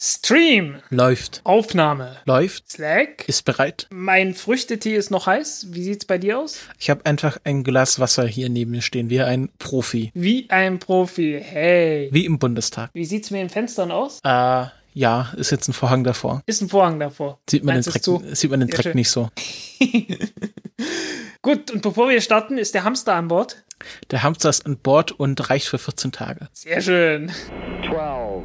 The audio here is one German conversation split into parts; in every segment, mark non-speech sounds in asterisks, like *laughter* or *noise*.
Stream. Läuft. Aufnahme. Läuft. Slack. Ist bereit. Mein Früchtetee ist noch heiß. Wie sieht's bei dir aus? Ich habe einfach ein Glas Wasser hier neben mir stehen, wie ein Profi. Wie ein Profi. Hey. Wie im Bundestag. Wie sieht's mit den Fenstern aus? Äh, ja, ist jetzt ein Vorhang davor. Ist ein Vorhang davor. Sieht man den Meinst du, Dreck, zu? sieht man den Sehr Dreck schön. nicht so. *laughs* Gut, und bevor wir starten, ist der Hamster an Bord. Der Hamster ist an Bord und reicht für 14 Tage. Sehr schön. 12,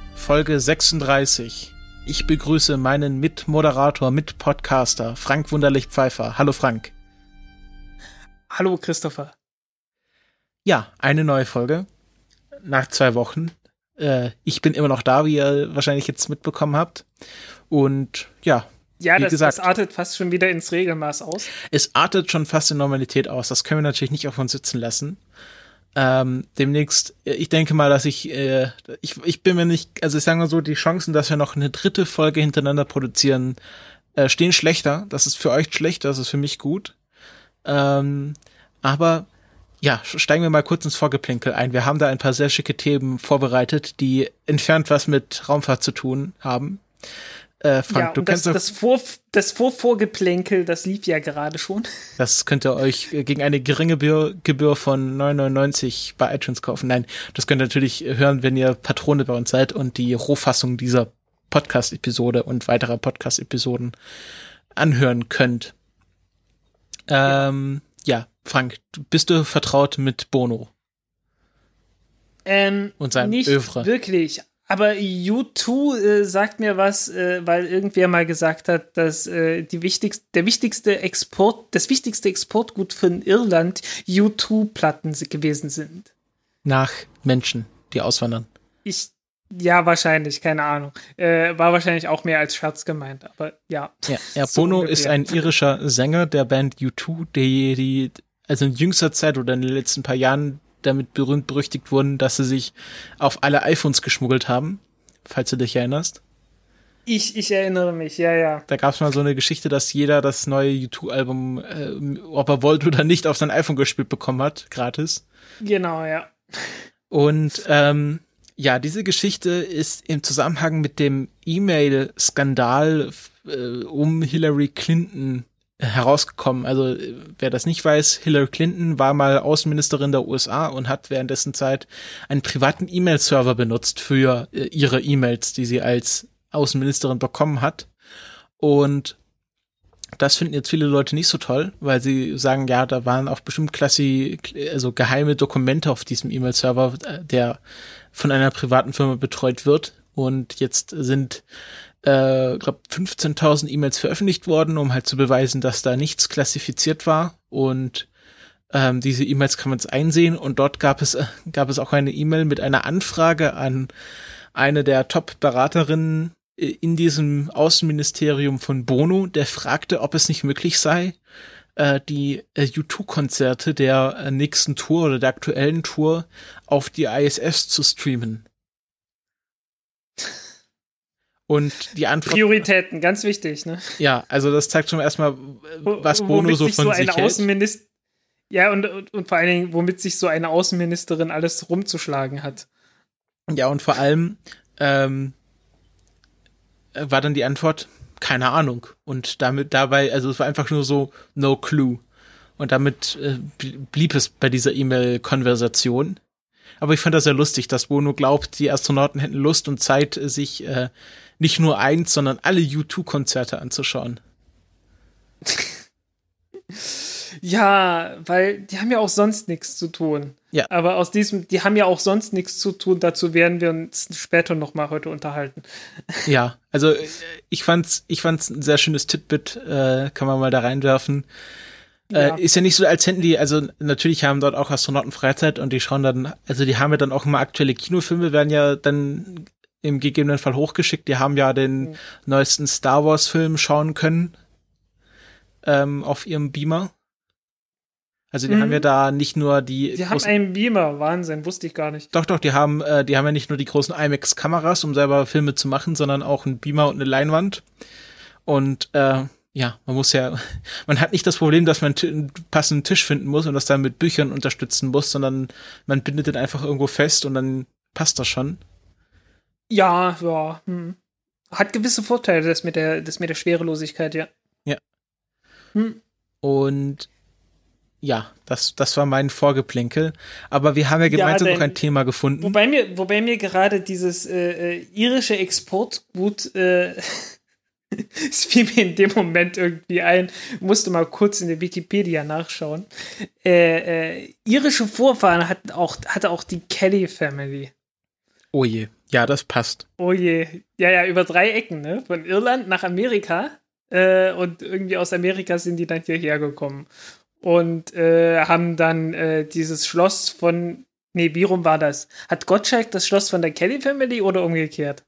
Folge 36. Ich begrüße meinen Mitmoderator, Mitpodcaster, Frank Wunderlich Pfeiffer. Hallo Frank. Hallo Christopher. Ja, eine neue Folge. Nach zwei Wochen. Äh, ich bin immer noch da, wie ihr wahrscheinlich jetzt mitbekommen habt. Und ja, Ja, Wie das, gesagt. das artet fast schon wieder ins Regelmaß aus. es artet schon fast in Normalität aus. Das können wir natürlich nicht auf uns sitzen lassen. Ähm, demnächst, äh, ich denke mal, dass ich, äh, ich, ich bin mir nicht, also ich sage mal so, die Chancen, dass wir noch eine dritte Folge hintereinander produzieren, äh, stehen schlechter. Das ist für euch schlecht, das ist für mich gut. Ähm, aber ja, steigen wir mal kurz ins Vorgeplänkel ein. Wir haben da ein paar sehr schicke Themen vorbereitet, die entfernt was mit Raumfahrt zu tun haben. Äh, Frank, ja, du das, kennst das, Vor, das Vorvorgeplänkel, das lief ja gerade schon. *laughs* Das könnt ihr euch äh, gegen eine geringe Gebühr, Gebühr von 9,99 bei iTunes kaufen. Nein, das könnt ihr natürlich hören, wenn ihr Patrone bei uns seid und die Rohfassung dieser Podcast-Episode und weiterer Podcast-Episoden anhören könnt. Ähm, ja. Frank, bist du vertraut mit Bono? Ähm, Und seinem nicht Övre. wirklich. Aber U2 äh, sagt mir was, äh, weil irgendwer mal gesagt hat, dass äh, die wichtigste, der wichtigste Export, das wichtigste Exportgut von Irland U2-Platten gewesen sind. Nach Menschen, die auswandern. Ich, ja, wahrscheinlich, keine Ahnung. Äh, war wahrscheinlich auch mehr als Scherz gemeint, aber ja. Ja, *laughs* ja So Bono ungefähr. ist ein irischer Sänger der Band U2, die, die also in jüngster Zeit oder in den letzten paar Jahren damit berühmt berüchtigt wurden, dass sie sich auf alle iPhones geschmuggelt haben, falls du dich erinnerst. Ich, ich erinnere mich, ja, ja. Da gab es mal so eine Geschichte, dass jeder das neue U2-Album, äh, ob er wollte oder nicht, auf sein iPhone gespielt bekommen hat, gratis. Genau, ja. Und ähm, ja, diese Geschichte ist im Zusammenhang mit dem E-Mail-Skandal äh, um Hillary Clinton herausgekommen. Also wer das nicht weiß, Hillary Clinton war mal Außenministerin der USA und hat währenddessen Zeit einen privaten E-Mail-Server benutzt für äh, ihre E-Mails, die sie als Außenministerin bekommen hat. Und das finden jetzt viele Leute nicht so toll, weil sie sagen, ja, da waren auch bestimmt klassi, also geheime Dokumente auf diesem E-Mail-Server, äh, der von einer privaten Firma betreut wird. Und jetzt sind, äh, glaube 15.000 E-Mails veröffentlicht worden, um halt zu beweisen, dass da nichts klassifiziert war. Und ähm, diese E-Mails kann man jetzt einsehen. Und dort gab es, äh, gab es auch eine E-Mail mit einer Anfrage an eine der Top-Beraterinnen äh, in diesem Außenministerium von Bono, der fragte, ob es nicht möglich sei, die äh, U2-Konzerte der nächsten Tour oder der aktuellen Tour auf die ISS zu streamen. *laughs* Und die Antwort, Prioritäten, ganz wichtig, ne? ja, also das zeigt schon erstmal, was Bono so von so sich hält. Ja, und, und, und vor allen Dingen, womit sich so eine Außenministerin alles rumzuschlagen hat. Ja, und vor allem ähm, äh, war dann die Antwort, keine Ahnung. Und damit dabei, also es war einfach nur so, no clue. Und damit äh, bl- blieb es bei dieser E-Mail-Konversation. Aber ich fand das sehr lustig, dass Bono glaubt, die Astronauten hätten Lust und Zeit, äh, sich äh, nicht nur eins, sondern alle U2-Konzerte anzuschauen. Ja, weil die haben ja auch sonst nichts zu tun. Ja. Aber aus diesem, die haben ja auch sonst nichts zu tun. Dazu werden wir uns später noch mal heute unterhalten. Ja, also äh, ich fand's, ich fand's ein sehr schönes Titbit, äh, kann man mal da reinwerfen. Ja. Äh, ist ja nicht so, als hätten die, also natürlich haben dort auch Astronauten Freizeit und die schauen dann, also die haben ja dann auch immer aktuelle Kinofilme, werden ja dann im gegebenen Fall hochgeschickt. Die haben ja den mhm. neuesten Star Wars Film schauen können ähm, auf ihrem Beamer. Also die mhm. haben ja da nicht nur die. Die haben einen Beamer, Wahnsinn, wusste ich gar nicht. Doch, doch, die haben, äh, die haben ja nicht nur die großen IMAX-Kameras, um selber Filme zu machen, sondern auch einen Beamer und eine Leinwand. Und äh, ja, man muss ja, *laughs* man hat nicht das Problem, dass man einen passenden Tisch finden muss und das dann mit Büchern unterstützen muss, sondern man bindet den einfach irgendwo fest und dann passt das schon. Ja, ja. Hm. Hat gewisse Vorteile, das mit der, das mit der Schwerelosigkeit, ja. Ja. Hm. Und ja, das, das war mein Vorgeplänkel. Aber wir haben ja gemeinsam ja, noch ein Thema gefunden. Wobei mir, wobei mir gerade dieses äh, äh irische Exportgut äh, *laughs* es fiel mir in dem Moment irgendwie ein, musste mal kurz in der Wikipedia nachschauen. Äh, äh, irische Vorfahren hatten auch, hatte auch die Kelly Family. Oh je, ja, das passt. Oh je, ja, ja, über drei Ecken, ne? Von Irland nach Amerika. Äh, und irgendwie aus Amerika sind die dann hierher gekommen und äh, haben dann äh, dieses Schloss von, nee, wie rum war das? Hat Gottschalk das Schloss von der Kelly Family oder umgekehrt?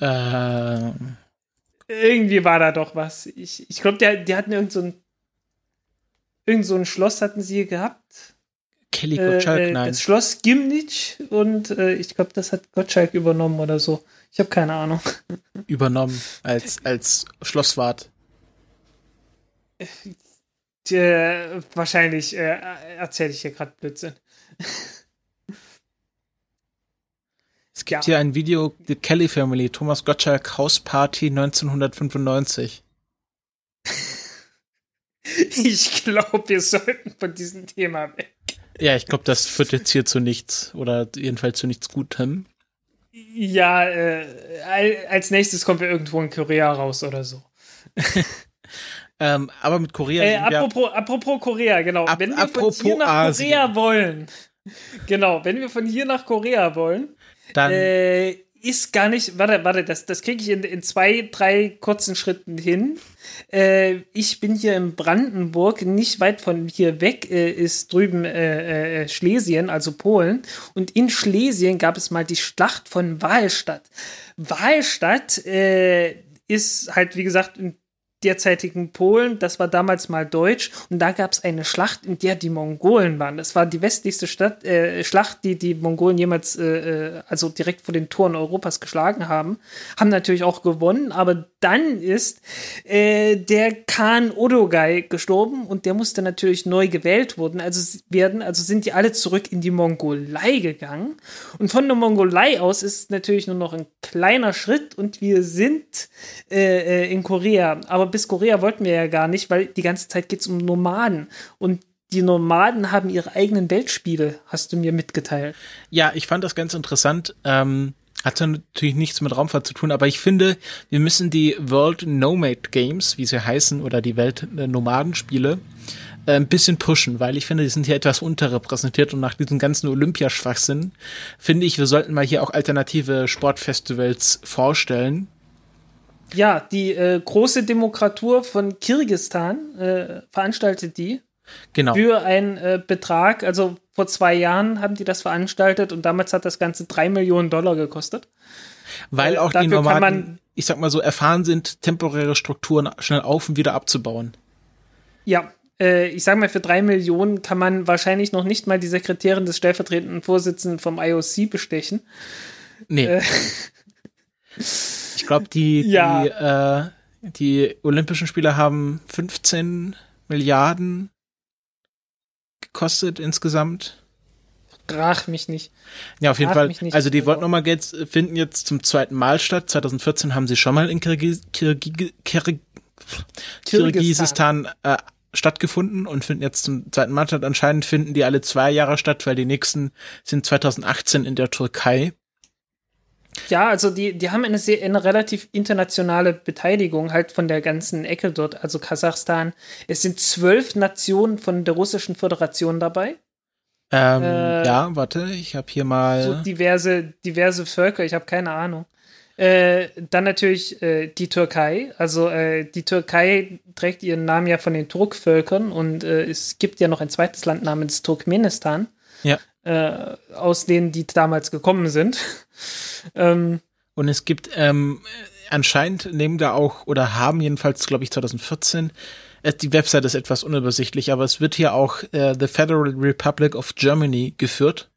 Äh. Irgendwie war da doch was. Ich, ich glaube, die, die hatten irgend so ein, irgend so ein Schloss hatten sie gehabt. Kelly Gottschalk, äh, äh, nein. Das Schloss Gimnich und äh, ich glaube, das hat Gottschalk übernommen oder so. Ich habe keine Ahnung. *laughs* Übernommen als, als Schlosswart. Äh, äh, wahrscheinlich äh, erzähle ich hier gerade Blödsinn. *laughs* Es gibt ja. hier ein Video, The Kelly Family, Thomas Gottschalk House Party 1995. ich glaube, wir sollten von diesem Thema weg. Ja, ich glaube, das führt jetzt hier zu nichts oder jedenfalls zu nichts Gutem. Ja, äh, als nächstes kommen wir irgendwo in Korea raus oder so. *laughs* Ähm, aber mit Korea. Äh, apropos, apropos Korea, genau. Ab, wenn wir von hier nach Asien. Korea wollen, *laughs* genau, wenn wir von hier nach Korea wollen, dann äh, ist gar nicht, warte, warte, das, das kriege ich in, in zwei, drei kurzen Schritten hin. Äh, ich bin hier in Brandenburg, nicht weit von hier weg äh, ist drüben äh, äh Schlesien, also Polen. Und in Schlesien gab es mal die Schlacht von Wahlstatt. Wahlstadt äh, ist halt, wie gesagt, in derzeitigen Polen, das war damals mal deutsch und da gab es eine Schlacht, in der die Mongolen waren. Das war die westlichste Stadt, äh, Schlacht, die die Mongolen jemals, äh, äh, also direkt vor den Toren Europas geschlagen haben. Haben natürlich auch gewonnen, aber dann ist äh, der Khan Odogai gestorben und der musste natürlich neu gewählt worden, also werden, also sind die alle zurück in die Mongolei gegangen und von der Mongolei aus ist natürlich nur noch ein kleiner Schritt und wir sind äh, äh in Korea, aber bis Korea wollten wir ja gar nicht, weil die ganze Zeit geht es um Nomaden. Und die Nomaden haben ihre eigenen Weltspiele, hast du mir mitgeteilt. Ja, ich fand das ganz interessant. Ähm, hat natürlich nichts mit Raumfahrt zu tun, aber ich finde, wir müssen die World Nomad Games, wie sie heißen, oder die Welt-Nomadenspiele, äh, ein bisschen pushen, weil ich finde, die sind hier etwas unterrepräsentiert und nach diesem ganzen Olympiaschwachsinn finde ich, wir sollten mal hier auch alternative Sportfestivals vorstellen ja, die äh, große Demokratur von Kirgistan äh, veranstaltet die. Genau. Für einen äh, Betrag, also vor zwei Jahren haben die das veranstaltet und damals hat das Ganze drei Millionen Dollar gekostet. Weil äh, auch die Nomaden, ich sag mal so, erfahren sind, temporäre Strukturen schnell auf und wieder abzubauen. Ja, äh, ich sag mal, für drei Millionen kann man wahrscheinlich noch nicht mal die Sekretärin des stellvertretenden Vorsitzenden vom IOC bestechen. Nee. *laughs* Ich glaube, die, ja. die, äh, die Olympischen Spiele haben 15 Milliarden gekostet insgesamt. Brach mich nicht. Ja, auf jeden Fall. Also die World Geld finden jetzt zum zweiten Mal statt. 2014 haben sie schon mal in Kirgis Kirgis Kirgis Kirgisistan äh, stattgefunden und finden jetzt zum zweiten Mal statt. Anscheinend finden die alle zwei Jahre statt, weil die nächsten sind 2018 in der Türkei. Ja, also die, die haben eine, sehr, eine relativ internationale Beteiligung halt von der ganzen Ecke dort, also Kasachstan. Es sind zwölf Nationen von der Russischen Föderation dabei. Ähm, äh, ja, warte, ich habe hier mal. So diverse, diverse Völker, ich habe keine Ahnung. Äh, dann natürlich äh, die Türkei. Also äh, die Türkei trägt ihren Namen ja von den Turkvölkern und äh, es gibt ja noch ein zweites Land namens Turkmenistan. Ja äh, aus denen die damals gekommen sind. *laughs* ähm, Und es gibt ähm, anscheinend nehmen da auch oder haben jedenfalls, glaube ich, 2014 äh, die Website ist etwas unübersichtlich, aber es wird hier auch äh, The Federal Republic of Germany geführt.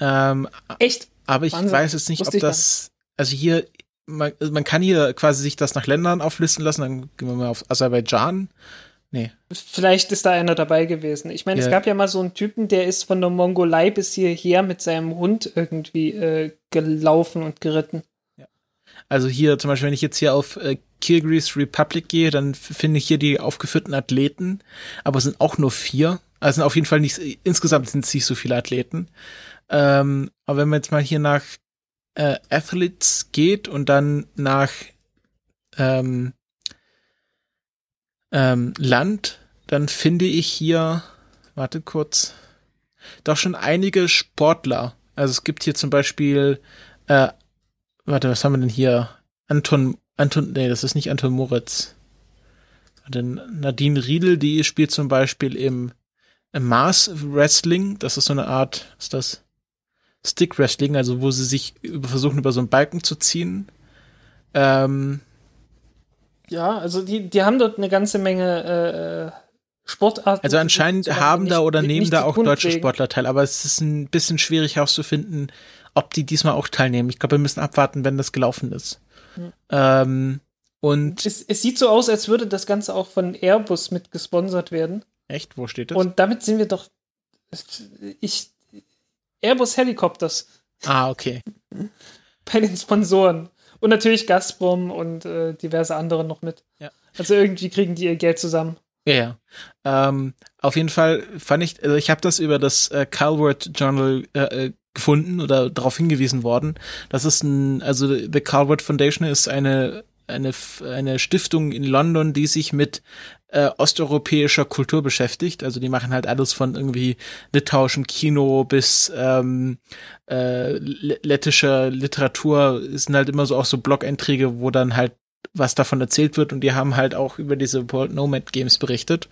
Ähm, Echt? aber ich Wahnsinn. weiß jetzt nicht, Wusste ob das, also hier, man, man kann hier quasi sich das nach Ländern auflisten lassen, dann gehen wir mal auf Aserbaidschan. Nee, Vielleicht ist da einer dabei gewesen. Ich meine, Ja. es gab ja mal so einen Typen, der ist von der Mongolei bis hierher mit seinem Hund irgendwie äh, gelaufen und geritten. Also hier zum Beispiel, wenn ich jetzt hier auf äh, Kyrgyz Republic gehe, dann finde ich hier die aufgeführten Athleten, aber es sind auch nur vier. Also auf jeden Fall nicht, insgesamt sind es nicht so viele Athleten. Ähm, aber wenn man jetzt mal hier nach äh, Athletes geht und dann nach ähm, ähm, Land, dann finde ich hier, warte kurz, doch schon einige Sportler. Also es gibt hier zum Beispiel äh, Warte, was haben wir denn hier? Anton, Anton, nee, das ist nicht Anton Moritz. Warte, Nadine Riedel, die spielt zum Beispiel im, im Mars Wrestling. Das ist so eine Art, ist das? Stick Wrestling, also wo sie sich versuchen, über so einen Balken zu ziehen. Ähm, Ja, also die, die haben dort eine ganze Menge äh, Sportarten. also anscheinend haben da nicht- oder nicht nehmen da auch deutsche pflegen. Sportler teil, aber es ist ein bisschen schwierig herauszufinden, ob die diesmal auch teilnehmen. Ich glaube, wir müssen abwarten, wenn das gelaufen ist. Ähm, und Es, es sieht so aus, als würde das Ganze auch von Airbus mit gesponsert werden. echt, wo steht das? Und damit sind wir doch. Ich. Airbus Helicopters ah, okay. bei den Sponsoren. Und natürlich Gazprom und äh, diverse andere noch mit. Ja. Also irgendwie kriegen die ihr Geld zusammen. Ja, ja. Ähm, auf jeden Fall fand ich, also ich habe das über das äh, Calvert Journal äh, äh, gefunden oder darauf hingewiesen worden. Das ist ein, also The Calvert Foundation ist eine eine eine Stiftung in London, die sich mit äh, osteuropäischer Kultur beschäftigt. Also die machen halt alles von irgendwie litauischem Kino bis ähm, äh, le- lettischer Literatur. Es sind halt immer so auch so Blog-Einträge, wo dann halt was davon erzählt wird und die haben halt auch über diese World Nomad Games berichtet.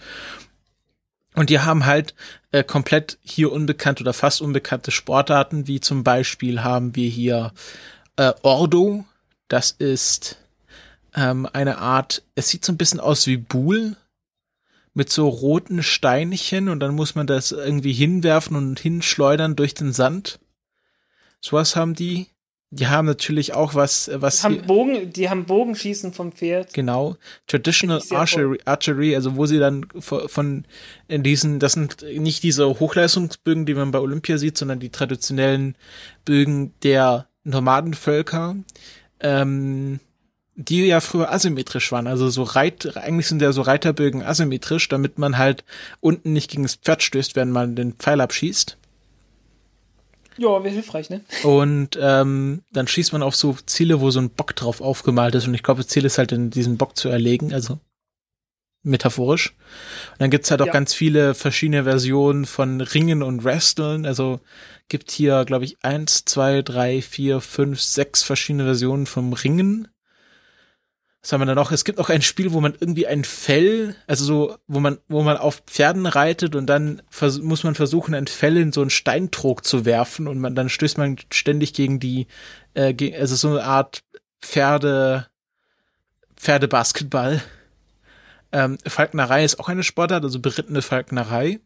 Und die haben halt äh, komplett hier unbekannte oder fast unbekannte Sportarten, wie zum Beispiel haben wir hier äh, Ordo. Das ist ähm, eine Art, es sieht so ein bisschen aus wie Buhl mit so roten Steinchen und dann muss man das irgendwie hinwerfen und hinschleudern durch den Sand. Sowas haben die. Die haben natürlich auch was, was Die haben, Bogen, die haben Bogenschießen vom Pferd. Genau. Traditional Archery, Archery, also wo sie dann von, von in diesen, das sind nicht diese Hochleistungsbögen, die man bei Olympia sieht, sondern die traditionellen Bögen der Nomadenvölker, ähm, die ja früher asymmetrisch waren. Also so Reit, eigentlich sind ja so Reiterbögen asymmetrisch, damit man halt unten nicht gegen das Pferd stößt, wenn man den Pfeil abschießt. Ja, wäre hilfreich, ne? *laughs* Und ähm, dann schießt man auf so Ziele, wo so ein Bock drauf aufgemalt ist. Und ich glaube, das Ziel ist halt, diesen Bock zu erlegen, also metaphorisch. Und dann gibt's halt auch Ja. ganz viele verschiedene Versionen von Ringen und Wresteln. Also gibt hier, glaube ich, eins, zwei, drei, vier, fünf, sechs verschiedene Versionen vom Ringen. Was haben wir da noch? Es gibt auch ein Spiel, wo man irgendwie ein Fell, also so, wo man, wo man auf Pferden reitet und dann muss man versuchen, ein Fell in so einen Steintrog zu werfen und man, dann stößt man ständig gegen die, äh, ge also so eine Art Pferde, Pferdebasketball. Ähm, Falknerei ist auch eine Sportart, also berittene Falknerei.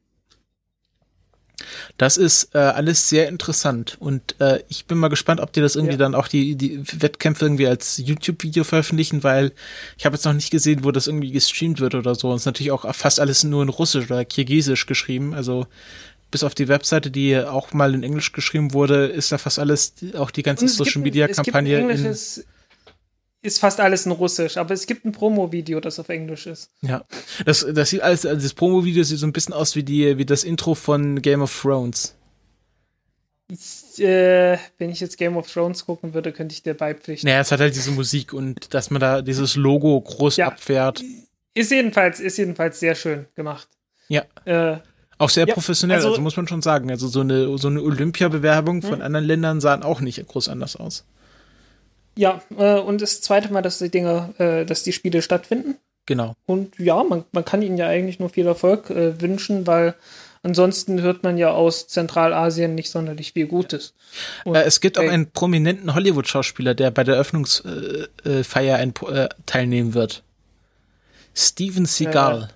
Das ist äh, alles sehr interessant und äh, ich bin mal gespannt, ob die das irgendwie Ja. dann auch die, die Wettkämpfe irgendwie als YouTube-Video veröffentlichen, weil ich habe jetzt noch nicht gesehen, wo das irgendwie gestreamt wird oder so. Und es ist natürlich auch fast alles nur in Russisch oder Kirgisisch geschrieben. Also bis auf die Webseite, die auch mal in Englisch geschrieben wurde, ist da fast alles, auch die ganze Und es gibt Social ein- englisches, ist fast alles in Russisch, aber es gibt ein Promo-Video, das auf Englisch ist. Ja, das, das sieht alles, also das Promo-Video sieht so ein bisschen aus wie die, wie das Intro von Game of Thrones. Ich, äh, wenn ich jetzt Game of Thrones gucken würde, könnte ich dir beipflichten. Naja, es hat halt diese Musik und dass man da dieses Logo groß Ja. abfährt. Ist jedenfalls, ist jedenfalls sehr schön gemacht. Ja. Äh, Auch sehr Ja, professionell, also, also- muss man schon sagen. Also so eine, so eine Olympia-Bewerbung von Mhm. anderen Ländern sahen auch nicht groß anders aus. Ja, äh, und das zweite Mal, dass die Dinge, äh, dass die Spiele stattfinden. Genau. Und ja, man, man kann ihnen ja eigentlich nur viel Erfolg äh, wünschen, weil Ansonsten hört man ja aus Zentralasien nicht sonderlich viel Gutes. Und, äh, es gibt auch einen prominenten Hollywood-Schauspieler, der bei der Eröffnungsfeier äh, äh, teilnehmen wird. Steven Seagal. Äh,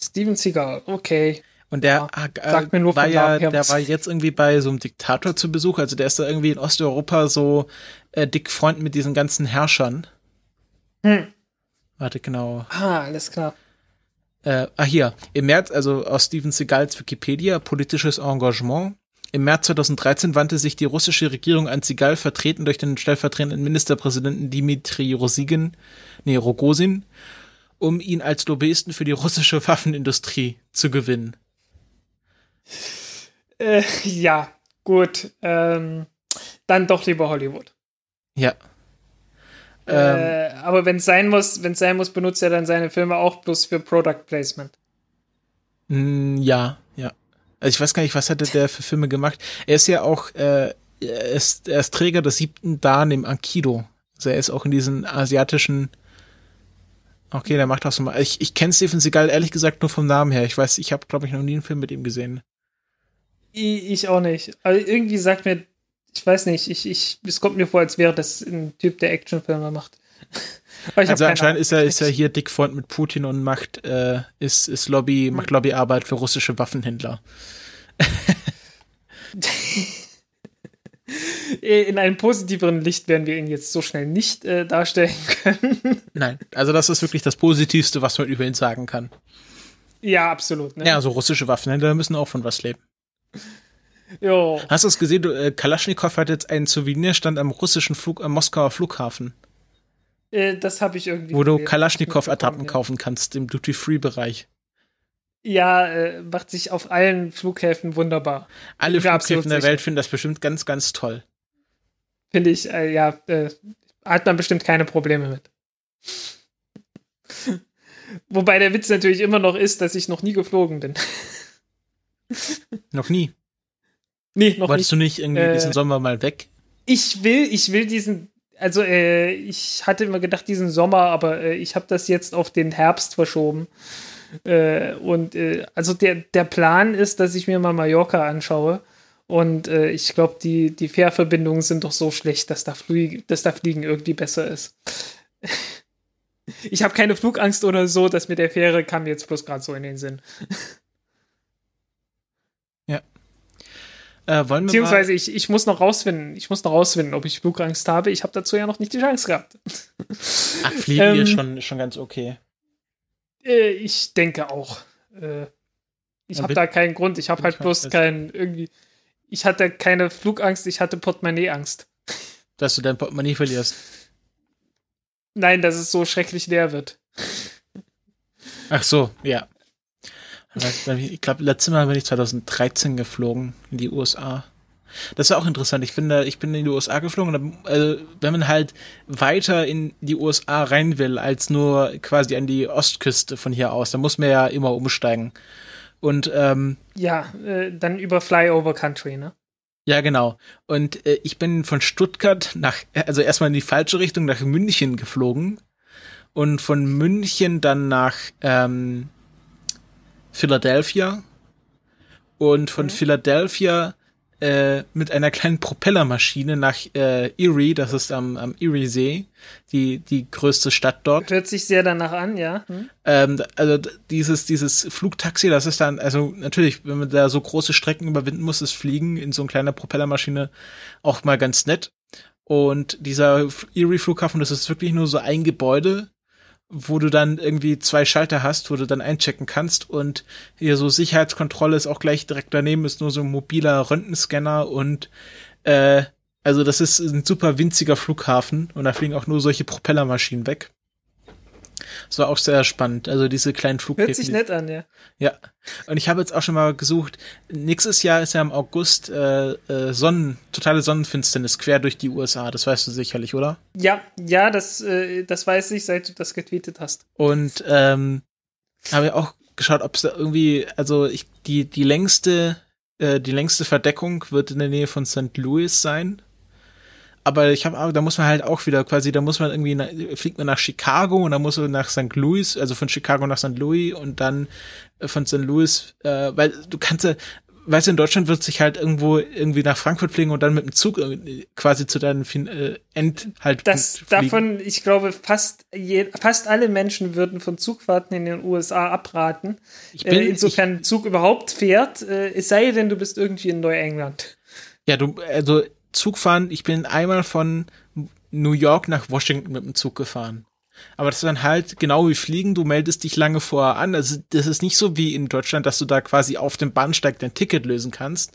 Steven Seagal, okay. Und der ja, äh, war ja, der war jetzt irgendwie bei so einem Diktator zu Besuch. Also der ist da irgendwie in Osteuropa so äh, dick Freund mit diesen ganzen Herrschern. Hm. Warte, genau. Ah, alles klar. Äh, ah, hier. Im März, also aus Steven Seagals Wikipedia, politisches Engagement. Im März 2013 wandte sich die russische Regierung an Seagal, vertreten durch den stellvertretenden Ministerpräsidenten Dimitri Rosygin, nee, Rogosin, um ihn als Lobbyisten für die russische Waffenindustrie zu gewinnen. Äh, ja, gut. Ähm, dann doch lieber Hollywood. Ja. Äh, ähm, aber wenn es sein muss, wenn sein muss, benutzt er dann seine Filme auch bloß für Product Placement. Mm, ja, ja. Also ich weiß gar nicht, was hatte der für Filme gemacht. Er ist ja auch, äh, er, ist, er ist Träger des siebten Dan im Ankido. Also er ist auch in diesen asiatischen Okay, der macht auch so mal. Ich, ich kenne Steven Seagal ehrlich gesagt nur vom Namen her. Ich weiß, ich habe, glaube ich, noch nie einen Film mit ihm gesehen. Ich auch nicht. Aber irgendwie sagt mir, ich weiß nicht, ich, ich, es kommt mir vor, als wäre das ein Typ, der Actionfilme macht. *laughs* also anscheinend ist er, ist er hier dick Freund mit Putin und macht, äh, ist, ist Lobby, macht hm. Lobbyarbeit für russische Waffenhändler. *laughs* In einem positiveren Licht werden wir ihn jetzt so schnell nicht äh, darstellen *laughs* können. Nein, also das ist wirklich das Positivste, was man über ihn sagen kann. Ja, absolut. Ne? Ja, also russische Waffenhändler müssen auch von was leben. Jo. Hast du es gesehen? Du, äh, Kalaschnikow hat jetzt einen Souvenirstand am russischen Flug, am Moskauer Flughafen. Äh, das habe ich irgendwie. Wo du Kalaschnikow-Attrappen kaufen kannst im Duty-Free-Bereich. Ja, äh, macht sich auf allen Flughäfen wunderbar. Alle Flughäfen der Welt finden das bestimmt ganz, ganz toll. Finde ich, äh, ja, äh, hat man bestimmt keine Probleme mit. *laughs* Wobei der Witz natürlich immer noch ist, dass ich noch nie geflogen bin. *laughs* *laughs* noch nie? Nee, noch Wolltest nicht. du nicht irgendwie äh, diesen Sommer mal weg? Ich will, ich will diesen, also äh, ich hatte immer gedacht diesen Sommer, aber äh, ich habe das jetzt auf den Herbst verschoben. Äh, und äh, also der, der Plan ist, dass ich mir mal Mallorca anschaue. Und äh, ich glaube, die, die Fährverbindungen sind doch so schlecht, dass da, Flieg dass da Fliegen irgendwie besser ist. *laughs* ich habe keine Flugangst oder so, dass mit der Fähre kam jetzt bloß gerade so in den Sinn. *laughs* ja. Äh, Beziehungsweise ich, ich muss noch rausfinden, ich muss noch rausfinden, ob ich Flugangst habe. Ich habe dazu ja noch nicht die Chance gehabt. *laughs* Ach, fliegen ähm, wir schon, schon ganz okay. Äh, ich denke auch. Äh, ich habe da keinen Grund. Ich habe halt bloß keinen irgendwie. Ich hatte keine Flugangst, ich hatte Portemonnaie-Angst. *laughs* Dass du dein Portemonnaie verlierst. Nein, dass es so schrecklich leer wird. Ach so, ja. Ich glaube, letztes Mal bin ich 2013 geflogen in die USA. Das war auch interessant. Ich bin da, ich bin in die USA geflogen. also, wenn man halt weiter in die USA rein will, als nur quasi an die Ostküste von hier aus, dann muss man ja immer umsteigen. Und ähm, ja, äh, dann über Flyover Country, ne? Ja, genau. Und äh, ich bin von Stuttgart nach, also erstmal in die falsche Richtung nach München geflogen und von München dann nach ähm, Philadelphia und von mhm. Philadelphia äh, mit einer kleinen Propellermaschine nach äh, Erie, das ist am, am Erie-See, die, die größte Stadt dort. Hört sich sehr danach an, ja. Hm? Ähm, also dieses, dieses Flugtaxi, das ist dann, also natürlich, wenn man da so große Strecken überwinden muss, ist Fliegen in so einer kleinen Propellermaschine auch mal ganz nett. Und dieser Erie-Flughafen, das ist wirklich nur so ein Gebäude wo du dann irgendwie zwei Schalter hast, wo du dann einchecken kannst und hier so Sicherheitskontrolle ist auch gleich direkt daneben, ist nur so ein mobiler Röntgenscanner und äh, also das ist ein super winziger Flughafen und da fliegen auch nur solche Propellermaschinen weg. Das war auch sehr spannend. Also diese kleinen Flughäfen. Hört sich nett an, ja. Ja. Und ich habe jetzt auch schon mal gesucht. Nächstes Jahr ist ja im August äh, äh, Sonnen, totale Sonnenfinsternis quer durch die USA. Das weißt du sicherlich, oder? Ja, ja, das, äh, das weiß ich, seit du das getweetet hast. Und ähm, habe auch geschaut, ob es da irgendwie, also ich, die, die längste, äh, die längste Verdeckung wird in der Nähe von St. Louis sein. Aber ich habe, da muss man halt auch wieder quasi, da muss man irgendwie, nach, fliegt man nach Chicago und dann muss man nach St. Louis, also von Chicago nach St. Louis und dann äh, von St. Louis, äh, weil du kannst ja, weißt du, in Deutschland wird sich halt irgendwo irgendwie nach Frankfurt fliegen und dann mit dem Zug quasi zu deinem äh, Endhalt. Das fliegen. davon, ich glaube, fast je, fast alle Menschen würden von Zugfahrten in den USA abraten. Ich bin, äh, insofern ich, Zug überhaupt fährt, äh, es sei denn, du bist irgendwie in Neuengland. Ja, du, also Zugfahren, ich bin einmal von New York nach Washington mit dem Zug gefahren. Aber das ist dann halt genau wie Fliegen, du meldest dich lange vorher an. Also das ist nicht so wie in Deutschland, dass du da quasi auf dem Bahnsteig dein Ticket lösen kannst,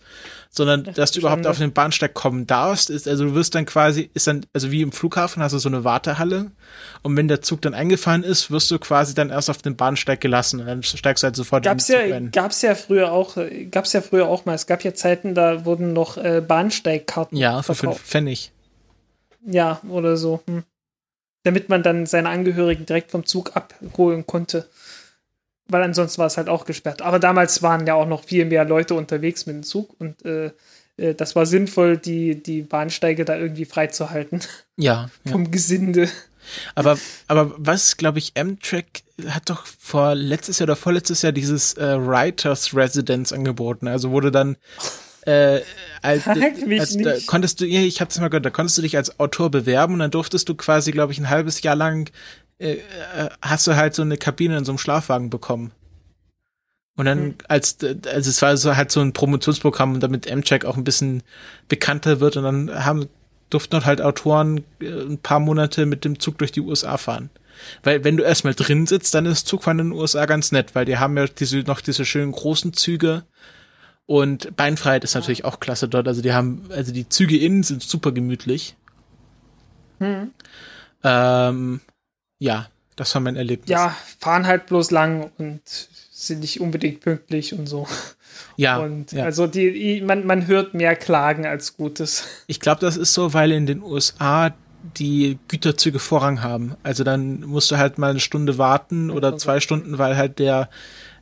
sondern das dass du überhaupt auf den Bahnsteig kommen darfst. Ist, also du wirst dann quasi, ist dann, also wie im Flughafen hast du so eine Wartehalle und wenn der Zug dann eingefahren ist, wirst du quasi dann erst auf den Bahnsteig gelassen und dann steigst du halt sofort gab's in den Zug ja. Gab's ja früher auch, gab's ja früher auch mal. Es gab ja Zeiten, da wurden noch äh, Bahnsteigkarten Ja, für verkauft. fünf Pfennig. Ja, oder so. Hm damit man dann seine Angehörigen direkt vom Zug abholen konnte. Weil ansonsten war es halt auch gesperrt. Aber damals waren ja auch noch viel mehr Leute unterwegs mit dem Zug und äh, äh das war sinnvoll, die, die Bahnsteige da irgendwie freizuhalten. Ja. *laughs* Vom ja. Gesinde. Aber, aber was, glaube ich, Amtrak hat doch vor letztes Jahr oder vorletztes Jahr dieses äh, Writers Residence angeboten. Also wurde dann äh, als, als da konntest du, ja, ich hab's mal gehört, da konntest du dich als Autor bewerben und dann durftest du quasi, glaube ich, ein halbes Jahr lang äh, äh, hast du halt so eine Kabine in so einem Schlafwagen bekommen. Und dann hm. als also es war so halt so ein Promotionsprogramm, damit M-Check auch ein bisschen bekannter wird und dann haben durften halt Autoren äh, ein paar Monate mit dem Zug durch die USA fahren. Weil wenn du erstmal drin sitzt, dann ist Zugfahren in den USA ganz nett, weil die haben ja diese noch diese schönen großen Züge, und Beinfreiheit ist natürlich auch klasse dort. Also die haben, also die Züge innen sind super gemütlich. Hm. Ähm, ja, das war mein Erlebnis. Ja, fahren halt bloß lang und sind nicht unbedingt pünktlich und so. Ja. Und ja. also die, man, man hört mehr Klagen als Gutes. Ich glaube, das ist so, weil in den USA die Güterzüge Vorrang haben. Also dann musst du halt mal eine Stunde warten oder zwei Stunden, weil halt der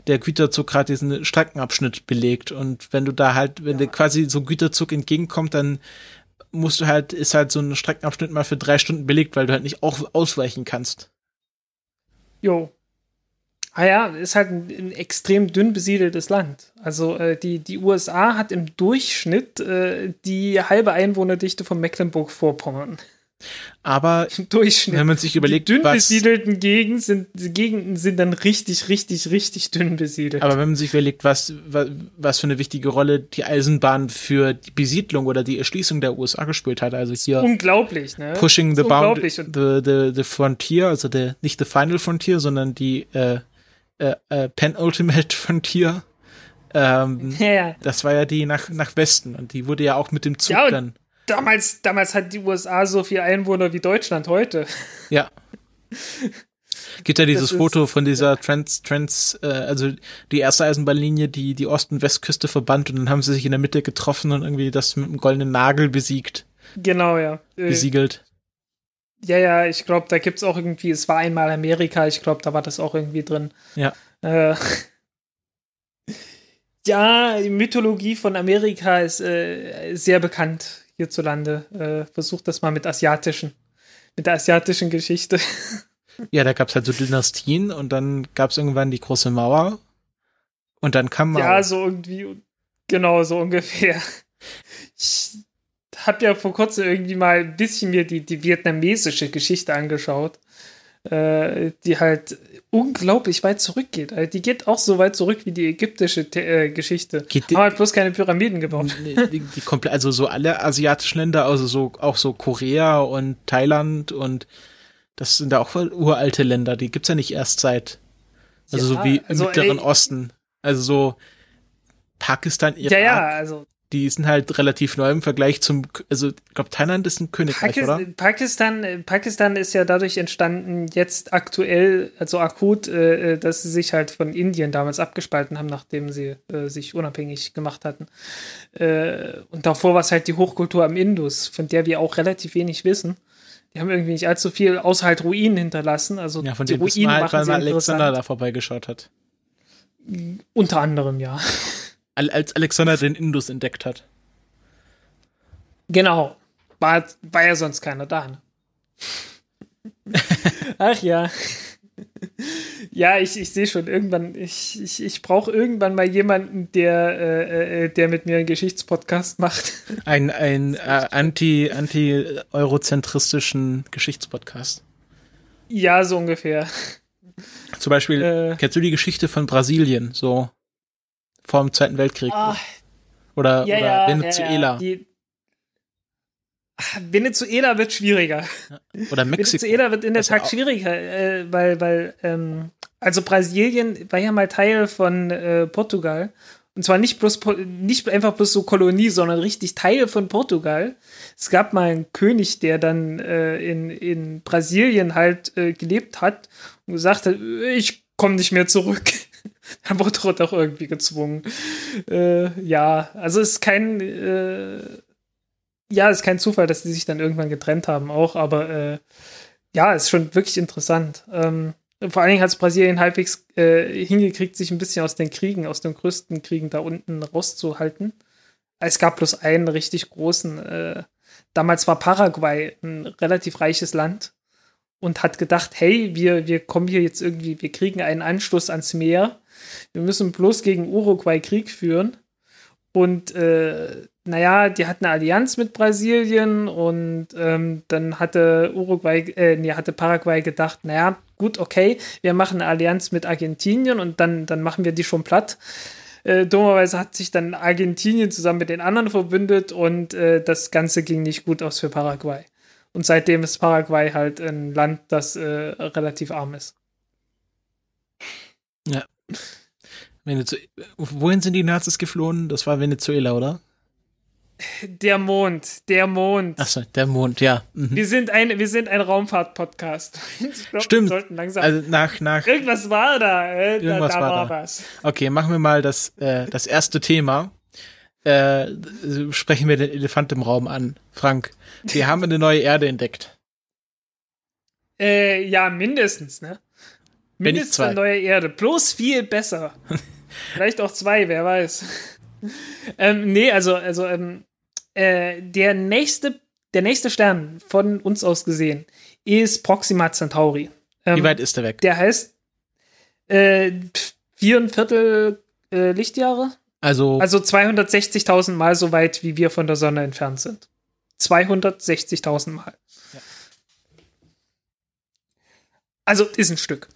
der Güterzug gerade diesen Streckenabschnitt belegt. Und wenn du da halt, wenn dir quasi so ein Güterzug entgegenkommt, dann musst du halt, ist halt so ein Streckenabschnitt mal für drei Stunden belegt, weil du halt nicht auch ausweichen kannst. Jo. Ah ja, ist halt ein, ein extrem dünn besiedeltes Land. Also äh, die, die USA hat im Durchschnitt äh, die halbe Einwohnerdichte von Mecklenburg-Vorpommern. Aber *laughs* Durchschnitt. wenn man sich überlegt, die dünn besiedelten Gegenden sind, Gegenden sind dann richtig, richtig, richtig dünn besiedelt. Aber wenn man sich überlegt, was, was, was für eine wichtige Rolle die Eisenbahn für die Besiedlung oder die Erschließung der USA gespielt hat, also hier unglaublich, ne? Pushing the bound, the, the, the frontier, also der nicht the final frontier, sondern die äh, äh, äh, penultimate *laughs* frontier. Ähm, ja, ja. Das war ja die nach, nach Westen und die wurde ja auch mit dem Zug ja, dann damals, damals hat die USA so viel Einwohner wie Deutschland heute. Ja. Gibt ja dieses Foto von dieser Trans, Trans, äh, also die erste Eisenbahnlinie, die die Ost- und Westküste verband und dann haben sie sich in der Mitte getroffen und irgendwie das mit einem goldenen Nagel besiegt. Genau, ja. Äh, Besiegelt. Ja, ja, ich glaube, da gibt's auch irgendwie, es war einmal Amerika, ich glaube, da war das auch irgendwie drin. Ja. Äh, *laughs* ja, die Mythologie von Amerika ist äh, sehr bekannt hierzulande. Äh, versucht das mal mit asiatischen, mit der asiatischen Geschichte. *laughs* Ja, da gab es halt so Dynastien und dann gab es irgendwann die große Mauer und dann kam Mao. Ja, so irgendwie, genau, so ungefähr. Ich habe ja vor kurzem irgendwie mal ein bisschen mir die, die vietnamesische Geschichte angeschaut, äh, die halt unglaublich weit zurückgeht. Also die geht auch so weit zurück wie die ägyptische äh, Geschichte. Geht die, Haben halt bloß keine Pyramiden gebaut. Die, die, komplett, also so alle asiatischen Länder, also so auch so Korea und Thailand und das sind da auch uralte Länder, die gibt's ja nicht erst seit, also ja, so wie im also, Mittleren ey, Osten. Also so Pakistan, Irak. Ja, ja, also die sind halt relativ neu im Vergleich zum, also ich glaube, Thailand ist ein Königreich, Pakis oder? Pakistan, Pakistan ist ja dadurch entstanden, jetzt aktuell, also akut, äh, äh, dass sie sich halt von Indien damals abgespalten haben, nachdem sie äh, sich unabhängig gemacht hatten. Äh, und davor war es halt die Hochkultur am Indus, von der wir auch relativ wenig wissen. Die haben irgendwie nicht allzu viel, außer halt Ruinen hinterlassen. Also ja, von die Ruinen halt, machen weil man Alexander da vorbeigeschaut hat. Unter anderem, ja als Alexander den Indus entdeckt hat. Genau. War, war ja sonst keiner da. Ne? Ach ja. Ja, ich, ich sehe schon, irgendwann, ich, ich, ich brauche irgendwann mal jemanden, der, äh, äh, der mit mir einen Geschichtspodcast macht. Ein, ein äh, anti, anti-eurozentristischen Geschichtspodcast. Ja, so ungefähr. Zum Beispiel, äh, kennst du die Geschichte von Brasilien, so vor dem Zweiten Weltkrieg? Ah, oder ja, oder ja, Venezuela? Ja, Venezuela wird schwieriger. Oder Mexiko. Venezuela wird in der Also Tat schwieriger, äh, weil, weil, ähm, also Brasilien war ja mal Teil von äh, Portugal. Und zwar nicht bloß nicht einfach bloß so Kolonie, sondern richtig Teil von Portugal. Es gab mal einen König, der dann äh, in, in Brasilien halt äh, gelebt hat und gesagt hat, ich komme nicht mehr zurück. *laughs* Er wurde dort auch irgendwie gezwungen. Äh, ja, also ist kein äh, ja, ist kein Zufall, dass die sich dann irgendwann getrennt haben auch, aber äh, ja, ist schon wirklich interessant. Ähm, vor allen Dingen hat es Brasilien halbwegs äh, hingekriegt, sich ein bisschen aus den Kriegen, aus den größten Kriegen da unten rauszuhalten. Es gab bloß einen richtig großen. Äh, damals war Paraguay ein relativ reiches Land und hat gedacht, hey, wir, wir kommen hier jetzt irgendwie, wir kriegen einen Anschluss ans Meer. Wir müssen bloß gegen Uruguay Krieg führen. Und äh, naja, die hatten eine Allianz mit Brasilien und ähm, dann hatte Uruguay, äh, nee, hatte Paraguay gedacht, naja, gut, okay, wir machen eine Allianz mit Argentinien und dann, dann machen wir die schon platt. Äh, dummerweise hat sich dann Argentinien zusammen mit den anderen verbündet und äh, das Ganze ging nicht gut aus für Paraguay. Und seitdem ist Paraguay halt ein Land, das äh, relativ arm ist. Venezu Wohin sind die Nazis geflohen? Das war Venezuela, oder? Der Mond, der Mond. Achso, der Mond, ja. Mhm. Wir sind ein, wir sind ein Raumfahrt-Podcast. *laughs* Stimmt. Wir sollten langsam. Also nach, nach. Irgendwas war da. Äh, Irgendwas da, da war war, da. was. Okay, machen wir mal das, äh, das erste Thema. Äh, sprechen wir den Elefant im Raum an. Frank, wir haben eine neue Erde entdeckt. Äh, ja, mindestens, ne? Mindestens zwei. eine neue Erde. Bloß viel besser. *laughs* Vielleicht auch zwei, wer weiß. ähm, nee, also, also ähm, äh, der nächste, der nächste Stern von uns aus gesehen ist Proxima Centauri. Ähm, Wie weit ist der weg? Der heißt äh, vier und Viertel äh, Lichtjahre. Also, Also 260.000 Mal so weit, wie wir von der Sonne entfernt sind. 260.000 Mal. Ja. Also ist ein Stück.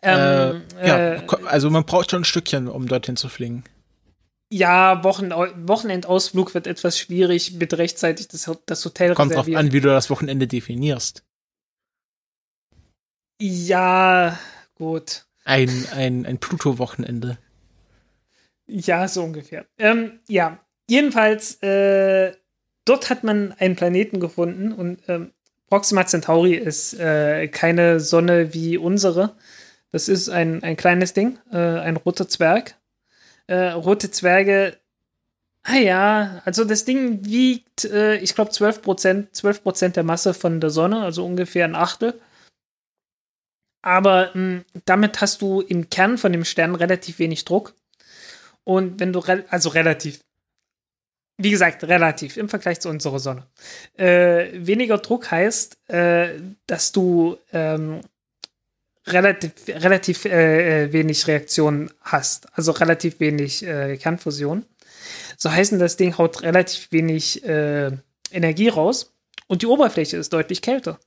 Äh, Ähm, ja, äh, also man braucht schon ein Stückchen, um dorthin zu fliegen. ja, Wochen, Wochenendausflug wird etwas schwierig mit rechtzeitig das, das Hotel Kommt drauf an, wie du das Wochenende definierst. Ja, gut. Ein, ein, ein Pluto-Wochenende. Ja, so ungefähr. Ähm, ja, jedenfalls, äh, dort hat man einen Planeten gefunden und ähm, Proxima Centauri ist äh, keine Sonne wie unsere. Das ist ein, ein kleines Ding, äh, ein roter Zwerg. Äh, rote Zwerge, ah ja, also das Ding wiegt, äh, ich glaube, 12 Prozent, 12 Prozent der Masse von der Sonne, also ungefähr ein Achtel. Aber mh, damit hast du im Kern von dem Stern relativ wenig Druck. Und wenn du, rel also relativ, wie gesagt, relativ im Vergleich zu unserer Sonne. Äh, weniger Druck heißt, äh, dass du ähm, relativ, relativ äh, äh, wenig Reaktionen hast. Also relativ wenig äh, Kernfusion. So heißen, das Ding haut relativ wenig äh, Energie raus und die Oberfläche ist deutlich kälter.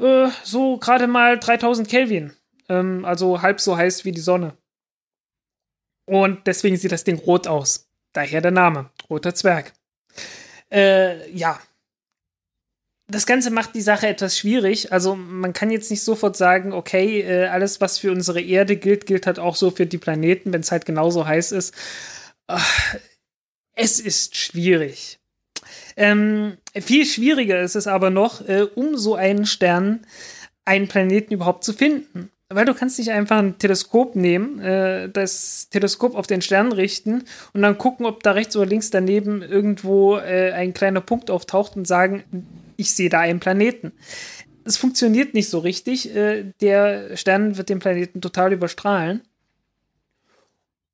Äh, so gerade mal 3000 Kelvin. Ähm, also halb so heiß wie die Sonne. Und deswegen sieht das Ding rot aus. Daher der Name, roter Zwerg. Äh, ja. Das Ganze macht die Sache etwas schwierig. Also man kann jetzt nicht sofort sagen, okay, äh, alles, was für unsere Erde gilt, gilt halt auch so für die Planeten, wenn es halt genauso heiß ist. Ach, es ist schwierig. Ähm, viel schwieriger ist es aber noch, äh, um so einen Stern, einen Planeten überhaupt zu finden. Weil du kannst nicht einfach ein Teleskop nehmen, äh, das Teleskop auf den Stern richten und dann gucken, ob da rechts oder links daneben irgendwo ein kleiner Punkt auftaucht und sagen, ich sehe da einen Planeten. Es funktioniert nicht so richtig. Äh, der Stern wird den Planeten total überstrahlen.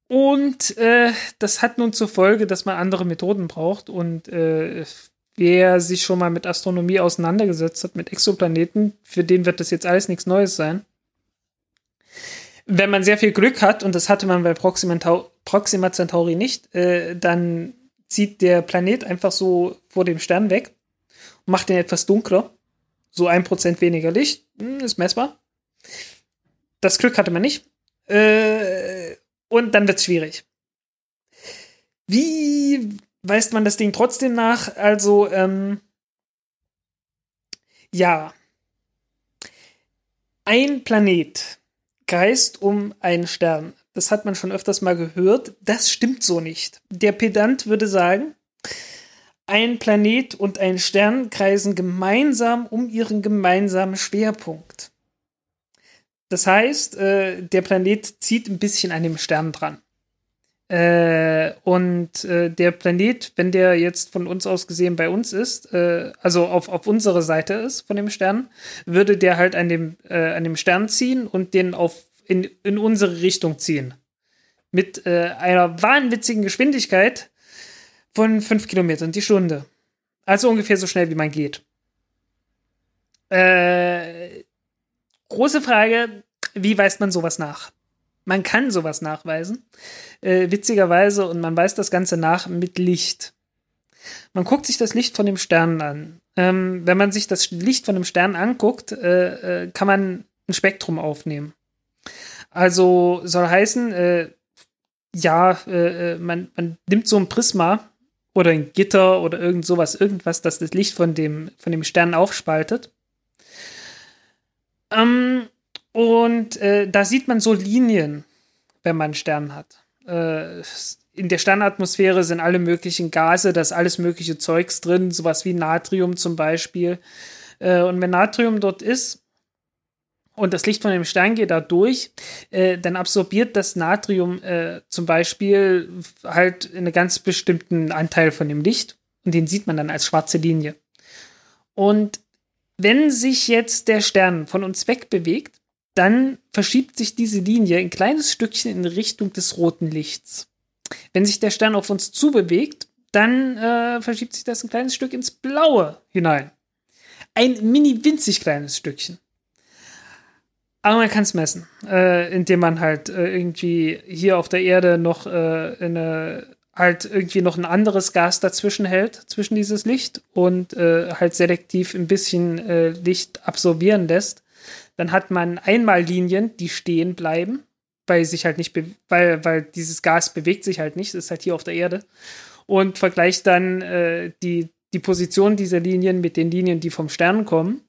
Und äh, das hat nun zur Folge, dass man andere Methoden braucht. Und äh, wer sich schon mal mit Astronomie auseinandergesetzt hat, mit Exoplaneten, für den wird das jetzt alles nichts Neues sein. Wenn man sehr viel Glück hat, und das hatte man bei Proxima, Proxima Centauri nicht, äh, dann zieht der Planet einfach so vor dem Stern weg, macht ihn etwas dunkler. So ein Prozent weniger Licht, hm, ist messbar. Das Glück hatte man nicht. Äh, und dann wird's schwierig. Wie weist man das Ding trotzdem nach? Also, ähm, ja. Ein Planet kreist um einen Stern. Das hat man schon öfters mal gehört. Das stimmt so nicht. Der Pedant würde sagen, ein Planet und ein Stern kreisen gemeinsam um ihren gemeinsamen Schwerpunkt. Das heißt, äh, der Planet zieht ein bisschen an dem Stern dran. Äh, und äh, der Planet, wenn der jetzt von uns aus gesehen bei uns ist, äh, also auf, auf unsere Seite ist von dem Stern, würde der halt an dem, äh, an dem Stern ziehen und den auf in, in unsere Richtung ziehen. Mit äh, einer wahnwitzigen Geschwindigkeit von fünf Kilometern die Stunde. Also ungefähr so schnell wie man geht. Äh, große Frage, wie weist man sowas nach? Man kann sowas nachweisen, äh, witzigerweise, und man weist das Ganze nach mit Licht. Man guckt sich das Licht von dem Stern an. Ähm, wenn man sich das Licht von dem Stern anguckt, äh, äh, kann man ein Spektrum aufnehmen. Also soll heißen, äh, ja, äh, man, man nimmt so ein Prisma oder ein Gitter oder irgend sowas, irgendwas, das das Licht von dem, von dem Stern aufspaltet. Ähm, und äh, da sieht man so Linien, wenn man einen Stern hat. Äh, in der Sternatmosphäre sind alle möglichen Gase, da ist alles mögliche Zeugs drin, sowas wie Natrium zum Beispiel. Äh, und wenn Natrium dort ist und das Licht von dem Stern geht da durch, äh, dann absorbiert das Natrium äh, zum Beispiel halt einen ganz bestimmten Anteil von dem Licht und den sieht man dann als schwarze Linie. Und wenn sich jetzt der Stern von uns wegbewegt, dann verschiebt sich diese Linie ein kleines Stückchen in Richtung des roten Lichts. Wenn sich der Stern auf uns zubewegt, dann äh, verschiebt sich das ein kleines Stück ins Blaue hinein. Ein mini winzig kleines Stückchen. Aber man kann es messen, äh, indem man halt äh, irgendwie hier auf der Erde noch äh, eine, halt irgendwie noch ein anderes Gas dazwischen hält, zwischen dieses Licht und äh, halt selektiv ein bisschen äh, Licht absorbieren lässt dann hat man einmal Linien, die stehen bleiben, weil sich halt nicht, weil, weil dieses Gas bewegt sich halt nicht, ist halt hier auf der Erde. Und vergleicht dann äh, die, die Position dieser Linien mit den Linien, die vom Stern kommen.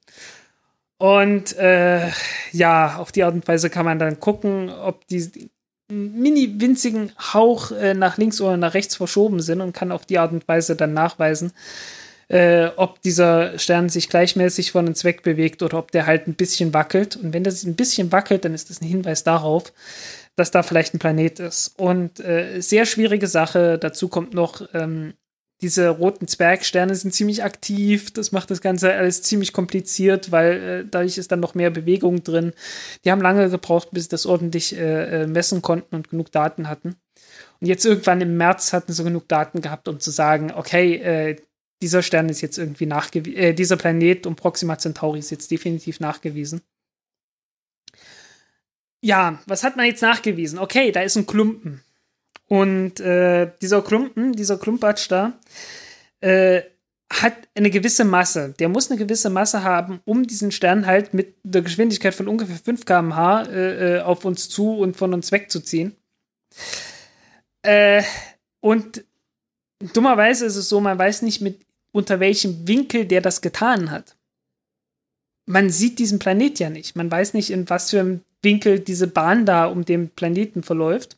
Und äh, ja, auf die Art und Weise kann man dann gucken, ob die mini winzigen Hauch äh, nach links oder nach rechts verschoben sind und kann auf die Art und Weise dann nachweisen, äh, ob dieser Stern sich gleichmäßig von uns wegbewegt oder ob der halt ein bisschen wackelt. Und wenn das ein bisschen wackelt, dann ist das ein Hinweis darauf, dass da vielleicht ein Planet ist. Und äh, sehr schwierige Sache. Dazu kommt noch, ähm, diese roten Zwergsterne sind ziemlich aktiv. Das macht das Ganze alles ziemlich kompliziert, weil äh, dadurch ist dann noch mehr Bewegung drin. Die haben lange gebraucht, bis sie das ordentlich äh, äh messen konnten und genug Daten hatten. Und jetzt irgendwann im März hatten sie genug Daten gehabt, um zu sagen, okay, äh, dieser Stern ist jetzt irgendwie nachgewiesen, äh, dieser Planet um Proxima Centauri ist jetzt definitiv nachgewiesen. Ja, was hat man jetzt nachgewiesen? Okay, da ist ein Klumpen. Und äh, dieser Klumpen, dieser Klumpatsch da, äh, hat eine gewisse Masse. Der muss eine gewisse Masse haben, um diesen Stern halt mit der Geschwindigkeit von ungefähr 5 km/h äh, äh, auf uns zu und von uns wegzuziehen. Äh, und dummerweise ist es so, man weiß nicht, mit unter welchem Winkel der das getan hat. Man sieht diesen Planet ja nicht. Man weiß nicht, in was für einem Winkel diese Bahn da um den Planeten verläuft.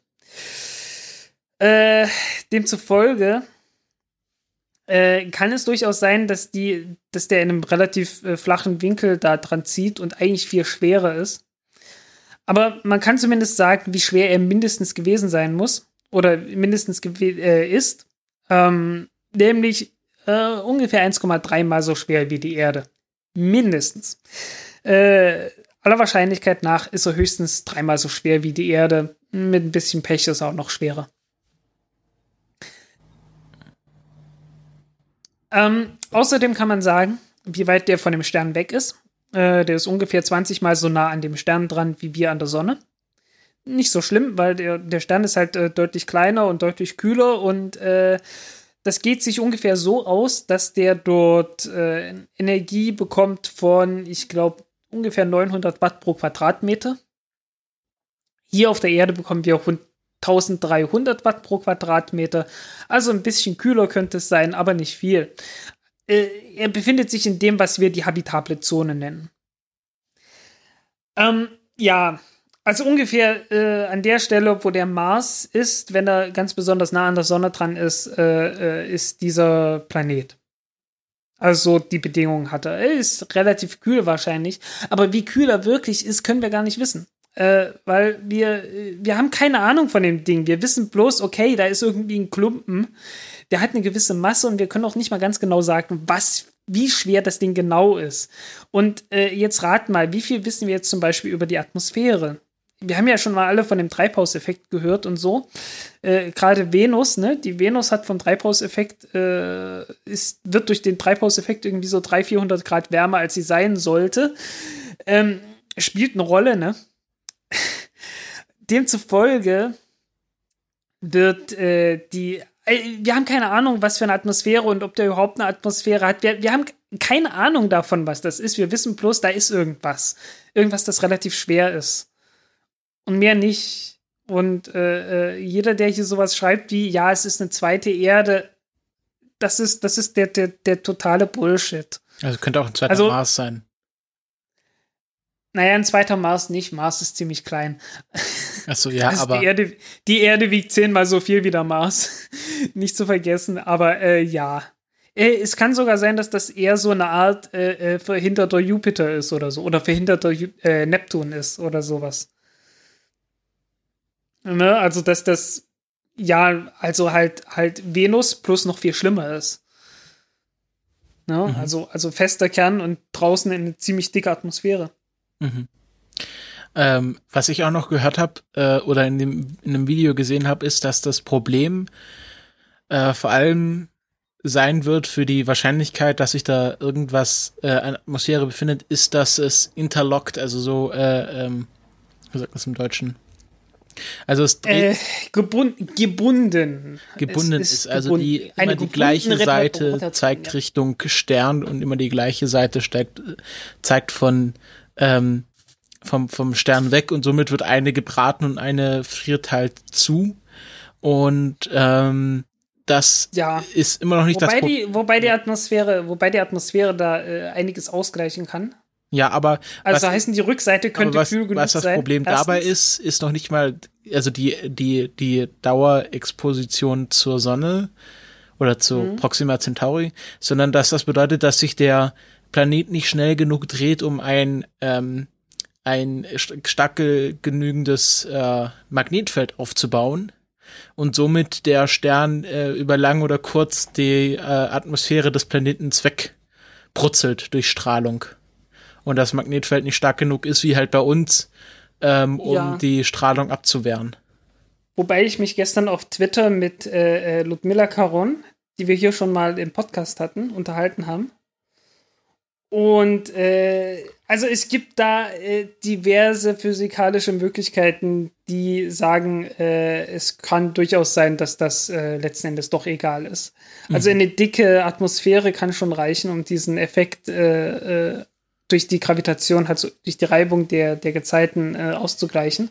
Äh, demzufolge äh, kann es durchaus sein, dass, die, dass der in einem relativ äh, flachen Winkel da dran zieht und eigentlich viel schwerer ist. Aber man kann zumindest sagen, wie schwer er mindestens gewesen sein muss oder mindestens äh, ist. Ähm, nämlich äh, ungefähr 1,3 mal so schwer wie die Erde. Mindestens. Äh, aller Wahrscheinlichkeit nach ist er höchstens dreimal so schwer wie die Erde. Mit ein bisschen Pech ist es auch noch schwerer. Ähm, außerdem kann man sagen, wie weit der von dem Stern weg ist. Äh, der ist ungefähr 20 mal so nah an dem Stern dran wie wir an der Sonne. Nicht so schlimm, weil der, der Stern ist halt äh, deutlich kleiner und deutlich kühler und äh, das geht sich ungefähr so aus, dass der dort äh, Energie bekommt von, ich glaube, ungefähr 900 Watt pro Quadratmeter. Hier auf der Erde bekommen wir 1300 Watt pro Quadratmeter. Also ein bisschen kühler könnte es sein, aber nicht viel. Äh, er befindet sich in dem, was wir die habitable Zone nennen. Ähm, ja, also ungefähr äh, an der Stelle, wo der Mars ist, wenn er ganz besonders nah an der Sonne dran ist, äh, äh ist dieser Planet. Also die Bedingungen hat er. Er ist relativ kühl wahrscheinlich, aber wie kühl er wirklich ist, können wir gar nicht wissen äh, weil wir, wir haben keine Ahnung von dem Ding. Wir wissen bloß, okay, da ist irgendwie ein Klumpen, der hat eine gewisse Masse und wir können auch nicht mal ganz genau sagen, was, wie schwer das Ding genau ist. Und äh, jetzt rat mal, wie viel wissen wir jetzt zum Beispiel über die Atmosphäre? Wir haben ja schon mal alle von dem Treibhauseffekt gehört und so. Äh, Gerade Venus, ne? Die Venus hat vom Treibhauseffekt, äh, ist, wird durch den Treibhauseffekt irgendwie so 300, 400 Grad wärmer, als sie sein sollte. Ähm, spielt eine Rolle, ne? Demzufolge wird äh, die äh, wir haben keine Ahnung, was für eine Atmosphäre und ob der überhaupt eine Atmosphäre hat. Wir, wir haben keine Ahnung davon, was das ist. Wir wissen bloß, da ist irgendwas. Irgendwas, das relativ schwer ist. Und mehr nicht. Und äh, äh jeder, der hier sowas schreibt wie, ja, es ist eine zweite Erde, das ist, das ist der, der, der totale Bullshit. Also könnte auch ein zweiter also, Mars sein. Naja, ein zweiter Mars nicht. Mars ist ziemlich klein. Achso, ja, *laughs* also aber. Die Erde, die Erde wiegt zehnmal so viel wie der Mars. *laughs* nicht zu vergessen, aber äh, ja. Äh, es kann sogar sein, dass das eher so eine Art äh, äh verhinderter Jupiter ist oder so. Oder verhinderter Ju äh, Neptun ist oder sowas. Ne? Also, dass das. Ja, also halt, halt Venus plus noch viel schlimmer ist. Ne? Mhm. Also, also fester Kern und draußen eine ziemlich dicke Atmosphäre. Mhm. Ähm, was ich auch noch gehört habe äh, oder in dem in einem Video gesehen habe, ist, dass das Problem äh, vor allem sein wird für die Wahrscheinlichkeit, dass sich da irgendwas äh, an Atmosphäre befindet, ist, dass es interlockt, also so, äh, ähm, wie sagt man das im Deutschen? Also es äh, gebund, gebunden. Gebunden es ist, ist also die immer die gleiche Seite zeigt Richtung Stern und immer die gleiche Seite steigt, zeigt von ähm, vom, vom Stern weg und somit wird eine gebraten und eine friert halt zu. Und ähm, das ja. ist immer noch nicht wobei das die, Wobei die Atmosphäre, wobei die Atmosphäre da äh, einiges ausgleichen kann. Ja, aber also was, heißen die Rückseite könnte was, kühl genug was das sein. Problem Erstens. dabei ist, ist noch nicht mal also die die die Dauerexposition zur Sonne oder zu mhm. Proxima Centauri, sondern dass das bedeutet, dass sich der Planet nicht schnell genug dreht, um ein, ähm, ein stark genügendes äh, Magnetfeld aufzubauen und somit der Stern äh, über lang oder kurz die äh, Atmosphäre des Planeten wegbrutzelt durch Strahlung. Und das Magnetfeld nicht stark genug ist, wie halt bei uns, ähm, um ja. die Strahlung abzuwehren. Wobei ich mich gestern auf Twitter mit äh, äh Ludmilla Caron, die wir hier schon mal im Podcast hatten, unterhalten haben. Und äh, also es gibt da äh, diverse physikalische Möglichkeiten, die sagen, äh, es kann durchaus sein, dass das äh, letzten Endes doch egal ist. Also mhm. eine dicke Atmosphäre kann schon reichen, um diesen Effekt äh, äh, durch die Gravitation, halt so, durch die Reibung der, der Gezeiten äh, auszugleichen.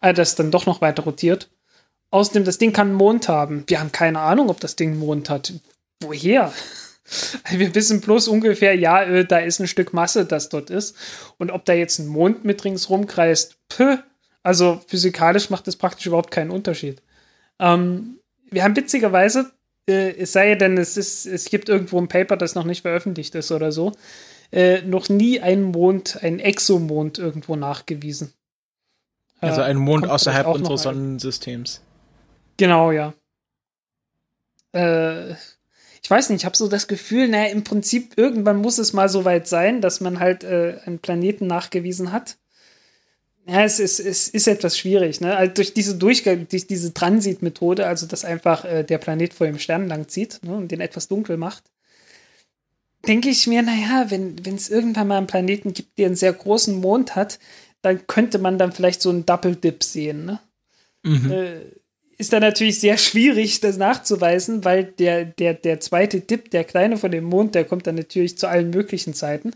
Also das dann doch noch weiter rotiert. Außerdem, das Ding kann einen Mond haben. Wir haben keine Ahnung, ob das Ding einen Mond hat. Woher? Wir wissen bloß ungefähr, ja, äh, da ist ein Stück Masse, das dort ist. Und ob da jetzt ein Mond mit ringsrum kreist, pö, also physikalisch macht das praktisch überhaupt keinen Unterschied. Ähm, wir haben witzigerweise, äh, es sei denn, es, ist, es gibt irgendwo ein Paper, das noch nicht veröffentlicht ist oder so, äh, noch nie einen Mond, einen Exomond irgendwo nachgewiesen. Also ein Mond außerhalb unseres Sonnensystems. Genau, ja. Äh, ich weiß nicht, ich habe so das Gefühl, naja, im Prinzip irgendwann muss es mal so weit sein, dass man halt äh, einen Planeten nachgewiesen hat. Ja, es ist, es ist etwas schwierig, ne? Also durch diese Durchgang, durch diese Transitmethode, also dass einfach äh, der Planet vor dem Stern lang zieht ne, und den etwas dunkel macht, denke ich mir, naja, wenn es irgendwann mal einen Planeten gibt, der einen sehr großen Mond hat, dann könnte man dann vielleicht so einen Double Dip sehen, ne? Mhm. Äh, ist dann natürlich sehr schwierig, das nachzuweisen, weil der, der, der zweite Dip, der kleine von dem Mond, der kommt dann natürlich zu allen möglichen Zeiten.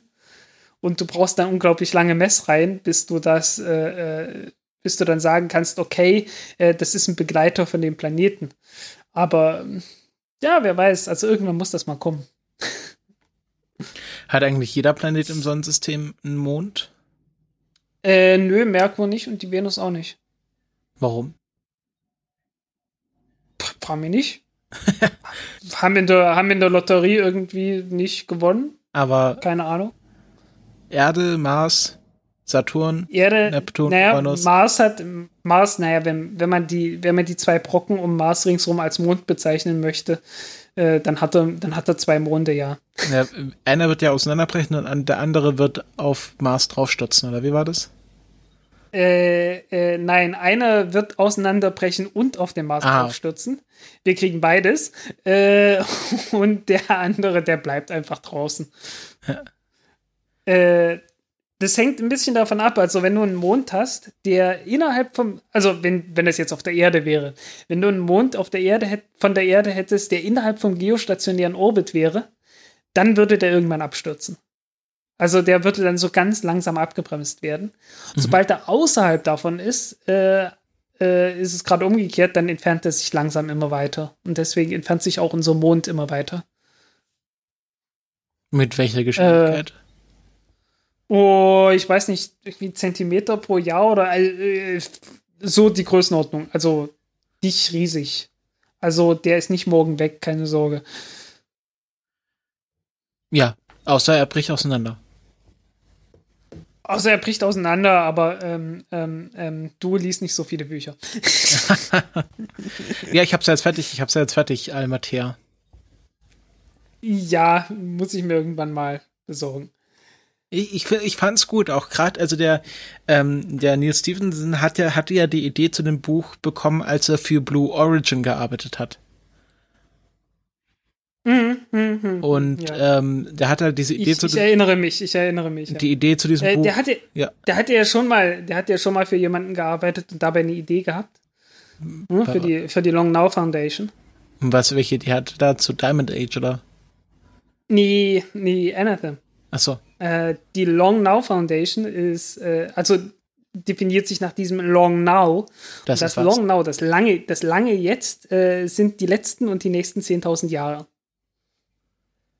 Und du brauchst dann unglaublich lange Messreihen, bis du das, äh, äh, bis du dann sagen kannst, okay, äh, das ist ein Begleiter von dem Planeten. Aber ja, wer weiß, also irgendwann muss das mal kommen. Hat eigentlich jeder Planet im Sonnensystem einen Mond? Äh, nö, Merkur nicht und die Venus auch nicht. Warum? Frag mich nicht. *laughs* haben, in der, haben in der Lotterie irgendwie nicht gewonnen. Aber. Keine Ahnung. Erde, Mars, Saturn, Erde, Neptun, naja, Uranus. Mars hat Mars, naja, wenn, wenn man die, wenn man die zwei Brocken um Mars ringsrum als Mond bezeichnen möchte, äh, dann hat er, dann hat er zwei Monde, ja. ja. Einer wird ja auseinanderbrechen und der andere wird auf Mars draufstürzen, oder wie war das? Äh, äh, nein, einer wird auseinanderbrechen und auf den Mars ah. draufstürzen. Wir kriegen beides. Äh, *laughs* und der andere, der bleibt einfach draußen. Ja. Äh, das hängt ein bisschen davon ab. Also, wenn du einen Mond hast, der innerhalb vom, also wenn, wenn das jetzt auf der Erde wäre, wenn du einen Mond auf der Erde von der Erde hättest, der innerhalb vom geostationären Orbit wäre, dann würde der irgendwann abstürzen. Also der würde dann so ganz langsam abgebremst werden. Mhm. Sobald er außerhalb davon ist, äh, äh, ist es gerade umgekehrt, dann entfernt er sich langsam immer weiter. Und deswegen entfernt sich auch unser Mond immer weiter. Mit welcher Geschwindigkeit? Äh, Oh, ich weiß nicht, wie Zentimeter pro Jahr oder äh, so die Größenordnung. Also nicht riesig. Also der ist nicht morgen weg, keine Sorge. Ja, außer er bricht auseinander. Außer er bricht auseinander, aber ähm, ähm, ähm, du liest nicht so viele Bücher. *laughs* ja, ich hab's ja jetzt fertig, ich hab's ja jetzt fertig, Almatea. Ja, muss ich mir irgendwann mal besorgen. Ich, ich, ich fand es gut, auch gerade, also der, ähm, der Neil Stevenson hat ja, hatte ja die Idee zu dem Buch bekommen, als er für Blue Origin gearbeitet hat. Mhm, mh, mh, und ja. ähm, der hat halt diese Idee ich, zu. Ich erinnere mich, ich erinnere mich. Die ja. Idee zu diesem äh, Buch. Der hatte, ja. der hatte ja schon mal, der hat ja schon mal für jemanden gearbeitet und dabei eine Idee gehabt. Ja, für die, für die Long Now Foundation. Und was, welche Idee hat da zu Diamond Age, oder? Nee, nee, Anathem. Ach so. Äh, die Long Now Foundation ist, äh, also definiert sich nach diesem Long Now. Das, das Long Now, das lange, das lange Jetzt, äh, sind die letzten und die nächsten 10.000 Jahre.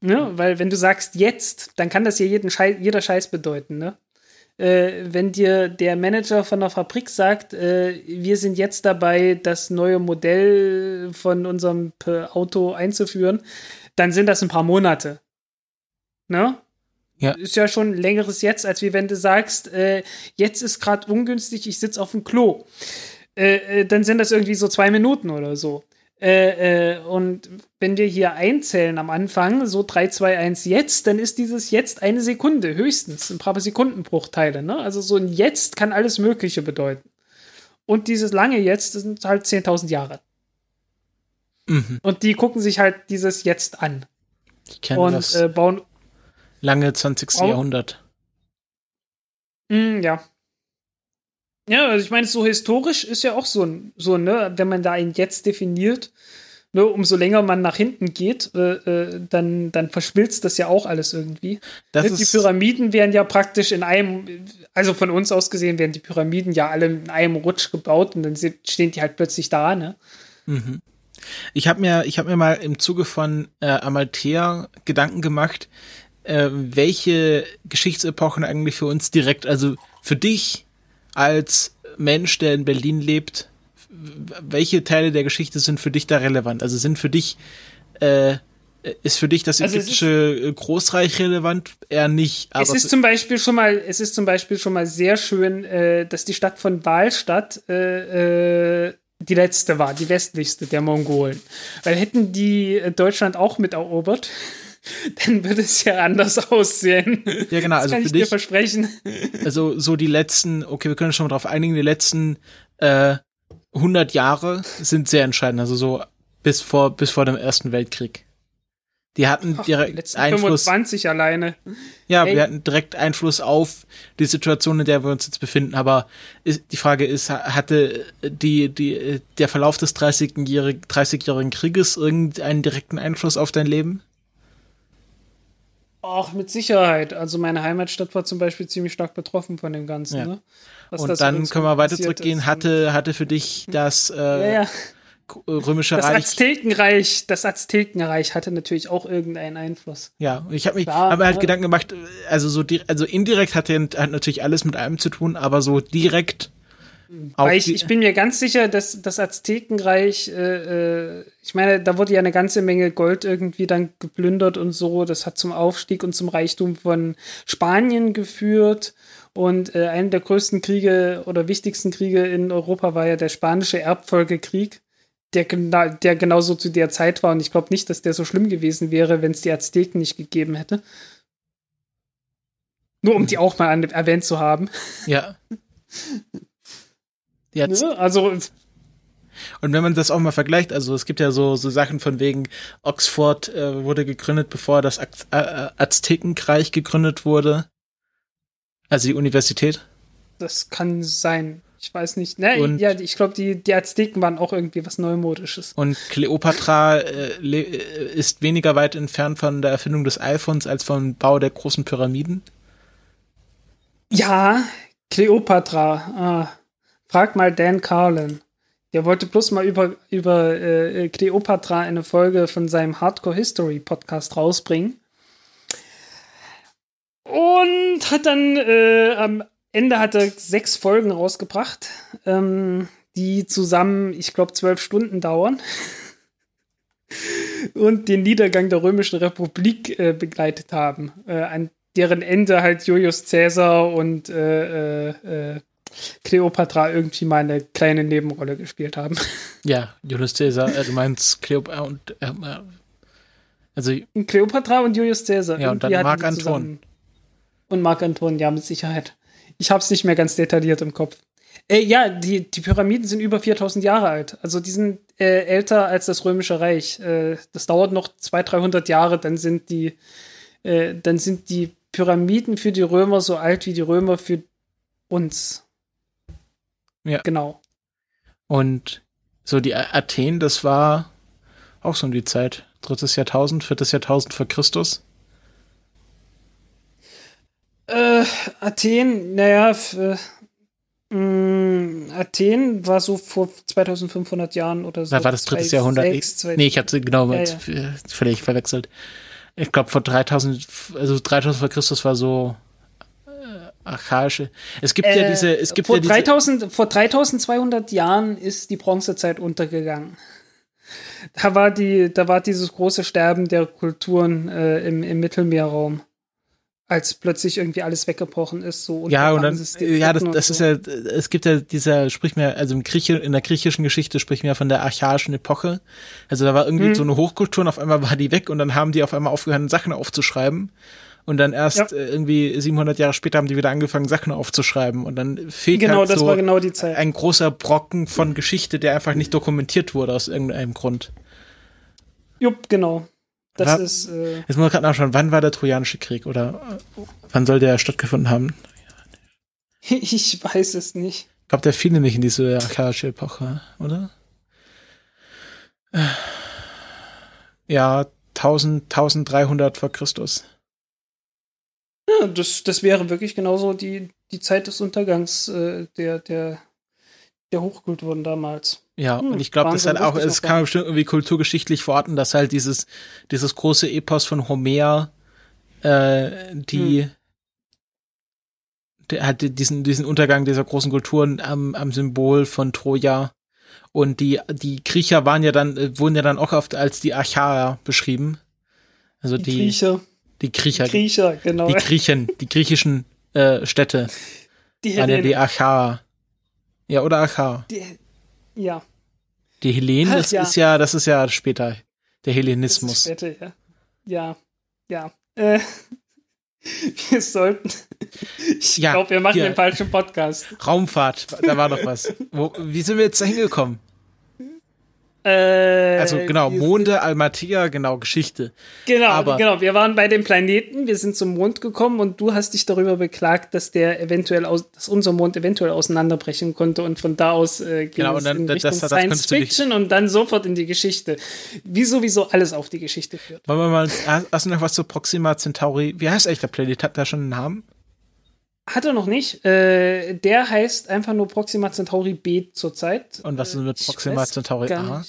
Ne? Weil wenn du sagst jetzt, dann kann das ja jeden Scheiß, jeder Scheiß bedeuten. Ne? Äh, wenn dir der Manager von der Fabrik sagt, äh, wir sind jetzt dabei, das neue Modell von unserem Auto einzuführen, dann sind das ein paar Monate. Ne? Ja. Ist ja schon längeres Jetzt, als wie wenn du sagst, äh, jetzt ist gerade ungünstig, ich sitze auf dem Klo. Äh, äh, dann sind das irgendwie so zwei Minuten oder so. Äh, äh, und wenn wir hier einzählen am Anfang, so 3, 2, 1 jetzt, dann ist dieses jetzt eine Sekunde, höchstens, ein paar Sekundenbruchteile. Ne? Also so ein Jetzt kann alles Mögliche bedeuten. Und dieses lange Jetzt sind halt 10.000 Jahre. Mhm. Und die gucken sich halt dieses Jetzt an. Ich kenne das. Und äh, bauen lange 20. Oh. Jahrhundert. Mm, ja. Ja, also ich meine, so historisch ist ja auch so, so ne, wenn man da ein Jetzt definiert, ne, umso länger man nach hinten geht, äh, äh, dann, dann verschmilzt das ja auch alles irgendwie. Ne, die Pyramiden werden ja praktisch in einem, also von uns aus gesehen, werden die Pyramiden ja alle in einem Rutsch gebaut und dann stehen die halt plötzlich da, ne? Mhm. Ich habe mir, ich habe mir mal im Zuge von äh, Amalthea Gedanken gemacht, äh, welche Geschichtsepochen eigentlich für uns direkt, also für dich als Mensch, der in Berlin lebt, welche Teile der Geschichte sind für dich da relevant? Also sind für dich, äh, ist für dich das also ägyptische Großreich relevant? Eher nicht. es ist zum Beispiel schon mal, es ist zum Beispiel schon mal sehr schön, äh, dass die Stadt von Wahlstadt äh, äh, die letzte war, die westlichste der Mongolen. Weil hätten die Deutschland auch mit erobert, *laughs* dann würde es ja anders aussehen. Ja, genau, Das also kann für ich dir dich, versprechen. also so die letzten, okay, wir können uns schon mal drauf einigen, die letzten äh, 100 Jahre sind sehr entscheidend, also so bis vor, bis vor dem Ersten Weltkrieg. Die hatten die direkt letzten Einfluss, 25 alleine. ja, ey. wir hatten direkt Einfluss auf die Situation, in der wir uns jetzt befinden, aber ist, die Frage ist, ha- hatte die, die, der Verlauf des 30-jährigen 30-jährigen Krieges irgendeinen direkten Einfluss auf dein Leben? Ach, mit Sicherheit. Also meine Heimatstadt war zum Beispiel ziemlich stark betroffen von dem Ganzen. Ja. Ne? Und dann können wir weiter zurückgehen. Hatte, hatte für dich das äh, ja, ja. römische Das Reich Aztekenreich, das Aztekenreich hatte natürlich auch irgendeinen Einfluss. Ja, ich habe mich Klar, hab mir halt ne? Gedanken gemacht, also so also indirekt hat, hat natürlich alles mit allem zu tun, aber so direkt auch Weil ich, ich bin mir ganz sicher, dass das Aztekenreich, äh, äh, ich meine, da wurde ja eine ganze Menge Gold irgendwie dann geplündert und so. Das hat zum Aufstieg und zum Reichtum von Spanien geführt. Und äh, einer der größten Kriege oder wichtigsten Kriege in Europa war ja der spanische Erbfolgekrieg, der, gena der genauso zu der Zeit war. Und ich glaube nicht, dass der so schlimm gewesen wäre, wenn es die Azteken nicht gegeben hätte. Nur um die auch mal erwähnt zu haben. ja. *laughs* Jetzt, Ne? Also Und wenn man das auch mal vergleicht, also es gibt ja so, so Sachen von wegen, Oxford äh, wurde gegründet, bevor das Az äh, äh, Aztekenreich gegründet wurde. Also die Universität. Das kann sein. Ich weiß nicht. Ne, Und- ja, ich glaube, die, die Azteken waren auch irgendwie was Neumodisches. Und Kleopatra äh, äh, ist weniger weit entfernt von der Erfindung des iPhones als vom Bau der großen Pyramiden. Ja, Kleopatra. Ah, frag mal Dan Carlin. Der wollte bloß mal über, über äh, Kleopatra eine Folge von seinem Hardcore History Podcast rausbringen. Und hat dann äh, am Ende hat er sechs Folgen rausgebracht, ähm, die zusammen, ich glaube, zwölf Stunden dauern. *laughs* und den Niedergang der Römischen Republik äh, begleitet haben. Äh, an deren Ende halt Julius Caesar und äh, äh, äh, Kleopatra irgendwie mal eine kleine Nebenrolle gespielt haben. *laughs* Ja, Julius Caesar, äh, du meinst Kleopatra und äh, äh, also Kleopatra und Julius Caesar. Ja, und dann Marc Anton. Und Marc Anton, ja, mit Sicherheit. Ich habe es nicht mehr ganz detailliert im Kopf. Äh, ja, die, die Pyramiden sind über 4000 Jahre alt. Also die sind äh, älter als das Römische Reich. Äh, das dauert noch 200, 300 Jahre, dann sind die, äh, dann sind die Pyramiden für die Römer so alt wie die Römer für uns. Ja. Genau. und so die Athen, das war auch so um die Zeit. Drittes Jahrtausend, viertes Jahrtausend vor Christus. Äh, Athen, naja, f- äh, mh, Athen war so vor 2500 Jahren oder so. Da war das drittes Jahrhundert. 2006, Ich, nee, ich habe genau Ja, äh, völlig verwechselt. Ich glaube vor 3000, also 3000 vor Christus war so archaische. Es gibt ja Äh, diese, es gibt vor, ja diese, 3000, vor 3200 Jahren ist die Bronzezeit untergegangen. *laughs* Da war, die, da war dieses große Sterben der Kulturen äh, im, im Mittelmeerraum. Als plötzlich irgendwie alles weggebrochen ist. So ja, und dann, ja, das, und das so. ist ja, es gibt ja dieser, sprich mir, also im Grieche, in der griechischen Geschichte spricht mir von der archaischen Epoche. Also da war irgendwie Mhm. so eine Hochkultur und auf einmal war die weg und dann haben die auf einmal aufgehört, Sachen aufzuschreiben. Und dann erst Ja. äh, irgendwie 700 Jahre später haben die wieder angefangen, Sachen aufzuschreiben. Und dann fehlt Genau, halt das so war genau die Zeit. ein großer Brocken von Geschichte, der einfach nicht dokumentiert wurde aus irgendeinem Grund. Jupp, genau. Das War- ist. Äh, Jetzt muss man gerade nachschauen, wann war der Trojanische Krieg oder äh, wann soll der stattgefunden haben? *laughs* ich weiß es nicht. Ich glaube, der fiel nämlich in diese archaische Epoche, oder? Äh, Ja, 1000, 1300 vor Christus. Ja, das, das wäre wirklich genauso die, die Zeit des Untergangs äh, der, der, der Hochkulturen damals. Ja, Hm, und ich glaube, das halt auch, es kann man bestimmt irgendwie kulturgeschichtlich verorten, dass halt dieses, dieses große Epos von Homer, äh, die, Hm. der hat diesen, diesen Untergang dieser großen Kulturen am, am Symbol von Troja. Und die, die Griecher waren ja dann, äh, wurden ja dann auch oft als die Archaer beschrieben. Also Die, die, Griecher. Die Griecher, Griecher, genau. die Griechen, die griechischen äh, Städte Die ja die Hellenen. Archaer. Ja, oder Archaer. Die, ja, Die Hellenen, das ja. ist ja, das ist ja später. Der Hellenismus. später, ja. Ja. ja. Äh, *laughs* wir sollten. Ich Ja, glaube, wir machen hier. den falschen Podcast. Raumfahrt, da war doch was. Wo, wie sind wir jetzt da hingekommen? Äh, Also genau, Monde, Almatea, genau, Geschichte. Genau, aber- genau. Wir waren bei dem Planeten, wir sind zum Mond gekommen und du hast dich darüber beklagt, dass der eventuell aus, dass unser Mond eventuell auseinanderbrechen konnte und von da aus äh, ging Genau, es und dann- in das- Richtung das- Science Fiction und dann sofort in die Geschichte. Wie sowieso alles auf die Geschichte führt. Wollen wir mal, hast du noch was zu Proxima Centauri? Wie heißt eigentlich der Planet? Hat der schon einen Namen? Hat er noch nicht. Äh, der heißt einfach nur Proxima Centauri B zurzeit. Und was ist mit Ich Proxima Centauri A?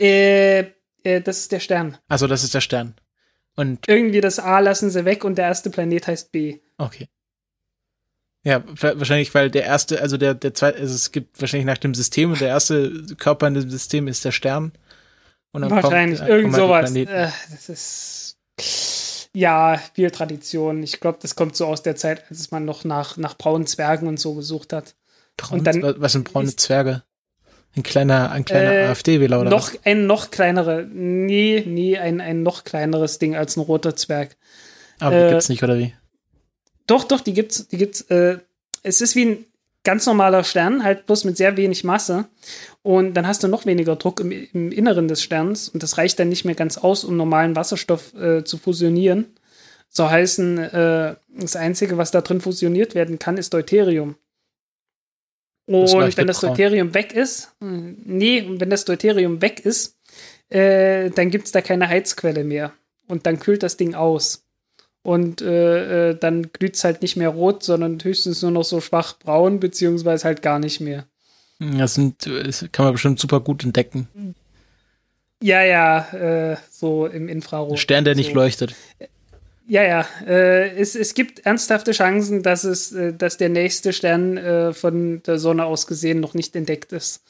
Äh, äh, das ist der Stern. Also das ist der Stern. Und Irgendwie das A lassen sie weg und der erste Planet heißt B. okay. Ja, wa- wahrscheinlich, weil der erste, also der, der zweite, also es gibt wahrscheinlich nach dem System und der erste Körper in dem System ist der Stern. Und dann Wahrscheinlich, kommt, äh, irgend halt sowas. Äh, das ist. Ja, viel Tradition. Ich glaube, das kommt so aus der Zeit, als man noch nach, nach braunen Zwergen und so gesucht hat. Braun, und dann was sind braune ist- Zwerge? Ein kleiner, ein kleiner Äh, AfD-Wähler oder noch was? ein noch kleinere, nee, nee, ein, ein noch kleineres Ding als ein roter Zwerg. Aber die äh, gibt's nicht, oder wie? Doch, doch, die gibt's, die gibt's. Äh, es ist wie ein ganz normaler Stern, halt bloß mit sehr wenig Masse. Und dann hast du noch weniger Druck im, im Inneren des Sterns. Und das reicht dann nicht mehr ganz aus, um normalen Wasserstoff äh, zu fusionieren. So heißen, äh, das Einzige, was da drin fusioniert werden kann, ist Deuterium. Und wenn das. Deuterium weg ist, äh, nee, und wenn das Deuterium weg ist, äh, dann gibt's da keine Heizquelle mehr. Und dann kühlt das Ding aus. Und äh, äh, dann glüht's halt nicht mehr rot, sondern höchstens nur noch so schwach braun, beziehungsweise halt gar nicht mehr. Das sind, das kann man bestimmt super gut entdecken. Ja, ja, äh, so im Infrarot. Ein Stern, der nicht so. leuchtet. Ja, ja. Äh, es, es gibt ernsthafte Chancen, dass es, äh, dass der nächste Stern äh, von der Sonne aus gesehen noch nicht entdeckt ist.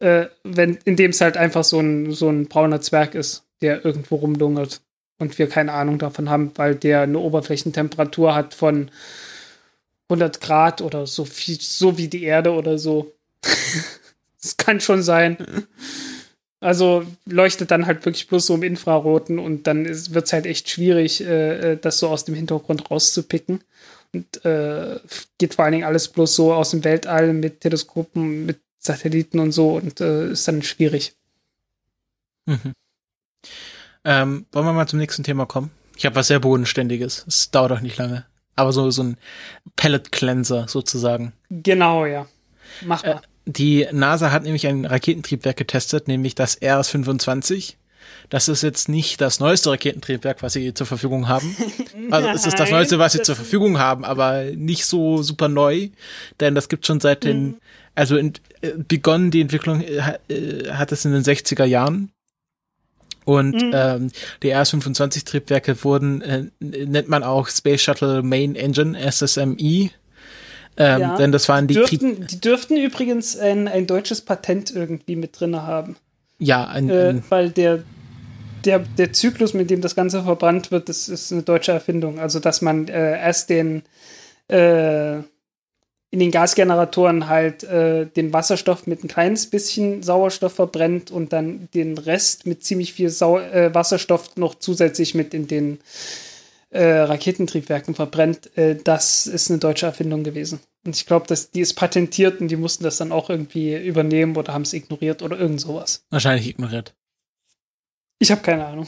Äh, wenn, indem es halt einfach so ein, so ein brauner Zwerg ist, der irgendwo rumlungert. Und wir keine Ahnung davon haben, weil der eine Oberflächentemperatur hat von 100 Grad oder so viel, so wie die Erde oder so. *laughs* Das kann schon sein. Also leuchtet dann halt wirklich bloß so im Infraroten und dann wird es halt echt schwierig, äh, äh, das so aus dem Hintergrund rauszupicken. Und äh, geht vor allen Dingen alles bloß so aus dem Weltall mit Teleskopen, mit Satelliten und so und äh, ist dann schwierig. Mhm. Ähm, wollen wir mal zum nächsten Thema kommen? Ich habe was sehr Bodenständiges. Es dauert auch nicht lange. Aber so, so ein Pellet Cleanser sozusagen. Genau, ja. Mach mal. Äh, die NASA hat nämlich ein Raketentriebwerk getestet, nämlich das RS-25. Das ist jetzt nicht das neueste Raketentriebwerk, was sie zur Verfügung haben. *laughs* Also es ist das Nein, neueste, was sie zur Verfügung haben, aber nicht so super neu, denn das gibt schon seit den, also in, äh, begonnen die Entwicklung äh, äh, hat es in den 60er Jahren. Und ähm, die RS-25-Triebwerke wurden, äh, nennt man auch Space Shuttle Main Engine, SSMI. Ähm, Ja. Denn das waren die Dürften, die dürften übrigens ein, ein deutsches Patent irgendwie mit drin haben. ja, ein, Äh, ein, weil der, der, der Zyklus, mit dem das Ganze verbrannt wird, das ist eine deutsche Erfindung. Also, dass man äh, erst den äh, in den Gasgeneratoren halt äh, den Wasserstoff mit ein kleines bisschen Sauerstoff verbrennt und dann den Rest mit ziemlich viel Sau äh, Wasserstoff noch zusätzlich mit in den äh, Raketentriebwerken verbrennt. Äh, das ist eine deutsche Erfindung gewesen. Und ich glaube, dass die ist patentiert und die mussten das dann auch irgendwie übernehmen oder haben es ignoriert oder irgend sowas. wahrscheinlich ignoriert. Ich habe keine Ahnung.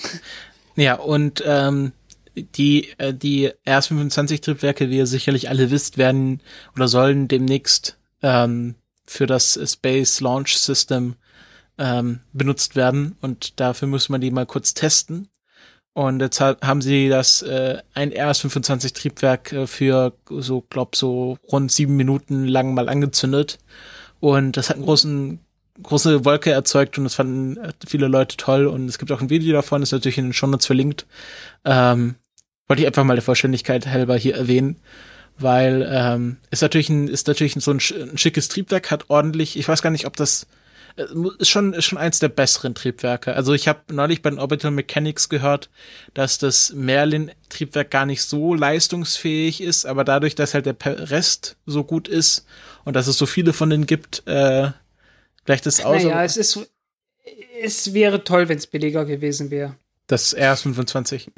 Ja, und ähm, die, äh, die RS-25-Triebwerke, wie ihr sicherlich alle wisst, werden oder sollen demnächst ähm, für das Space Launch System ähm, benutzt werden. Und dafür muss man die mal kurz testen. Und jetzt ha- haben sie das äh, ein RS-25-Triebwerk äh, für so, glaub, so rund sieben Minuten lang mal angezündet. Und das hat einen großen, große Wolke erzeugt und das fanden äh, viele Leute toll. Und es gibt auch ein Video davon, ist natürlich in den Shownotes verlinkt. Ähm, wollte ich einfach mal der Vollständigkeit halber hier erwähnen, weil ähm, ist natürlich ein, ist natürlich so ein, ein schickes Triebwerk, hat ordentlich, ich weiß gar nicht, ob das äh, ist schon ist schon eins der besseren Triebwerke. Also ich habe neulich bei den Orbital Mechanics gehört, dass das Merlin Triebwerk gar nicht so leistungsfähig ist, aber dadurch, dass halt der Rest so gut ist und dass es so viele von denen gibt, äh, gleicht es aus. Naja, es ist. Es wäre toll, wenn es billiger gewesen wäre. Das RS25.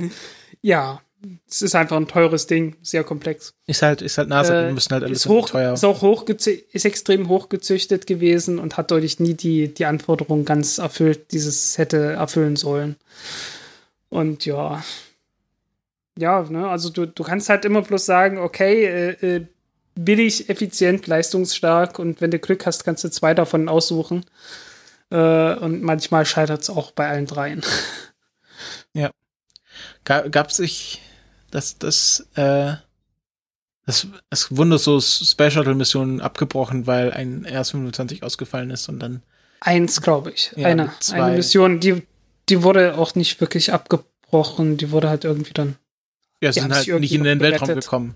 Ja, es ist einfach ein teures Ding, sehr komplex. Ist halt, ist halt NASA, Äh, müssen halt alles ist, hoch, teuer. ist auch hochgezü- ist extrem hochgezüchtet gewesen und hat deutlich nie die, die Anforderungen ganz erfüllt, die es hätte erfüllen sollen. Und ja. Ja, ne, also du, du kannst halt immer bloß sagen, okay, äh, äh, billig, effizient, leistungsstark und wenn du Glück hast, kannst du zwei davon aussuchen. Äh, und manchmal scheitert es auch bei allen dreien. *laughs* Ga, gab sich das, das, äh, das, es wurden so Space Shuttle Missionen abgebrochen, weil ein RS-25 ausgefallen ist und dann, Eins, glaube ich. Ja, eine, eine Mission, die, die wurde auch nicht wirklich abgebrochen, die wurde halt irgendwie dann. ja, sie sind halt nicht in den Weltraum gerettet. gekommen.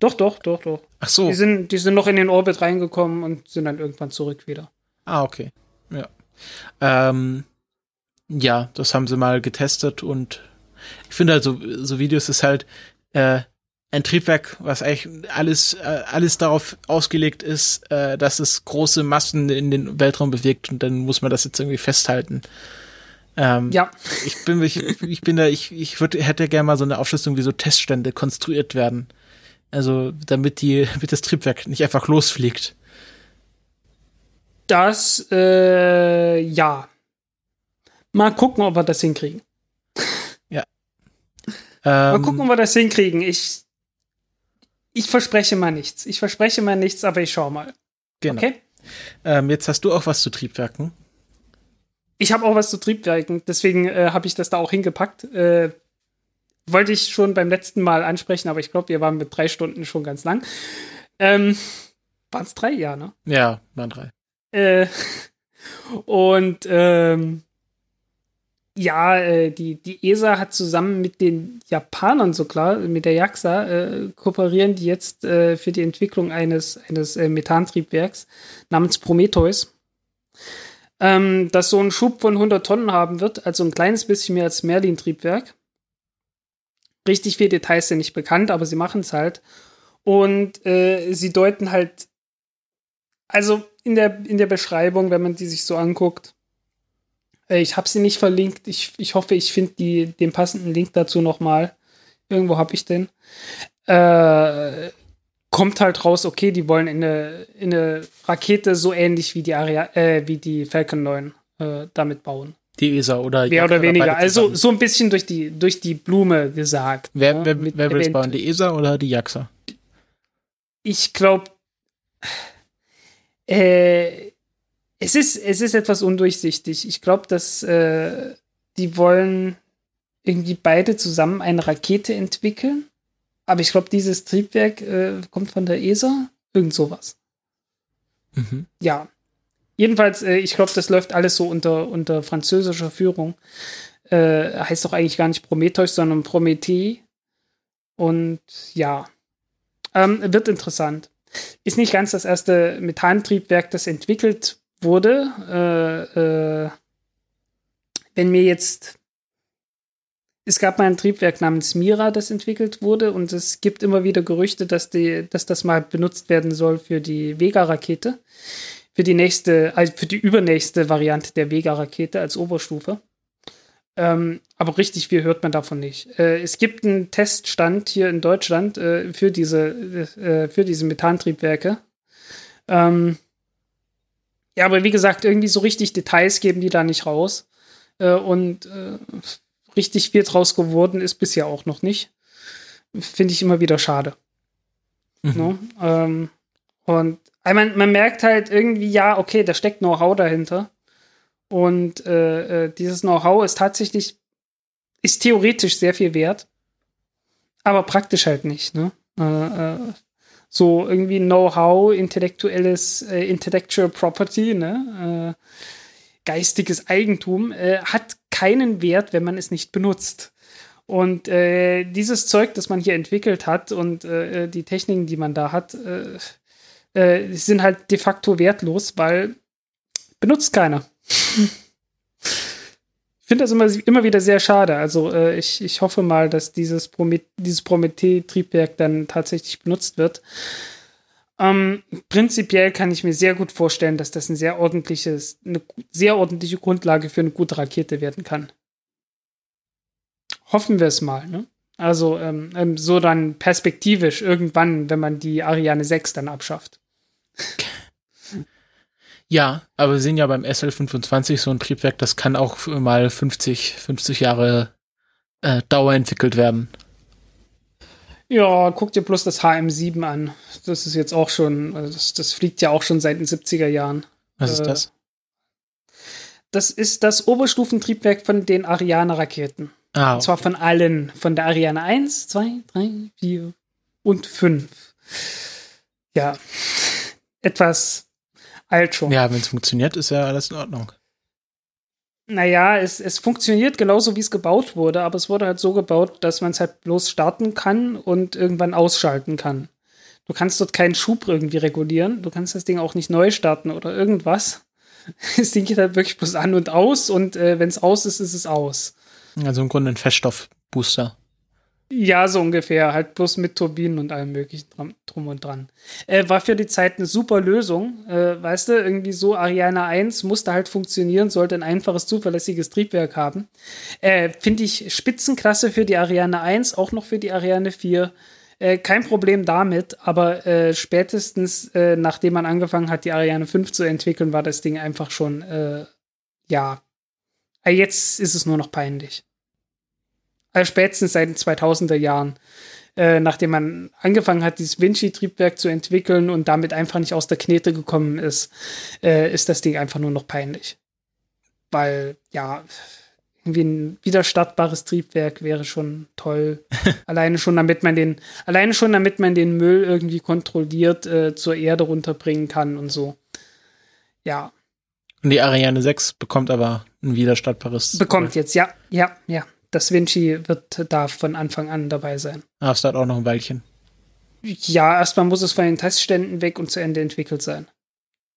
Doch, doch, doch, doch. Ach so. Die, sind, die sind noch in den Orbit reingekommen und sind dann irgendwann zurück wieder. Ah, okay. Ja. Ähm, ja, das haben sie mal getestet und ich finde halt so, so Videos ist halt äh, ein Triebwerk, was eigentlich alles, äh, alles darauf ausgelegt ist, äh, dass es große Massen in den Weltraum bewegt und dann muss man das jetzt irgendwie festhalten. Ähm, Ja, ich bin, ich, ich bin da, ich, ich würde, hätte gerne mal so eine Aufschlüsselung, wie so Teststände konstruiert werden. Also, damit die, damit das Triebwerk nicht einfach losfliegt. das, äh, ja. Mal gucken, ob wir das hinkriegen. Mal Ähm, gucken, ob wir das hinkriegen. Ich, ich verspreche mal nichts. Ich verspreche mal nichts, aber ich schau mal. genau. Okay? Ähm, jetzt hast du auch was zu Triebwerken. Ich habe auch was zu Triebwerken, deswegen äh, habe ich das da auch hingepackt. Äh, wollte ich schon beim letzten Mal ansprechen, aber ich glaube, wir waren mit drei Stunden schon ganz lang. Ähm, Waren es drei Jahre, ne? Ja, waren drei. Äh, *laughs* und ähm, ja, äh, die, die ESA hat zusammen mit den Japanern so klar, mit der JAXA, äh, kooperieren die jetzt äh, für die Entwicklung eines, eines äh, Methantriebwerks namens Prometheus. Ähm, das so einen Schub von 100 Tonnen haben wird, also ein kleines bisschen mehr als Merlin-Triebwerk. Richtig viele Details sind nicht bekannt, aber sie machen es halt. Und äh, sie deuten halt, also in der, in der Beschreibung, wenn man die sich so anguckt, ich habe sie nicht verlinkt. Ich, ich hoffe, ich finde den passenden Link dazu nochmal. Irgendwo habe ich den. Äh, kommt halt raus, okay, die wollen in eine, in eine Rakete so ähnlich wie die, Aria äh, wie die Falcon 9 äh, damit bauen. Die ESA oder Mehr oder weniger. Also so ein bisschen durch die, durch die Blume gesagt. Wer, ne? wer, wer will es bauen? Die ESA oder die JAXA? ich glaube, äh, es ist, es ist etwas undurchsichtig. Ich glaube, dass äh, die wollen irgendwie beide zusammen eine Rakete entwickeln. Aber ich glaube, dieses Triebwerk äh, kommt von der ESA. Irgend sowas. Mhm. Ja. Jedenfalls, äh, ich glaube, das läuft alles so unter, unter französischer Führung. Äh, heißt doch eigentlich gar nicht Prometheus, sondern Promethe. Und ja, ähm, wird interessant. Ist nicht ganz das erste Methantriebwerk, das entwickelt wurde. Äh, äh, wenn mir jetzt. Es gab mal ein Triebwerk namens Mira, das entwickelt wurde, und es gibt immer wieder Gerüchte, dass, die, dass das mal benutzt werden soll für die Vega-Rakete. Für die nächste, also für die übernächste Variante der Vega-Rakete als Oberstufe. Ähm, aber richtig viel hört man davon nicht. Äh, es gibt einen Teststand hier in Deutschland äh, für diese, äh, für diese Methantriebwerke. Ähm, ja, aber wie gesagt, irgendwie so richtig Details geben die da nicht raus. Äh, und äh, richtig viel draus geworden ist bisher auch noch nicht. Finde ich immer wieder schade. Mhm. Ne? Ähm, und mein, man merkt halt irgendwie, ja, okay, da steckt Know-how dahinter. Und äh, äh, dieses Know-how ist tatsächlich, ist theoretisch sehr viel wert, aber praktisch halt nicht. Ne? Äh, äh, so irgendwie Know-how, intellektuelles, äh, intellectual property, ne? äh, geistiges Eigentum, äh, hat keinen Wert, wenn man es nicht benutzt. Und äh, dieses Zeug, das man hier entwickelt hat und äh, die Techniken, die man da hat, äh, äh, sind halt de facto wertlos, weil benutzt keiner. *laughs* Ich finde das immer, immer wieder sehr schade. Also äh, ich, ich hoffe mal, dass dieses, Promet dieses Promethe-Triebwerk dann tatsächlich benutzt wird. Ähm, prinzipiell kann ich mir sehr gut vorstellen, dass das ein sehr ordentliches, eine sehr ordentliche Grundlage für eine gute Rakete werden kann. Hoffen wir es mal, ne? Also ähm, ähm, so dann perspektivisch irgendwann, wenn man die Ariane 6 dann abschafft. *laughs* Ja, aber wir sehen ja beim SL25 so ein Triebwerk, das kann auch mal 50, 50 Jahre äh, Dauer entwickelt werden. Ja, guck dir bloß das HM7 an. Das ist jetzt auch schon, also das, das fliegt ja auch schon seit den 70er Jahren. Was ist Äh, das? Das ist das Oberstufentriebwerk von den Ariane-Raketen. Ah, Und zwar von allen. Von der Ariane 1, 2, 3, 4 und 5. Ja. Etwas alt schon. ja, wenn es funktioniert, ist ja alles in Ordnung. Naja, es, es funktioniert genauso, wie es gebaut wurde, aber es wurde halt so gebaut, dass man es halt bloß starten kann und irgendwann ausschalten kann. Du kannst dort keinen Schub irgendwie regulieren. Du kannst das Ding auch nicht neu starten oder irgendwas. *laughs* Das Ding geht halt wirklich bloß an und aus und äh, wenn es aus ist, ist es aus. Also im Grunde ein Feststoffbooster. Ja, so ungefähr. Halt bloß mit Turbinen und allem möglichen drum, und dran. Äh, war für die Zeit eine super Lösung. Äh, weißt du, irgendwie so Ariane 1 musste halt funktionieren, sollte ein einfaches, zuverlässiges Triebwerk haben. Äh, Finde ich Spitzenklasse für die Ariane 1, auch noch für die Ariane 4. Äh, kein Problem damit, aber äh, spätestens äh, nachdem man angefangen hat, die Ariane 5 zu entwickeln, war das Ding einfach schon, ja. Jetzt ist es nur noch peinlich. Also spätestens seit den 2000er Jahren, äh, nachdem man angefangen hat, dieses Vinci-Triebwerk zu entwickeln und damit einfach nicht aus der Knete gekommen ist, äh, ist das Ding einfach nur noch peinlich. Weil, ja, irgendwie ein wiederstartbares Triebwerk wäre schon toll. *laughs* alleine schon, damit man den, alleine schon, damit man den Müll irgendwie kontrolliert äh, zur Erde runterbringen kann und so. Ja, Und die Ariane 6 bekommt aber ein widerstandbares. bekommt jetzt, ja, ja, ja. Das Vinci wird da von Anfang an dabei sein. Ah, es dauert auch noch ein Weilchen. Ja, erstmal muss es von den Testständen weg und zu Ende entwickelt sein.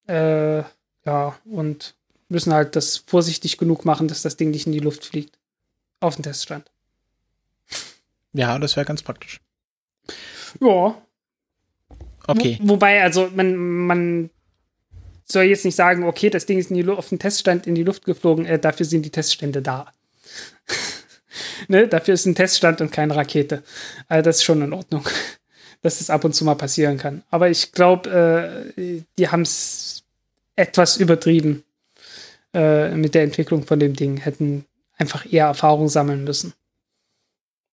Äh, ja, und müssen halt das vorsichtig genug machen, dass das Ding nicht in die Luft fliegt. Auf den Teststand. Ja, das wäre ganz praktisch. Ja. Okay. Wo, wobei, also man, man soll jetzt nicht sagen, okay, das Ding ist in die Lu auf den Teststand in die Luft geflogen, äh, dafür sind die Teststände da. Ne? Dafür ist ein Teststand und keine Rakete. Also das ist schon in Ordnung, *laughs* dass das ab und zu mal passieren kann. Aber ich glaube, äh, die haben es etwas übertrieben äh, mit der Entwicklung von dem Ding, hätten einfach eher Erfahrung sammeln müssen.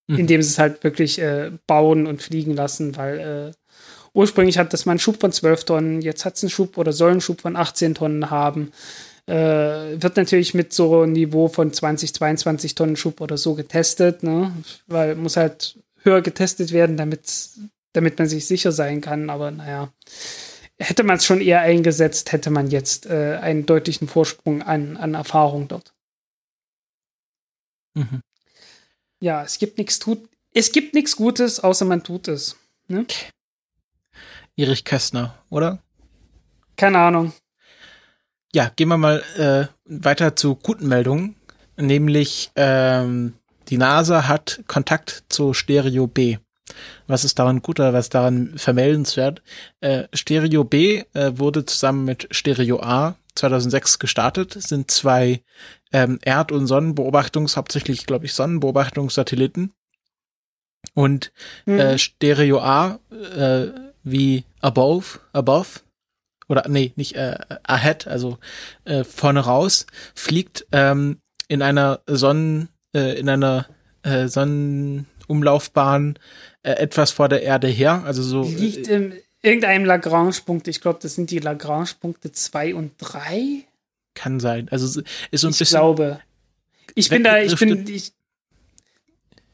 Mhm. Indem sie es halt wirklich äh, bauen und fliegen lassen, weil äh, ursprünglich hat das mal einen Schub von 12 Tonnen, jetzt hat es einen Schub oder soll einen Schub von 18 Tonnen haben. Äh, wird natürlich mit so einem Niveau von 20, 22 Tonnen Schub oder so getestet, ne? Weil muss halt höher getestet werden, damit, damit man sich sicher sein kann. Aber naja, hätte man es schon eher eingesetzt, hätte man jetzt äh, einen deutlichen Vorsprung an, an Erfahrung dort. Mhm. Ja, es gibt nichts tut. Es gibt nichts Gutes, außer man tut es. Ne? Erich Kästner, oder? Keine Ahnung. Ja, gehen wir mal äh, weiter zu guten Meldungen. Nämlich ähm, die NASA hat Kontakt zu Stereo B. Was ist daran gut oder was daran vermeldenswert? Äh, Stereo B äh, wurde zusammen mit Stereo A 2006 gestartet. Es sind zwei ähm, Erd- und Sonnenbeobachtungs-, hauptsächlich, glaube ich, Sonnenbeobachtungssatelliten. Und Mhm. äh, Stereo A äh, wie above, above oder nee, nicht äh, ahead, also äh, vorne raus, fliegt ähm, in einer Sonnen, äh, in einer äh, Sonnenumlaufbahn äh, etwas vor der Erde her, also so Liegt äh, in irgendeinem Lagrange-Punkt. Ich glaube, das sind die Lagrange-Punkte 2 und 3. kann sein. Also so- ist so ein Ich bisschen glaube. Ich bin da, ich bin, ich,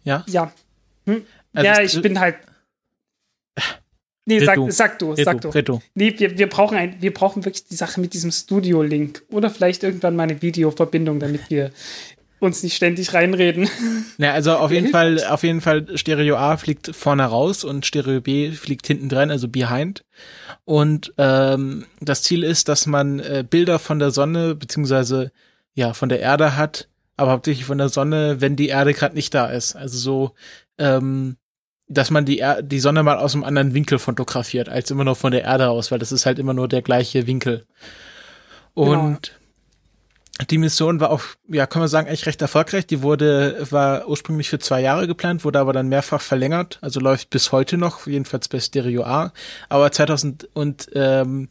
ja. ja. Hm? Also ja, ich bin halt. Nee, sag, du. sag du, sag du, du. Nee, wir, wir, brauchen ein, wir brauchen wirklich die Sache mit diesem Studio-Link. Oder vielleicht irgendwann mal eine Videoverbindung, damit wir uns nicht ständig reinreden. *laughs* Ja, also auf jeden *laughs* Fall, auf jeden Fall Stereo A fliegt vorne raus und Stereo B fliegt hinten dran, also behind. Und ähm, das Ziel ist, dass man äh, Bilder von der Sonne beziehungsweise ja von der Erde hat, aber hauptsächlich von der Sonne, wenn die Erde gerade nicht da ist. Also so, ähm, dass man die, er die Sonne mal aus einem anderen Winkel fotografiert, als immer noch von der Erde aus, weil das ist halt immer nur der gleiche Winkel. Und die Mission war auch, ja, kann man sagen, echt recht erfolgreich. Die wurde, war ursprünglich für zwei Jahre geplant, wurde aber dann mehrfach verlängert, also läuft bis heute noch, jedenfalls bei Stereo A. Aber 2000 und ähm,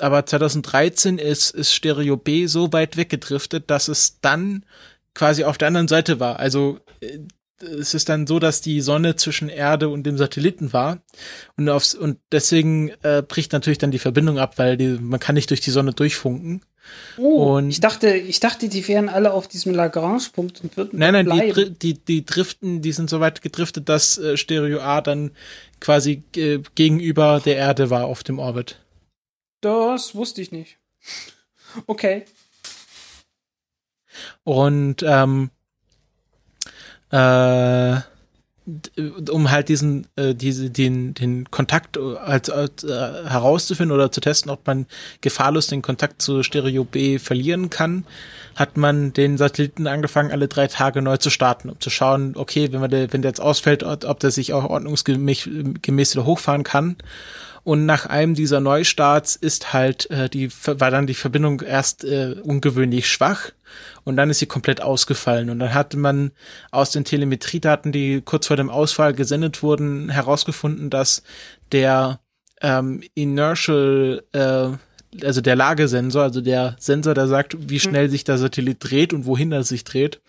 aber 2013 ist, ist Stereo B so weit weggedriftet, dass es dann quasi auf der anderen Seite war. Also äh, es ist dann so, dass die Sonne zwischen Erde und dem Satelliten war und aufs, und deswegen äh, bricht natürlich dann die Verbindung ab, weil die, man kann nicht durch die Sonne durchfunken. Oh, und ich dachte, ich dachte, die wären alle auf diesem Lagrange-Punkt und würden Nein, nein, die, die, die driften, die sind so weit gedriftet, dass äh, Stereo A dann quasi äh, gegenüber der Erde war auf dem Orbit. Das wusste ich nicht. *laughs* Okay. Und ähm, äh, um halt diesen, äh, diese, den, den Kontakt als, als äh, herauszufinden oder zu testen, ob man gefahrlos den Kontakt zu Stereo B verlieren kann, hat man den Satelliten angefangen, alle drei Tage neu zu starten, um zu schauen, okay, wenn man der, wenn der jetzt ausfällt, ob der sich auch ordnungsgemäß wieder hochfahren kann. Und nach einem dieser Neustarts ist halt äh, die war dann die Verbindung erst äh, ungewöhnlich schwach und dann ist sie komplett ausgefallen. Und dann hatte man aus den Telemetriedaten, die kurz vor dem Ausfall gesendet wurden, herausgefunden, dass der ähm, Inertial äh, also der Lagesensor, also der Sensor, der sagt, wie hm. schnell sich der Satellit dreht und wohin er sich dreht,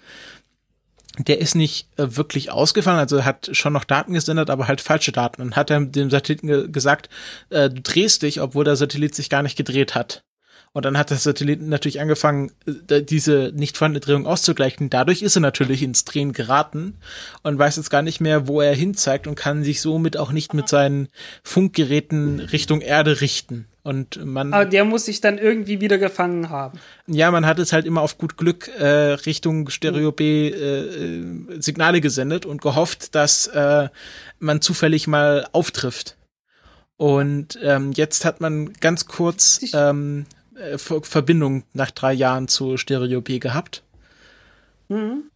der ist nicht äh, wirklich ausgefallen, also hat schon noch Daten gesendet, aber halt falsche Daten. Und hat er dem Satelliten ge gesagt, äh, du drehst dich, obwohl der Satellit sich gar nicht gedreht hat. Und dann hat der Satellit natürlich angefangen, äh, diese nicht vorhandene Drehung auszugleichen. Dadurch ist er natürlich ins Drehen geraten und weiß jetzt gar nicht mehr, wo er hinzeigt und kann sich somit auch nicht mit seinen Funkgeräten Richtung Erde richten. Und man. Aber der muss sich dann irgendwie wieder gefangen haben. Ja, man hat es halt immer auf gut Glück äh, Richtung Stereo B äh, äh, Signale gesendet und gehofft, dass äh, man zufällig mal auftrifft. Und ähm, jetzt hat man ganz kurz ähm, äh, Verbindung nach drei Jahren zu Stereo B gehabt. Mhm.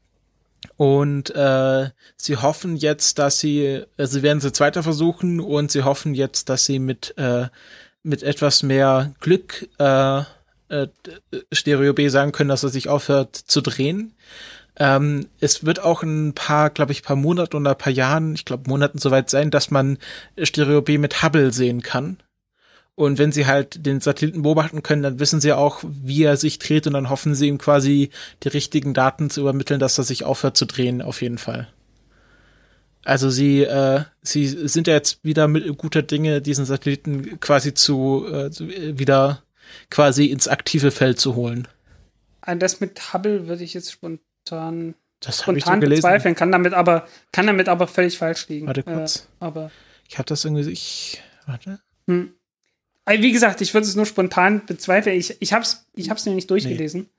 Und äh, sie hoffen jetzt, dass sie, also sie werden es jetzt weiter versuchen und sie hoffen jetzt, dass sie mit, äh, mit etwas mehr Glück äh, äh, Stereo B sagen können, dass er sich aufhört zu drehen. Ähm, es wird auch ein paar, glaube ich, paar Monate oder ein paar Jahren, ich glaube Monaten soweit sein, dass man Stereo B mit Hubble sehen kann. Und wenn sie halt den Satelliten beobachten können, dann wissen sie auch, wie er sich dreht und dann hoffen sie ihm quasi die richtigen Daten zu übermitteln, dass er sich aufhört zu drehen, auf jeden Fall. Also sie, äh, sie sind ja jetzt wieder mit guter Dinge, diesen Satelliten quasi zu, äh, wieder quasi ins aktive Feld zu holen. Das mit Hubble würde ich jetzt spontan, das spontan ich so bezweifeln, kann damit aber, kann damit aber völlig falsch liegen. Warte kurz. Äh, aber ich habe das irgendwie, ich, warte. Hm. Wie gesagt, ich würde es nur spontan bezweifeln. Ich, ich habe es ich hab's nämlich durchgelesen. Nee.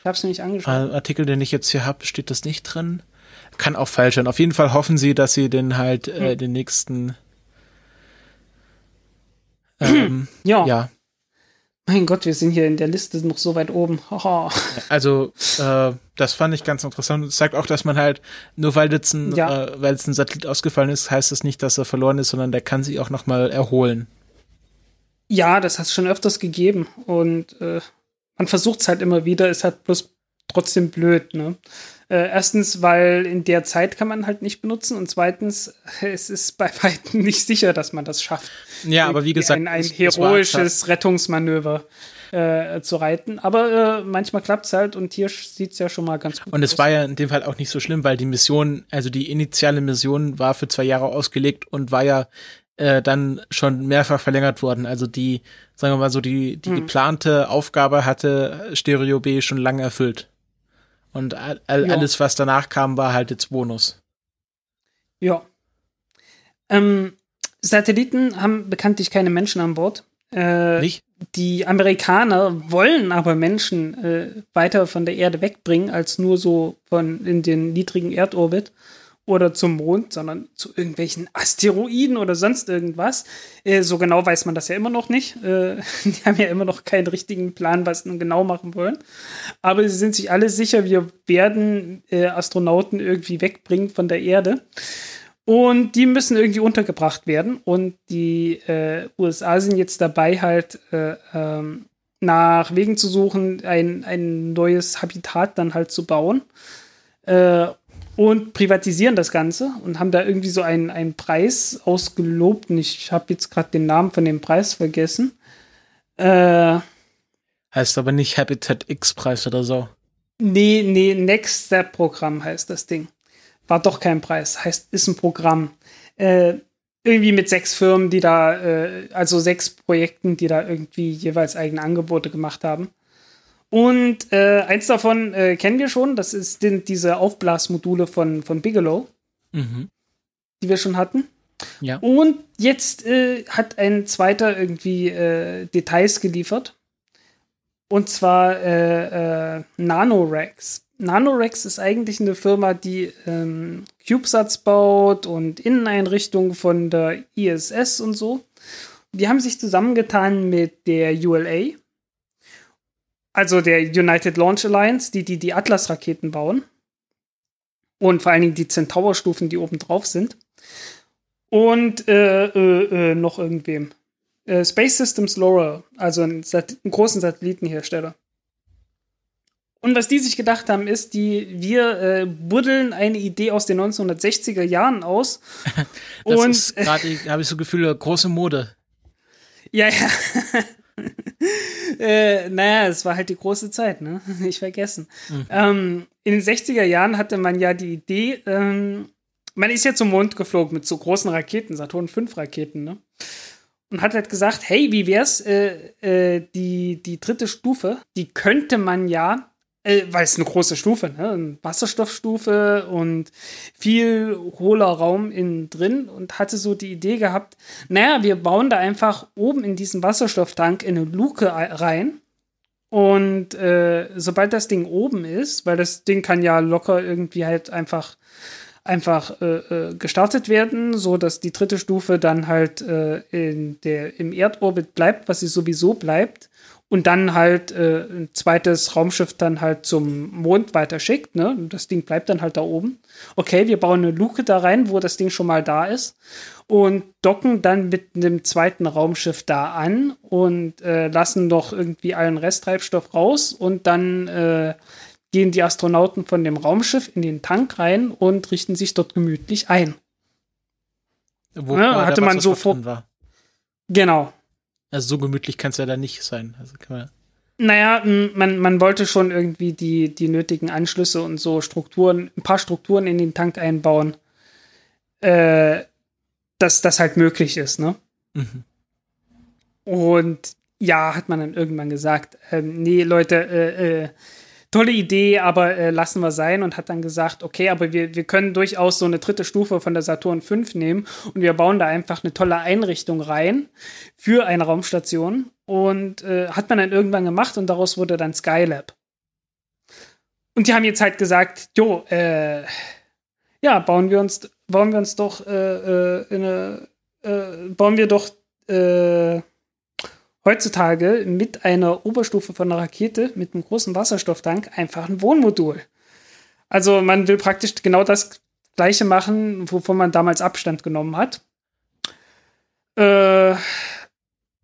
Ich habe es nämlich angeschaut. Ein Artikel, den ich jetzt hier habe, steht das nicht drin. Kann auch falsch sein. Auf jeden Fall hoffen sie, dass sie den halt äh, hm. den nächsten *clears throat* ähm, ja. ja. Mein Gott, wir sind hier in der Liste noch so weit oben. *laughs* also, äh, das fand ich ganz interessant. Es zeigt auch, dass man halt, nur weil jetzt ein, ja. äh, weil jetzt ein Satellit ausgefallen ist, heißt das nicht, dass er verloren ist, sondern der kann sich auch nochmal erholen. Ja, das hat es schon öfters gegeben. Und äh, man versucht es halt immer wieder, ist halt bloß trotzdem blöd, ne? Äh, erstens, weil in der Zeit kann man halt nicht benutzen und zweitens, *laughs* es ist bei weitem nicht sicher, dass man das schafft. Ja, aber wie gesagt, ein, ein heroisches Rettungsmanöver äh, zu reiten. Aber äh, manchmal klappt es halt und hier sieht es ja schon mal ganz gut aus. Und es war ja in dem Fall auch nicht so schlimm, weil die Mission, also die initiale Mission war für zwei Jahre ausgelegt und war ja äh, dann schon mehrfach verlängert worden. Also die, sagen wir mal so, die, die hm. geplante Aufgabe hatte Stereo B schon lange erfüllt. Und all, all, alles, was danach kam, war halt jetzt Bonus. Ja. Ähm, Satelliten haben bekanntlich keine Menschen an Bord. Äh, Nicht? Die Amerikaner wollen aber Menschen äh, weiter von der Erde wegbringen, als nur so von in den niedrigen Erdorbit oder zum Mond, sondern zu irgendwelchen Asteroiden oder sonst irgendwas. Äh, so genau weiß man das ja immer noch nicht. Äh, *laughs* die haben ja immer noch keinen richtigen Plan, was sie genau machen wollen. Aber sie sind sich alle sicher, wir werden äh, Astronauten irgendwie wegbringen von der Erde. Und die müssen irgendwie untergebracht werden. Und die äh, USA sind jetzt dabei, halt äh, ähm, nach Wegen zu suchen, ein, ein neues Habitat dann halt zu bauen. Äh, und privatisieren das Ganze und haben da irgendwie so einen, einen Preis ausgelobt. Und ich habe jetzt gerade den Namen von dem Preis vergessen. Äh, heißt aber nicht Habitat X-Preis oder so. Nee, nee, Next Step Programm heißt das Ding. War doch kein Preis, heißt, ist ein Programm. Äh, irgendwie mit sechs Firmen, die da, äh, also sechs Projekten, die da irgendwie jeweils eigene Angebote gemacht haben. Und äh, eins davon äh, kennen wir schon, das ist, sind diese Aufblasmodule von, von Bigelow, mhm. die wir schon hatten. Ja. Und jetzt äh, hat ein zweiter irgendwie äh, Details geliefert. Und zwar äh, äh, Nanorex. Nanorex ist eigentlich eine Firma, die ähm, CubeSats baut und Inneneinrichtungen von der ISS und so. Die haben sich zusammengetan mit der ULA, also der United Launch Alliance, die die, die Atlas-Raketen bauen. Und vor allen Dingen die Centaur-Stufen, die oben drauf sind. Und äh, äh, äh, noch irgendwem. Äh, Space Systems Laurel, also einen, einen großen Satellitenhersteller. Und was die sich gedacht haben, ist, die, wir äh, buddeln eine Idee aus den 1960er Jahren aus. *laughs* das und, ist gerade, habe ich so Gefühle, große Mode. *laughs* Ja, ja. *laughs* äh, naja, es war halt die große Zeit, ne? *laughs* Nicht vergessen. Mhm. Ähm, in den 60er Jahren hatte man ja die Idee, ähm, man ist ja zum Mond geflogen mit so großen Raketen, Saturn V Raketen, ne? Und hat halt gesagt, hey, wie wär's, äh, äh, die, die dritte Stufe, die könnte man ja äh, weil es eine große Stufe, ne? Eine Wasserstoffstufe und viel hohler Raum innen drin und hatte so die Idee gehabt, naja, wir bauen da einfach oben in diesen Wasserstofftank in eine Luke rein. Und äh, sobald das Ding oben ist, weil das Ding kann ja locker irgendwie halt einfach einfach äh, äh gestartet werden, so dass die dritte Stufe dann halt äh, in der im Erdorbit bleibt, was sie sowieso bleibt und dann halt äh, ein zweites Raumschiff dann halt zum Mond weiter schickt, ne? Und das Ding bleibt dann halt da oben. Okay, wir bauen eine Luke da rein, wo das Ding schon mal da ist und docken dann mit einem zweiten Raumschiff da an und äh, lassen doch irgendwie allen Resttreibstoff raus und dann äh, gehen die Astronauten von dem Raumschiff in den Tank rein und richten sich dort gemütlich ein. Wo ja, hatte man so vor. Genau. Also so gemütlich kann es ja da nicht sein. Also kann man naja, man, man wollte schon irgendwie die, die nötigen Anschlüsse und so Strukturen, ein paar Strukturen in den Tank einbauen, äh, dass das halt möglich ist, ne? Mhm. Und ja, hat man dann irgendwann gesagt, ähm, nee, Leute, äh, äh, tolle Idee, aber äh, lassen wir sein und hat dann gesagt, okay, aber wir, wir können durchaus so eine dritte Stufe von der Saturn V nehmen und wir bauen da einfach eine tolle Einrichtung rein für eine Raumstation und äh, hat man dann irgendwann gemacht und daraus wurde dann Skylab. Und die haben jetzt halt gesagt, jo, äh, ja, bauen wir uns, bauen wir uns doch äh, äh, eine, äh, bauen wir doch äh, heutzutage mit einer Oberstufe von einer Rakete mit einem großen Wasserstofftank einfach ein Wohnmodul. Also man will praktisch genau das gleiche machen, wovon man damals Abstand genommen hat. Äh,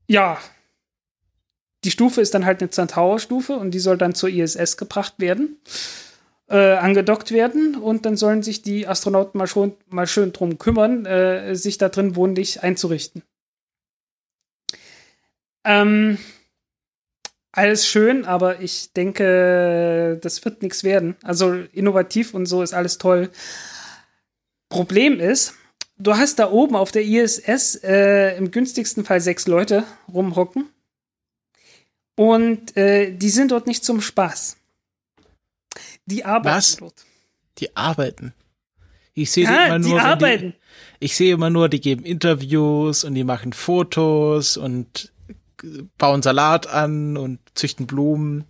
ja. Die Stufe ist dann halt eine Centaur-Stufe und die soll dann zur ISS gebracht werden, äh, angedockt werden und dann sollen sich die Astronauten mal schon mal schön drum kümmern, äh, sich da drin wohnlich einzurichten. Ähm, alles schön, aber ich denke, das wird nichts werden. Also innovativ und so ist alles toll. Problem ist, du hast da oben auf der ISS äh, im günstigsten Fall sechs Leute rumhocken. Und äh, die sind dort nicht zum Spaß. Die arbeiten Was? dort. Die arbeiten. Ich sehe ja, immer nur, die arbeiten. Die, ich sehe immer nur, die geben Interviews und die machen Fotos und bauen Salat an und züchten Blumen.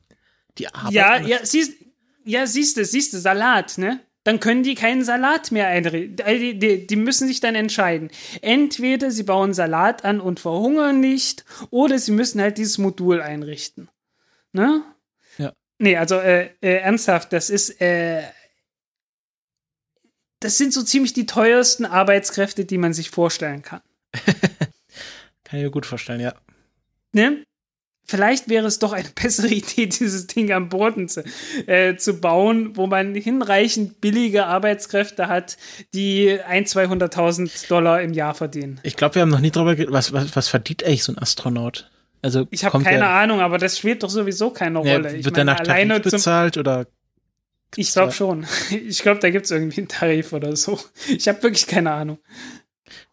Die arbeiten. Ja, ja, siehst, ja, siehst du, siehst du, Salat, ne? Dann können die keinen Salat mehr einrichten. Äh, die, die, die müssen sich dann entscheiden. Entweder sie bauen Salat an und verhungern nicht, oder sie müssen halt dieses Modul einrichten. Ne? Ja. Nee, also äh, äh, ernsthaft, das ist, äh, das sind so ziemlich die teuersten Arbeitskräfte, die man sich vorstellen kann. *laughs* kann ich mir gut vorstellen, ja. Ne? vielleicht wäre es doch eine *laughs* bessere Idee, dieses Ding am Boden zu, äh, zu bauen, wo man hinreichend billige Arbeitskräfte hat, die 100.000, 200.000 Dollar im Jahr verdienen. Ich glaube, wir haben noch nie drüber geredet, was, was, was verdient eigentlich so ein Astronaut? Also ich habe keine der, Ahnung, aber das spielt doch sowieso keine Rolle. Ja, wird der nach Tarif bezahlt oder? Ich glaube schon. *laughs* Ich glaube, da gibt es irgendwie einen Tarif oder so. Ich habe wirklich keine Ahnung.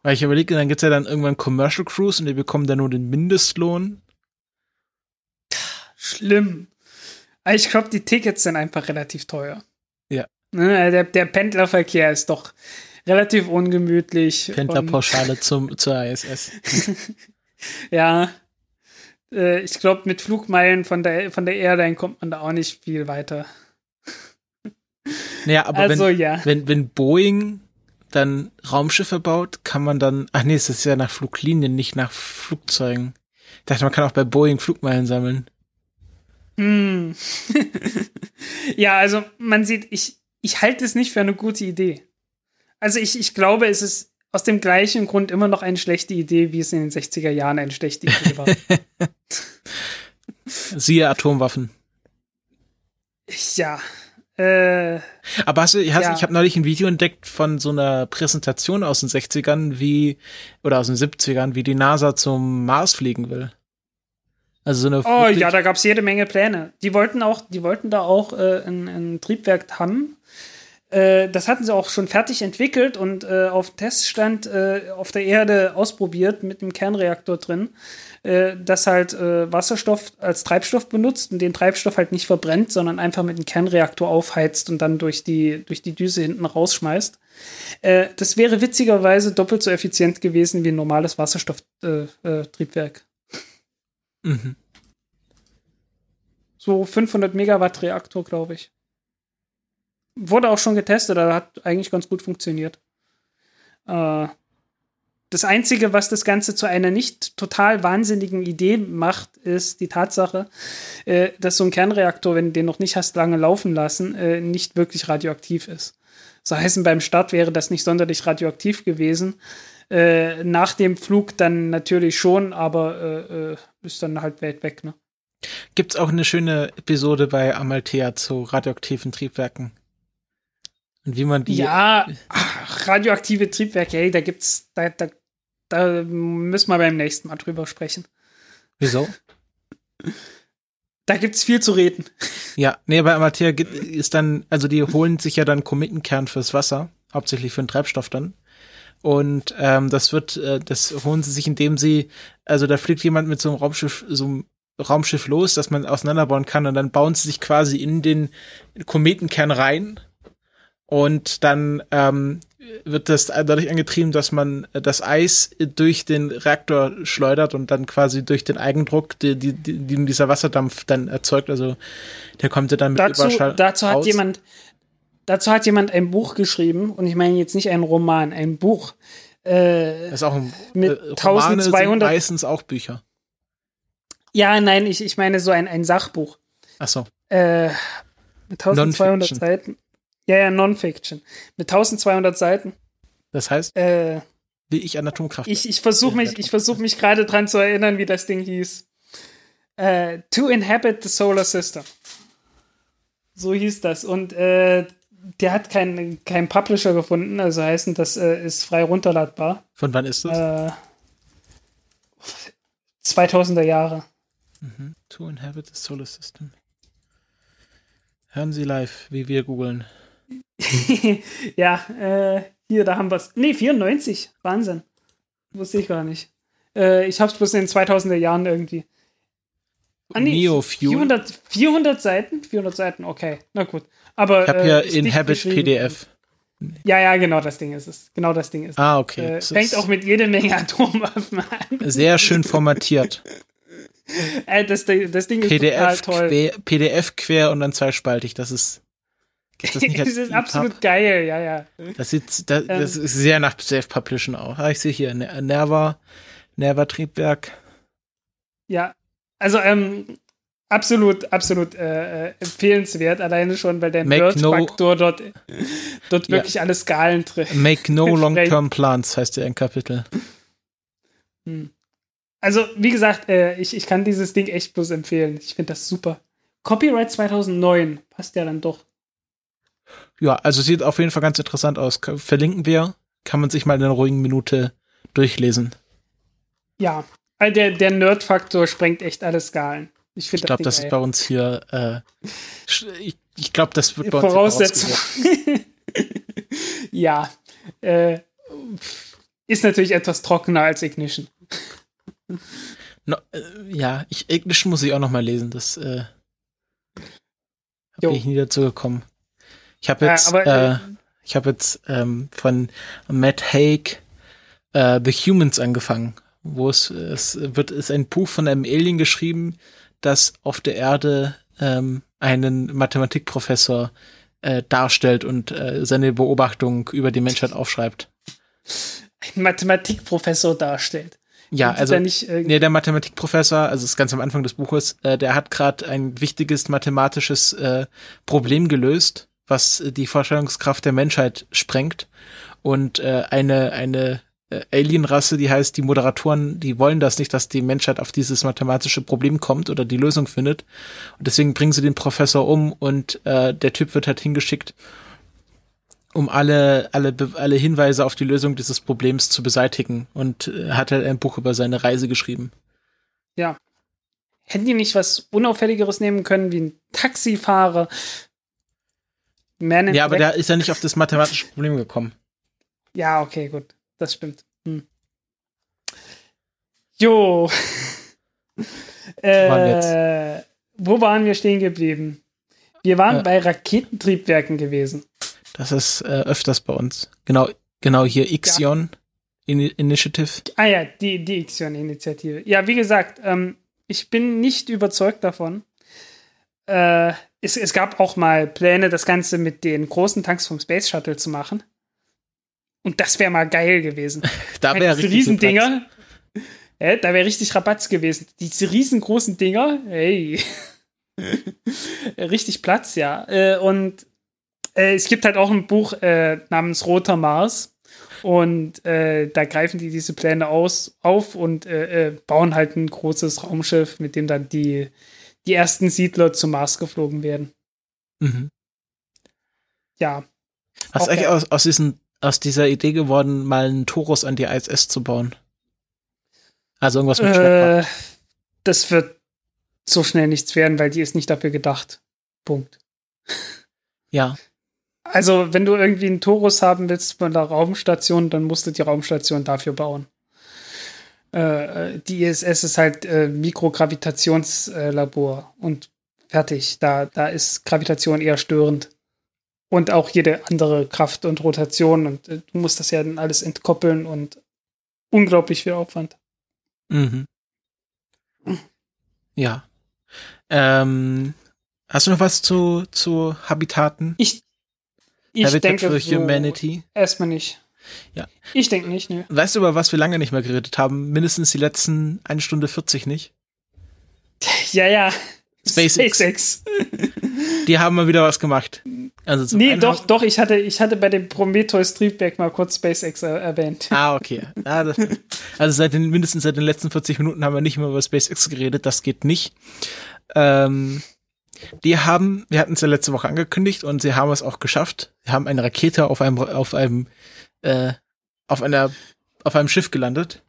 Weil ich überlege, dann gibt es ja dann irgendwann Commercial Cruise und die bekommen dann nur den Mindestlohn. Schlimm. Ich glaube, die Tickets sind einfach relativ teuer. Ja. Ne, der, der Pendlerverkehr ist doch relativ ungemütlich. Pendlerpauschale zum, zur *laughs* ISS. ja. Äh, ich glaube, mit Flugmeilen von der, von der Airline kommt man da auch nicht viel weiter. Naja, aber also, wenn, ja. wenn, wenn Boeing dann Raumschiffe baut, kann man dann, ach nee, es ist ja nach Fluglinien, nicht nach Flugzeugen. Ich dachte, man kann auch bei Boeing Flugmeilen sammeln. Hm. *laughs* ja, also man sieht, ich, ich halte es nicht für eine gute Idee. Also ich, ich glaube, es ist aus dem gleichen Grund immer noch eine schlechte Idee, wie es in den 60er Jahren eine schlechte Idee war. *laughs* Siehe Atomwaffen. Ja. Äh, Aber hast du, hast, ja. ich habe neulich ein Video entdeckt von so einer Präsentation aus den 60ern, wie, oder aus den 70ern, wie die NASA zum Mars fliegen will. Also so eine Oh ja, da gab es jede Menge Pläne. Die wollten auch, die wollten da auch äh, ein, ein Triebwerk haben. Äh, das hatten sie auch schon fertig entwickelt und äh, auf Teststand äh, auf der Erde ausprobiert mit einem Kernreaktor drin äh, das halt äh, Wasserstoff als Treibstoff benutzt und den Treibstoff halt nicht verbrennt, sondern einfach mit einem Kernreaktor aufheizt und dann durch die, durch die Düse hinten rausschmeißt. Äh, das wäre witzigerweise doppelt so effizient gewesen wie ein normales Wasserstofftriebwerk. Äh, äh, mhm. So 500 Megawatt Reaktor, glaube ich. Wurde auch schon getestet, aber hat eigentlich ganz gut funktioniert. Äh, das Einzige, was das Ganze zu einer nicht total wahnsinnigen Idee macht, ist die Tatsache, äh, dass so ein Kernreaktor, wenn du den noch nicht hast lange laufen lassen, äh, nicht wirklich radioaktiv ist. So heißen, beim Start wäre das nicht sonderlich radioaktiv gewesen. Äh, nach dem Flug dann natürlich schon, aber äh, äh, ist dann halt weit weg. Ne? Gibt es auch eine schöne Episode bei Amalthea zu radioaktiven Triebwerken? Und wie man die. Ja, ach, radioaktive Triebwerke, hey, da gibt's, da, da da müssen wir beim nächsten Mal drüber sprechen. Wieso? Da gibt's viel zu reden. Ja, nee, bei Amateur ist dann, also die holen sich ja dann Kometenkern fürs Wasser, hauptsächlich für den Treibstoff dann. Und ähm, das wird, äh, das holen sie sich, indem sie, also da fliegt jemand mit so einem Raumschiff, so einem Raumschiff los, dass man auseinanderbauen kann und dann bauen sie sich quasi in den Kometenkern rein und dann ähm, wird das dadurch angetrieben, dass man das Eis durch den Reaktor schleudert und dann quasi durch den Eigendruck, die, die, die dieser Wasserdampf dann erzeugt. Also der kommt ja dann mit dazu, Überschall dazu hat jemand Dazu hat jemand ein Buch geschrieben und ich meine jetzt nicht ein Roman, ein Buch. Äh, das ist auch ein, mit äh, 1200 meistens auch Bücher. Ja, nein, ich, ich meine so ein, ein Sachbuch. Ach so. Äh, mit 1200 Seiten. Ja, ja, Non-Fiction. Mit 1200 Seiten. Das heißt, äh, wie ich an Atomkraft. Ich, ich versuche mich, ich versuch mich gerade dran zu erinnern, wie das Ding hieß. Äh, to Inhabit the Solar System. So hieß das. Und äh, der hat keinen kein Publisher gefunden, also heißen, das äh, ist frei runterladbar. Von wann ist das? Äh, 2000er Jahre. Mhm. To Inhabit the Solar System. Hören Sie live, wie wir googeln. *laughs* ja, äh, hier, da haben wir es. Nee, 94. Wahnsinn. Wusste ich gar nicht. Äh, ich hab's bloß in den 2000er Jahren irgendwie. Ah, nee, Neo 400, 400 Seiten? 400 Seiten, okay. Na gut. Aber. Ich habe hier äh, Inhabit PDF. Ja, ja, genau das Ding ist es. Genau das Ding ist es. Ah, okay. Äh, fängt auch mit jede Menge *laughs* Atomwaffen an. Sehr schön formatiert. äh, das, das Ding ist PDF total toll. Quer, PDF quer und dann zweispaltig. Das ist das, *laughs* das ist absolut geil, ja, ja. Das sieht, das, das ähm, ist sehr nach Self-Publishing auch. Ah, ich sehe hier Nerva, Nerva Triebwerk. Ja, also ähm, absolut, absolut äh, äh empfehlenswert, alleine schon, weil der Nerd-Faktor no, dort, dort wirklich ja. alle Skalen trifft. Make no *laughs* long-term plans heißt der ein Kapitel. Hm. Also, wie gesagt, äh, ich, ich kann dieses Ding echt bloß empfehlen. Ich finde das super. Copyright 2009 passt ja dann doch. Ja, also sieht auf jeden Fall ganz interessant aus. Verlinken wir, kann man sich mal in einer ruhigen Minute durchlesen. Ja, äh, der, der Nerd-Faktor sprengt echt alle Skalen. Ich, ich glaube, das ist bei uns hier. Äh, ich ich glaube, das wird bei Voraussetzung. *laughs* ja, äh, ist natürlich etwas trockener als Ignition. No, äh, ja, ich, Ignition muss ich auch noch mal lesen. Das äh, bin ich nie dazu gekommen. Ich habe jetzt, ja, aber, äh, ich habe jetzt ähm, von Matt Haig äh, The Humans angefangen, wo es es wird ist ein Buch von einem Alien geschrieben, das auf der Erde ähm, einen Mathematikprofessor äh, darstellt und äh, seine Beobachtung über die Menschheit aufschreibt. Ein Mathematikprofessor darstellt. Ja, also äh, nee, der Mathematikprofessor, also ist ganz am Anfang des Buches, äh, der hat gerade ein wichtiges mathematisches äh, Problem gelöst, was die Vorstellungskraft der Menschheit sprengt und äh, eine eine äh, Alienrasse, die heißt, die Moderatoren, die wollen das nicht, dass die Menschheit auf dieses mathematische Problem kommt oder die Lösung findet. Und deswegen bringen sie den Professor um und äh, der Typ wird halt hingeschickt, um alle, alle, alle Hinweise auf die Lösung dieses Problems zu beseitigen und äh, hat halt ein Buch über seine Reise geschrieben. Ja. Hätten die nicht was Unauffälligeres nehmen können, wie ein Taxifahrer? Man ja, aber der ist ja nicht auf das mathematische Problem gekommen. Ja, okay, gut das stimmt. Hm. Jo. *laughs* äh, wo waren wir stehen geblieben? Wir waren äh, bei Raketentriebwerken gewesen. Das ist äh, öfters bei uns. Genau, genau hier Ixion ja. In Initiative. Ah ja, die, die Ixion-Initiative. Ja, wie gesagt, ähm, ich bin nicht überzeugt davon. Es, es gab auch mal Pläne, das Ganze mit den großen Tanks vom Space Shuttle zu machen. Und das wäre mal geil gewesen. *laughs* da wäre richtig Riesendinger. Äh, da wäre richtig Rabatz gewesen. Diese riesengroßen Dinger, hey. *laughs* richtig Platz, ja. Äh, und äh, es gibt halt auch ein Buch äh, namens Roter Mars. Und da greifen die diese Pläne aus, auf und bauen halt ein großes Raumschiff, mit dem dann die, die ersten Siedler zum Mars geflogen werden. Mhm. Ja. Was ist eigentlich aus, aus diesen aus dieser Idee geworden, mal einen Torus an die ISS zu bauen? Also irgendwas mit äh, Das wird so schnell nichts werden, weil die ist nicht dafür gedacht. Punkt. *laughs* Ja. Also, wenn du irgendwie einen Torus haben willst von der Raumstation, dann musst du die Raumstation dafür bauen. Äh, die ISS ist halt äh, Mikrogravitationslabor und fertig. Da, da ist Gravitation eher störend und auch jede andere Kraft und Rotation und äh, du musst das ja dann alles entkoppeln und unglaublich viel Aufwand. Mhm. Ja. Ähm, hast du noch was zu, zu Habitaten? Ich, ich Habitat denke for Humanity? So erstmal nicht. Ja. Ich denke nicht, ne. Weißt du, über was wir lange nicht mehr geredet haben? Mindestens die letzten eine Stunde 40 nicht? *laughs* Ja, ja. SpaceX. SpaceX. *laughs* Die haben mal wieder was gemacht. Also nee, doch, doch, ich hatte, ich hatte bei dem Prometheus Triebwerk mal kurz SpaceX er erwähnt. Ah, okay. Ah, das, also seit den, mindestens seit den letzten 40 Minuten haben wir nicht mehr über SpaceX geredet, das geht nicht. Ähm, die haben, wir hatten es ja letzte Woche angekündigt und sie haben es auch geschafft. Sie haben eine Rakete auf einem, auf einem, äh, auf einer, auf einem Schiff gelandet.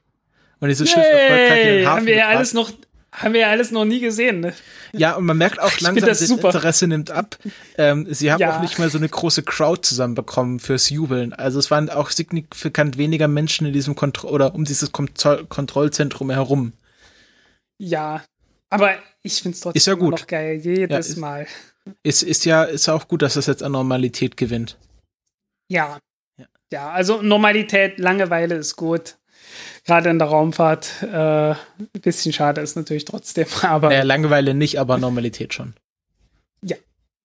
Und dieses Yay, Schiff erfolgreich in den Hafen Haben wir ja alles noch, haben wir ja alles noch nie gesehen, ne? Ja, und man merkt auch langsam, das, das Interesse nimmt ab. Ähm, sie haben ja. auch nicht mehr so eine große Crowd zusammenbekommen fürs Jubeln. Also es waren auch signifikant weniger Menschen in diesem Kontroll oder um dieses Kontroll Kontrollzentrum herum. Ja, aber ich finde es trotzdem ist ja gut. noch geil, jedes ja, ist, Mal. Ist, ist ja ist auch gut, dass das jetzt an Normalität gewinnt. Ja. Ja, also Normalität, Langeweile ist gut gerade in der Raumfahrt. Äh, ein bisschen schade ist natürlich trotzdem, *laughs* aber. Naja, Langeweile nicht, aber Normalität schon. Ja,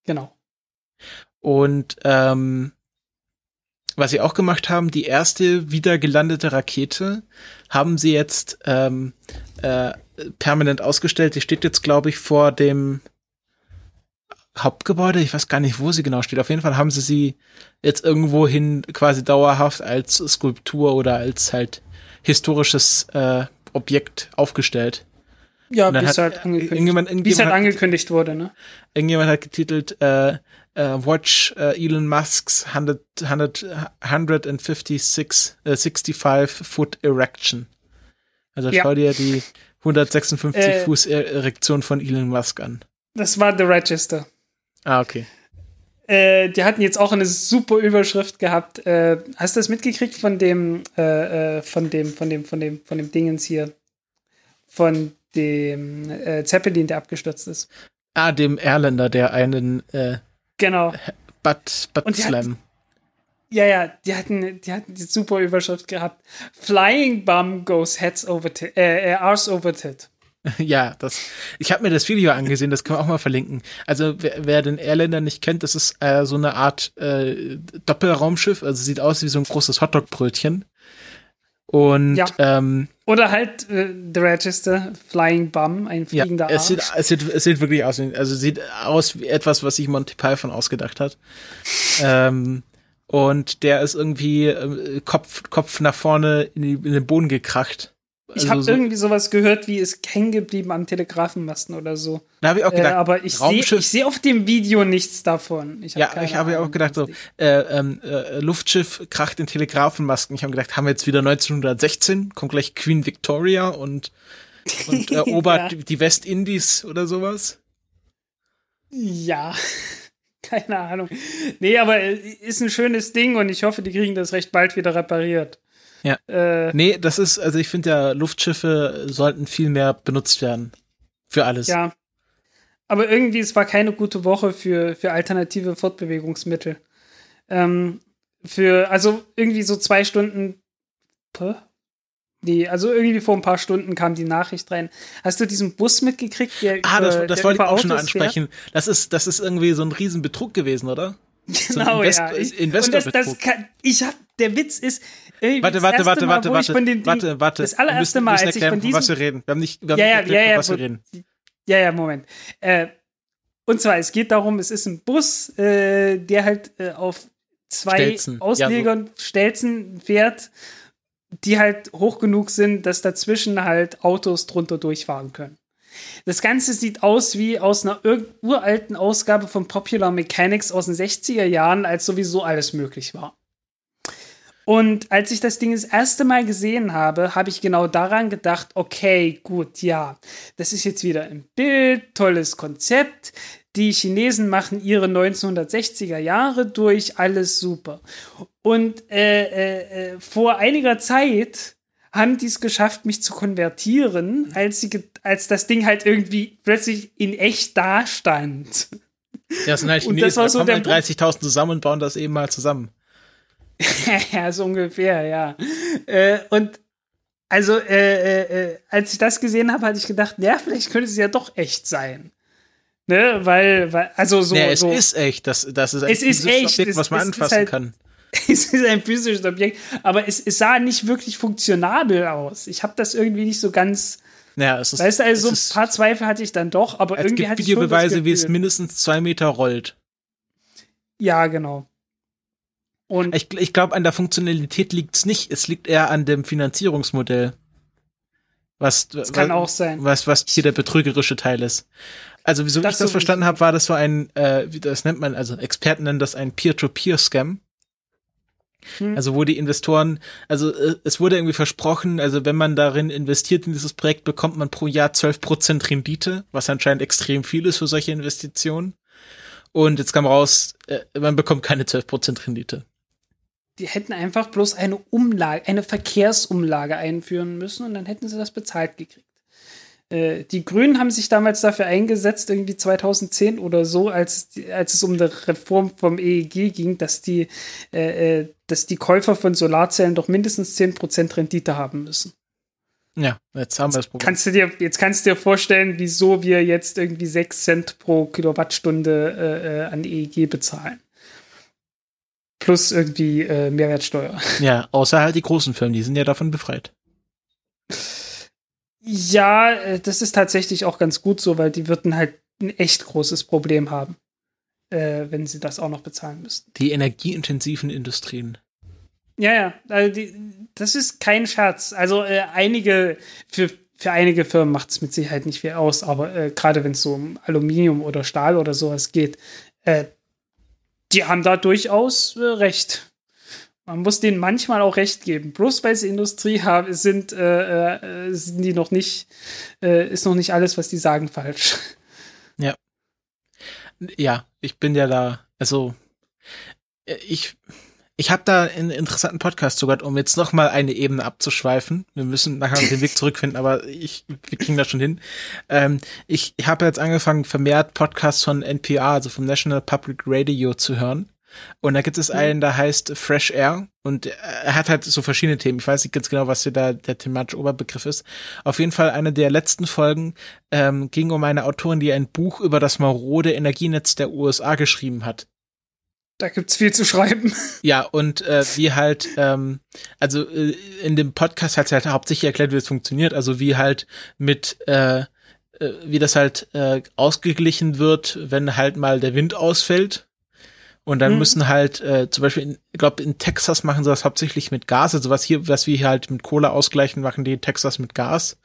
genau. Und ähm, was sie auch gemacht haben, die erste wieder gelandete Rakete haben sie jetzt ähm, äh, permanent ausgestellt. Die steht jetzt, glaube ich, vor dem Hauptgebäude. Ich weiß gar nicht, wo sie genau steht. Auf jeden Fall haben sie sie jetzt irgendwo hin quasi dauerhaft als Skulptur oder als halt historisches äh, Objekt aufgestellt. Ja, wie es halt angekündigt, irgendjemand- halt irgendjemand hat- angekündigt wurde, ne? Irgendjemand hat getitelt äh, äh, Watch äh, Elon Musk's 100, 100, 156 äh, 65 Foot Erection. Also Ja. schau dir die 156 Äh. Fuß Erektion von Elon Musk an. Das war The Register. Ah, okay. Äh, die hatten jetzt auch eine super Überschrift gehabt. Äh, hast du das mitgekriegt von dem, äh, äh, von dem, von dem, von dem, von dem Dingens hier? Von dem äh, Zeppelin, der abgestürzt ist. Ah, dem Erländer, der einen äh, Genau. Butt, Butt Und die hat- Slam. Ja, ja, die hatten, die hatten die super Überschrift gehabt. Flying Bum goes heads over tit, äh, arse over tit. *laughs* Ja, das. Ich habe mir das Video angesehen, das können wir auch mal verlinken. Also wer, wer den Airlander nicht kennt, das ist äh, so eine Art äh, Doppelraumschiff. Also sieht aus wie so ein großes Hotdog-Brötchen. Und Ja. ähm, Oder halt äh, The Register, Flying Bum, ein ja, fliegender es sieht, es sieht, es sieht wirklich aus, wie- also sieht aus wie etwas, was sich Monty Python ausgedacht hat. ähm, und der ist irgendwie äh, Kopf, Kopf nach vorne in, die, in den Boden gekracht. Ich Also habe so- irgendwie sowas gehört, wie es hängen geblieben am Telegrafenmasten oder so. Da habe ich auch Äh, gedacht, aber ich sehe ich seh auf dem Video nichts davon. Ich Ja, ich habe ja auch gedacht, so, äh, ähm, äh, Luftschiff kracht in Telegrafenmasken. Ich habe gedacht, haben wir jetzt wieder 1916, kommt gleich Queen Victoria und, und *laughs* erobert Ja. die- die Westindies oder sowas. Ja, *laughs* keine Ahnung. Nee, aber äh, ist ein schönes Ding und ich hoffe, die kriegen das recht bald wieder repariert. Ja. Äh, Nee, das ist, also ich finde ja, Luftschiffe sollten viel mehr benutzt werden. Für alles. ja. Aber irgendwie, es war keine gute Woche für, für alternative Fortbewegungsmittel. Ähm, für, also irgendwie so zwei Stunden. Puh. Nee, also irgendwie vor ein paar Stunden kam die Nachricht rein. Hast du diesen Bus mitgekriegt? Der Ah, das, über- das der wollte ich auch schon Autos ansprechen. Das ist, das ist irgendwie so ein Riesenbetrug gewesen, oder? Genau, Invest- ja. Ich, Investorbetrug. und das, das kann, ich hab, der Witz ist, irgendwie Warte, das warte, warte, Mal, warte, ich warte, von den Ding- warte, warte. Das allererste Mal, als ich erklären, von von was diesem- wir reden. Wir haben nicht, wir haben Ja, nicht ja, erklärt, ja, ja, was wir reden. Ja, ja, Moment. Äh, und zwar, es geht darum, es ist ein Bus, äh, der halt äh, auf zwei Stelzen. Auslegern Stelzen fährt, die halt hoch genug sind, dass dazwischen halt Autos drunter durchfahren können. Das Ganze sieht aus wie aus einer uralten Ausgabe von Popular Mechanics aus den 60er Jahren, als sowieso alles möglich war. Und als ich das Ding das erste Mal gesehen habe, habe ich genau daran gedacht, okay, gut, ja, das ist jetzt wieder im Bild, tolles Konzept. Die Chinesen machen ihre 1960er Jahre durch, alles super. Und äh, äh, äh, vor einiger Zeit haben die es geschafft, mich zu konvertieren, als, sie als das Ding halt irgendwie plötzlich in echt dastand. Ja, das sind halt *laughs* Und Chinesen, das war da so kommen halt 30.000 zusammen und bauen das eben mal zusammen. *laughs* ja, so ungefähr, ja. Äh, und also, äh, äh, äh, als ich das gesehen habe, hatte ich gedacht, ja, vielleicht könnte es ja doch echt sein. Ne, weil, weil also so. nee, es so, ist echt. Das, das ist ein Es ist echt. Objekt, was man anfassen halt- kann. *laughs* es ist ein physisches Objekt, aber es, es sah nicht wirklich funktionabel aus. Ich habe das irgendwie nicht so ganz. Naja, es ist, Weißt du, also so ein paar Zweifel hatte ich dann doch, aber es irgendwie gibt hatte ich Videobeweise, wie es mindestens zwei Meter rollt. Ja, genau. Und Ich, ich glaube, an der Funktionalität liegt es nicht. Es liegt eher an dem Finanzierungsmodell. Was, das kann auch sein. was, was hier der betrügerische Teil ist. Also, wieso Das ich das sowieso. verstanden habe, war das so ein, äh, wie das nennt man, also Experten nennen das ein Peer-to-Peer-Scam. Hm. Also, wo die Investoren, also äh, es wurde irgendwie versprochen, also wenn man darin investiert in dieses Projekt, bekommt man pro Jahr 12% Rendite, was anscheinend extrem viel ist für solche Investitionen. Und jetzt kam raus, äh, man bekommt keine 12% Rendite. die hätten einfach bloß eine Umlage, eine Verkehrsumlage einführen müssen und dann hätten sie das bezahlt gekriegt. Äh, die Grünen haben sich damals dafür eingesetzt, irgendwie 2010 oder so, als, als es um die Reform vom EEG ging, dass die, äh, äh, dass die Käufer von Solarzellen doch mindestens 10% Rendite haben müssen. Ja, jetzt haben wir das Problem. Kannst du dir, jetzt kannst du dir vorstellen, wieso wir jetzt irgendwie 6 Cent pro Kilowattstunde äh, äh, an EEG bezahlen. Plus irgendwie äh, Mehrwertsteuer. Ja, außer halt die großen Firmen, die sind ja davon befreit. *laughs* Ja, äh, das ist tatsächlich auch ganz gut so, weil die würden halt ein echt großes Problem haben, äh, wenn sie das auch noch bezahlen müssten. Die energieintensiven Industrien. Ja, ja, also die, das ist kein Scherz. Also äh, einige, für, für einige Firmen macht es mit Sicherheit nicht viel aus, aber äh, gerade wenn es so um Aluminium oder Stahl oder sowas geht, äh, die haben da durchaus äh, recht. Man muss denen manchmal auch recht geben. Bloß weil sie Industrie haben, sind, äh, äh, sind die noch nicht, äh, ist noch nicht alles, was die sagen, falsch. Ja. Ja, ich bin ja da, also äh, ich, ich habe da einen interessanten Podcast sogar, um jetzt noch mal eine Ebene abzuschweifen. Wir müssen nachher den Weg zurückfinden, aber ich, wir kriegen das schon hin. Ähm, ich ich habe jetzt angefangen, vermehrt Podcasts von NPR, also vom National Public Radio, zu hören. Und da gibt es einen, der heißt Fresh Air und er hat halt so verschiedene Themen. Ich weiß nicht ganz genau, was hier da der thematische Oberbegriff ist. Auf jeden Fall eine der letzten Folgen ähm, ging um eine Autorin, die ein Buch über das marode Energienetz der USA geschrieben hat. Da gibt's viel zu schreiben. Ja, und äh, wie halt, ähm, also äh, in dem Podcast hat sie halt hauptsächlich erklärt, wie es funktioniert, also wie halt mit äh, äh, wie das halt äh, ausgeglichen wird, wenn halt mal der Wind ausfällt. Und dann Mhm. müssen halt, äh, zum Beispiel, in, ich glaube, in Texas machen sie das hauptsächlich mit Gas. Also was hier, was wir hier halt mit Kohle ausgleichen, machen die in Texas mit Gas.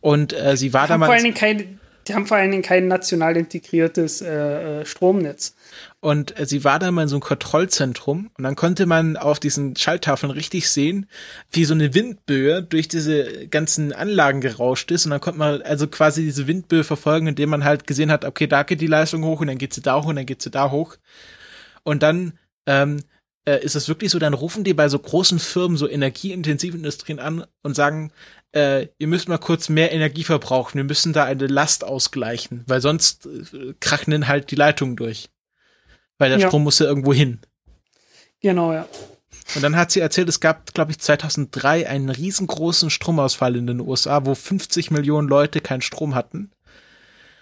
Und äh, sie war Die haben, vor allen damals, Dingen kein, die haben vor allen Dingen kein national integriertes äh, äh, Stromnetz. und äh, sie war da mal in so einem Kontrollzentrum und dann konnte man auf diesen Schalltafeln richtig sehen, wie so eine Windböe durch diese ganzen Anlagen gerauscht ist und dann konnte man also quasi diese Windböe verfolgen, indem man halt gesehen hat, okay, da geht die Leistung hoch und dann geht sie da hoch und dann geht sie da hoch. Und dann ähm, äh, ist es wirklich so, dann rufen die bei so großen Firmen, so energieintensiven Industrien an und sagen, äh, ihr müsst mal kurz mehr Energie verbrauchen, wir müssen da eine Last ausgleichen, weil sonst äh, krachen dann halt die Leitungen durch. Weil der Ja. Strom muss ja irgendwo hin. Genau, ja. Und dann hat sie erzählt, es gab, glaube ich, 2003 einen riesengroßen Stromausfall in den USA, wo 50 Millionen Leute keinen Strom hatten.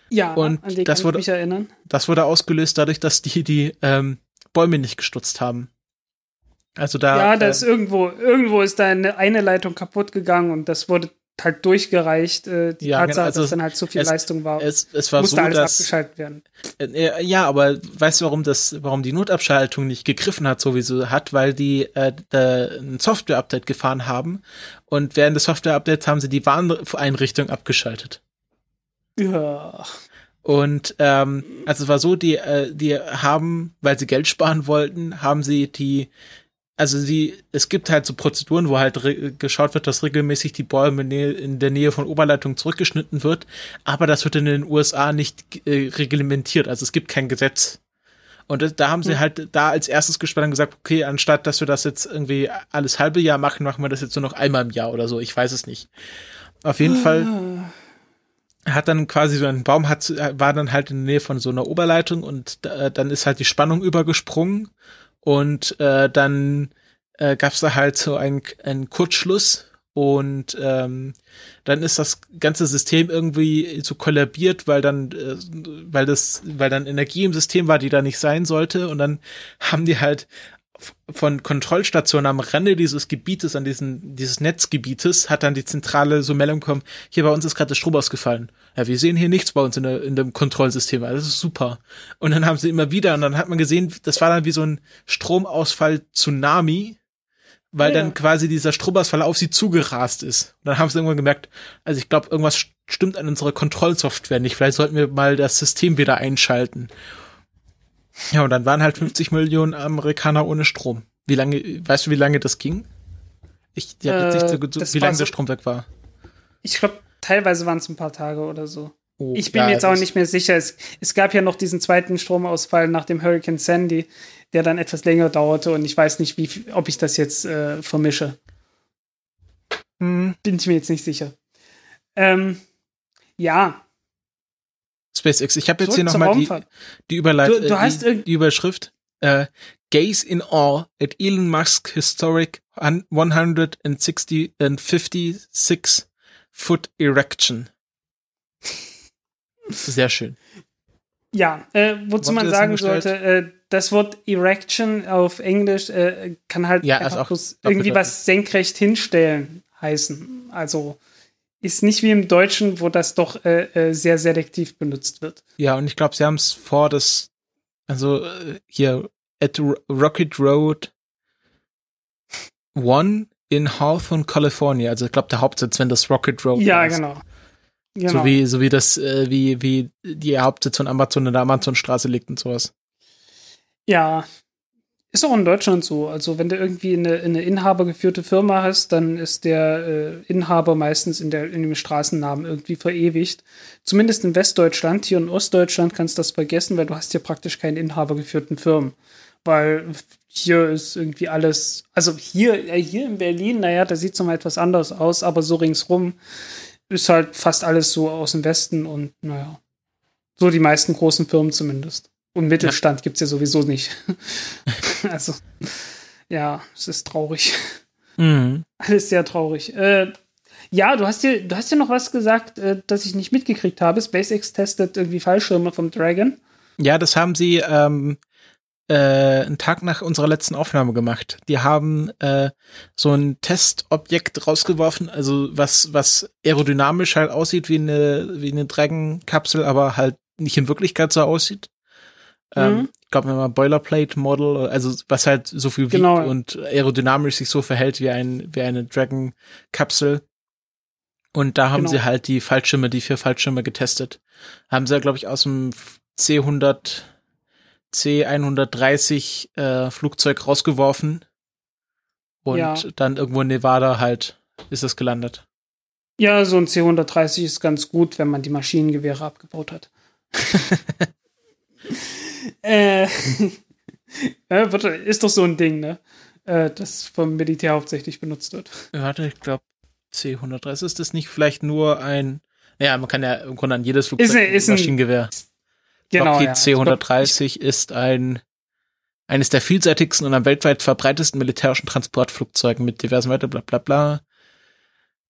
Ja, Und an den das kann wurde- ich mich erinnern. Das wurde ausgelöst dadurch, dass die die ähm, Bäume nicht gestutzt haben. Also da. Ja, da ist äh, irgendwo, irgendwo ist da eine, eine Leitung kaputt gegangen und das wurde halt durchgereicht. Äh, die Ja, Tatsache, also dass dann halt so viel es- Leistung war, es, es war musste so, alles dass abgeschaltet werden. Äh, ja, aber weißt du, warum das, warum die Notabschaltung nicht gegriffen hat, sowieso hat, weil die äh, ein Software-Update gefahren haben und während des Software-Updates haben sie die Warneinrichtung abgeschaltet. Ja. Und ähm, also es war so, die, äh, die haben, weil sie Geld sparen wollten, haben sie die, also sie, es gibt halt so Prozeduren, wo halt geschaut wird, dass regelmäßig die Bäume in der Nähe von Oberleitungen zurückgeschnitten wird, aber das wird in den USA nicht äh, reglementiert, also es gibt kein Gesetz. Und das- da haben sie Hm. halt da als erstes gespannt und gesagt, okay, anstatt dass wir das jetzt irgendwie alles halbe Jahr machen, machen wir das jetzt nur noch einmal im Jahr oder so, ich weiß es nicht. Auf jeden Fall hat dann quasi so ein Baum hat war dann halt in der Nähe von so einer Oberleitung und äh, dann ist halt die Spannung übergesprungen und äh, dann äh, gab da halt so einen, einen Kurzschluss und ähm, dann ist das ganze System irgendwie so kollabiert, weil dann äh, weil das weil dann Energie im System war, die da nicht sein sollte und dann haben die halt von Kontrollstationen am Rande dieses Gebietes, an diesen, dieses Netzgebietes, hat dann die Zentrale so Meldung bekommen, hier bei uns ist gerade der Strom ausgefallen. Ja, wir sehen hier nichts bei uns in, der, in dem Kontrollsystem. Also das ist super. Und dann haben sie immer wieder, und dann hat man gesehen, das war dann wie so ein Stromausfall-Tsunami, weil Ja. dann quasi dieser Stromausfall auf sie zugerast ist. Und dann haben sie irgendwann gemerkt, also ich glaube, irgendwas st- stimmt an unserer Kontrollsoftware nicht. Vielleicht sollten wir mal das System wieder einschalten. Ja, und dann waren halt 50 Millionen Amerikaner ohne Strom. Wie lange, weißt du, wie lange das ging? Ich, ich hab jetzt nicht so, Äh, wie lange so- der Strom weg war. Ich glaube, teilweise waren es ein paar Tage oder so. Oh, Ich bin ja, jetzt auch nicht mehr sicher. Es, es gab ja noch diesen zweiten Stromausfall nach dem Hurricane Sandy, der dann etwas länger dauerte und ich weiß nicht, wie, ob ich das jetzt äh, vermische. Hm, Bin ich mir jetzt nicht sicher. Ähm, ja, SpaceX. Ich habe jetzt Zurück hier nochmal die, die, Überleit Du- du äh, hast die, die Überschrift. Äh, Gaze in awe at Elon Musk historic hun- 160 and 56 foot erection. *laughs* Sehr schön. ja. Äh, wozu Wo man sagen sollte, äh, das Wort Erection auf Englisch äh, kann halt Ja, einfach auch irgendwie was senkrecht hinstellen heißen. Also ist nicht wie im Deutschen, wo das doch äh, äh, sehr selektiv benutzt wird. Ja, und ich glaube, sie haben es vor, das, also äh, hier at Ro- Rocket Road One in Hawthorne, California. Also ich glaube der Hauptsitz, wenn das Rocket Road Ja, ist. genau. genau. So wie, so wie das, äh, wie, wie die Hauptsitz von Amazon in der Amazonstraße liegt und sowas. Ja, ist auch in Deutschland so. Also wenn du irgendwie eine, eine inhabergeführte Firma hast, dann ist der äh, Inhaber meistens in, der, in dem Straßennamen irgendwie verewigt. Zumindest in Westdeutschland, hier in Ostdeutschland kannst du das vergessen, weil du hast hier praktisch keine inhabergeführten Firmen. Weil hier ist irgendwie alles, also hier, äh, hier in Berlin, naja, da sieht es nochmal etwas anders aus, aber so ringsrum ist halt fast alles so aus dem Westen und naja, so die meisten großen Firmen zumindest. Und Mittelstand ja. gibt es ja sowieso nicht. *laughs* also, ja, es ist traurig. Mhm. Alles sehr traurig. Äh, ja, du hast dir, du hast dir noch was gesagt, äh, das ich nicht mitgekriegt habe. SpaceX testet irgendwie Fallschirme vom Dragon. Ja, das haben sie ähm, äh, einen Tag nach unserer letzten Aufnahme gemacht. Die haben äh, so ein Testobjekt rausgeworfen, also was, was aerodynamisch halt aussieht wie eine, wie eine Dragon-Kapsel, aber halt nicht in Wirklichkeit so aussieht. Ähm, Mhm. ich glaube, mal Boilerplate Model, also was halt so viel wiegt Genau. und aerodynamisch sich so verhält wie ein wie eine Dragon Kapsel. Und da haben Genau. sie halt die Fallschirme, die vier Fallschirme getestet. Haben sie, glaube ich, aus dem C100 C130 äh, Flugzeug rausgeworfen und Ja. dann irgendwo in Nevada halt ist es gelandet. Ja, so ein C130 ist ganz gut, wenn man die Maschinengewehre abgebaut hat. *laughs* äh, *laughs* wird, ist doch so ein Ding, ne? Äh, das vom Militär hauptsächlich benutzt wird. Warte, ich glaube C130 ist das nicht vielleicht nur ein ja, man kann ja im Grunde an jedes Flugzeug Ist ein- ist ein- Maschinengewehr. Genau. Lockheed ja. C-130 ist ein eines der vielseitigsten und am weltweit verbreitesten militärischen Transportflugzeugen mit diversen weiter bla bla bla.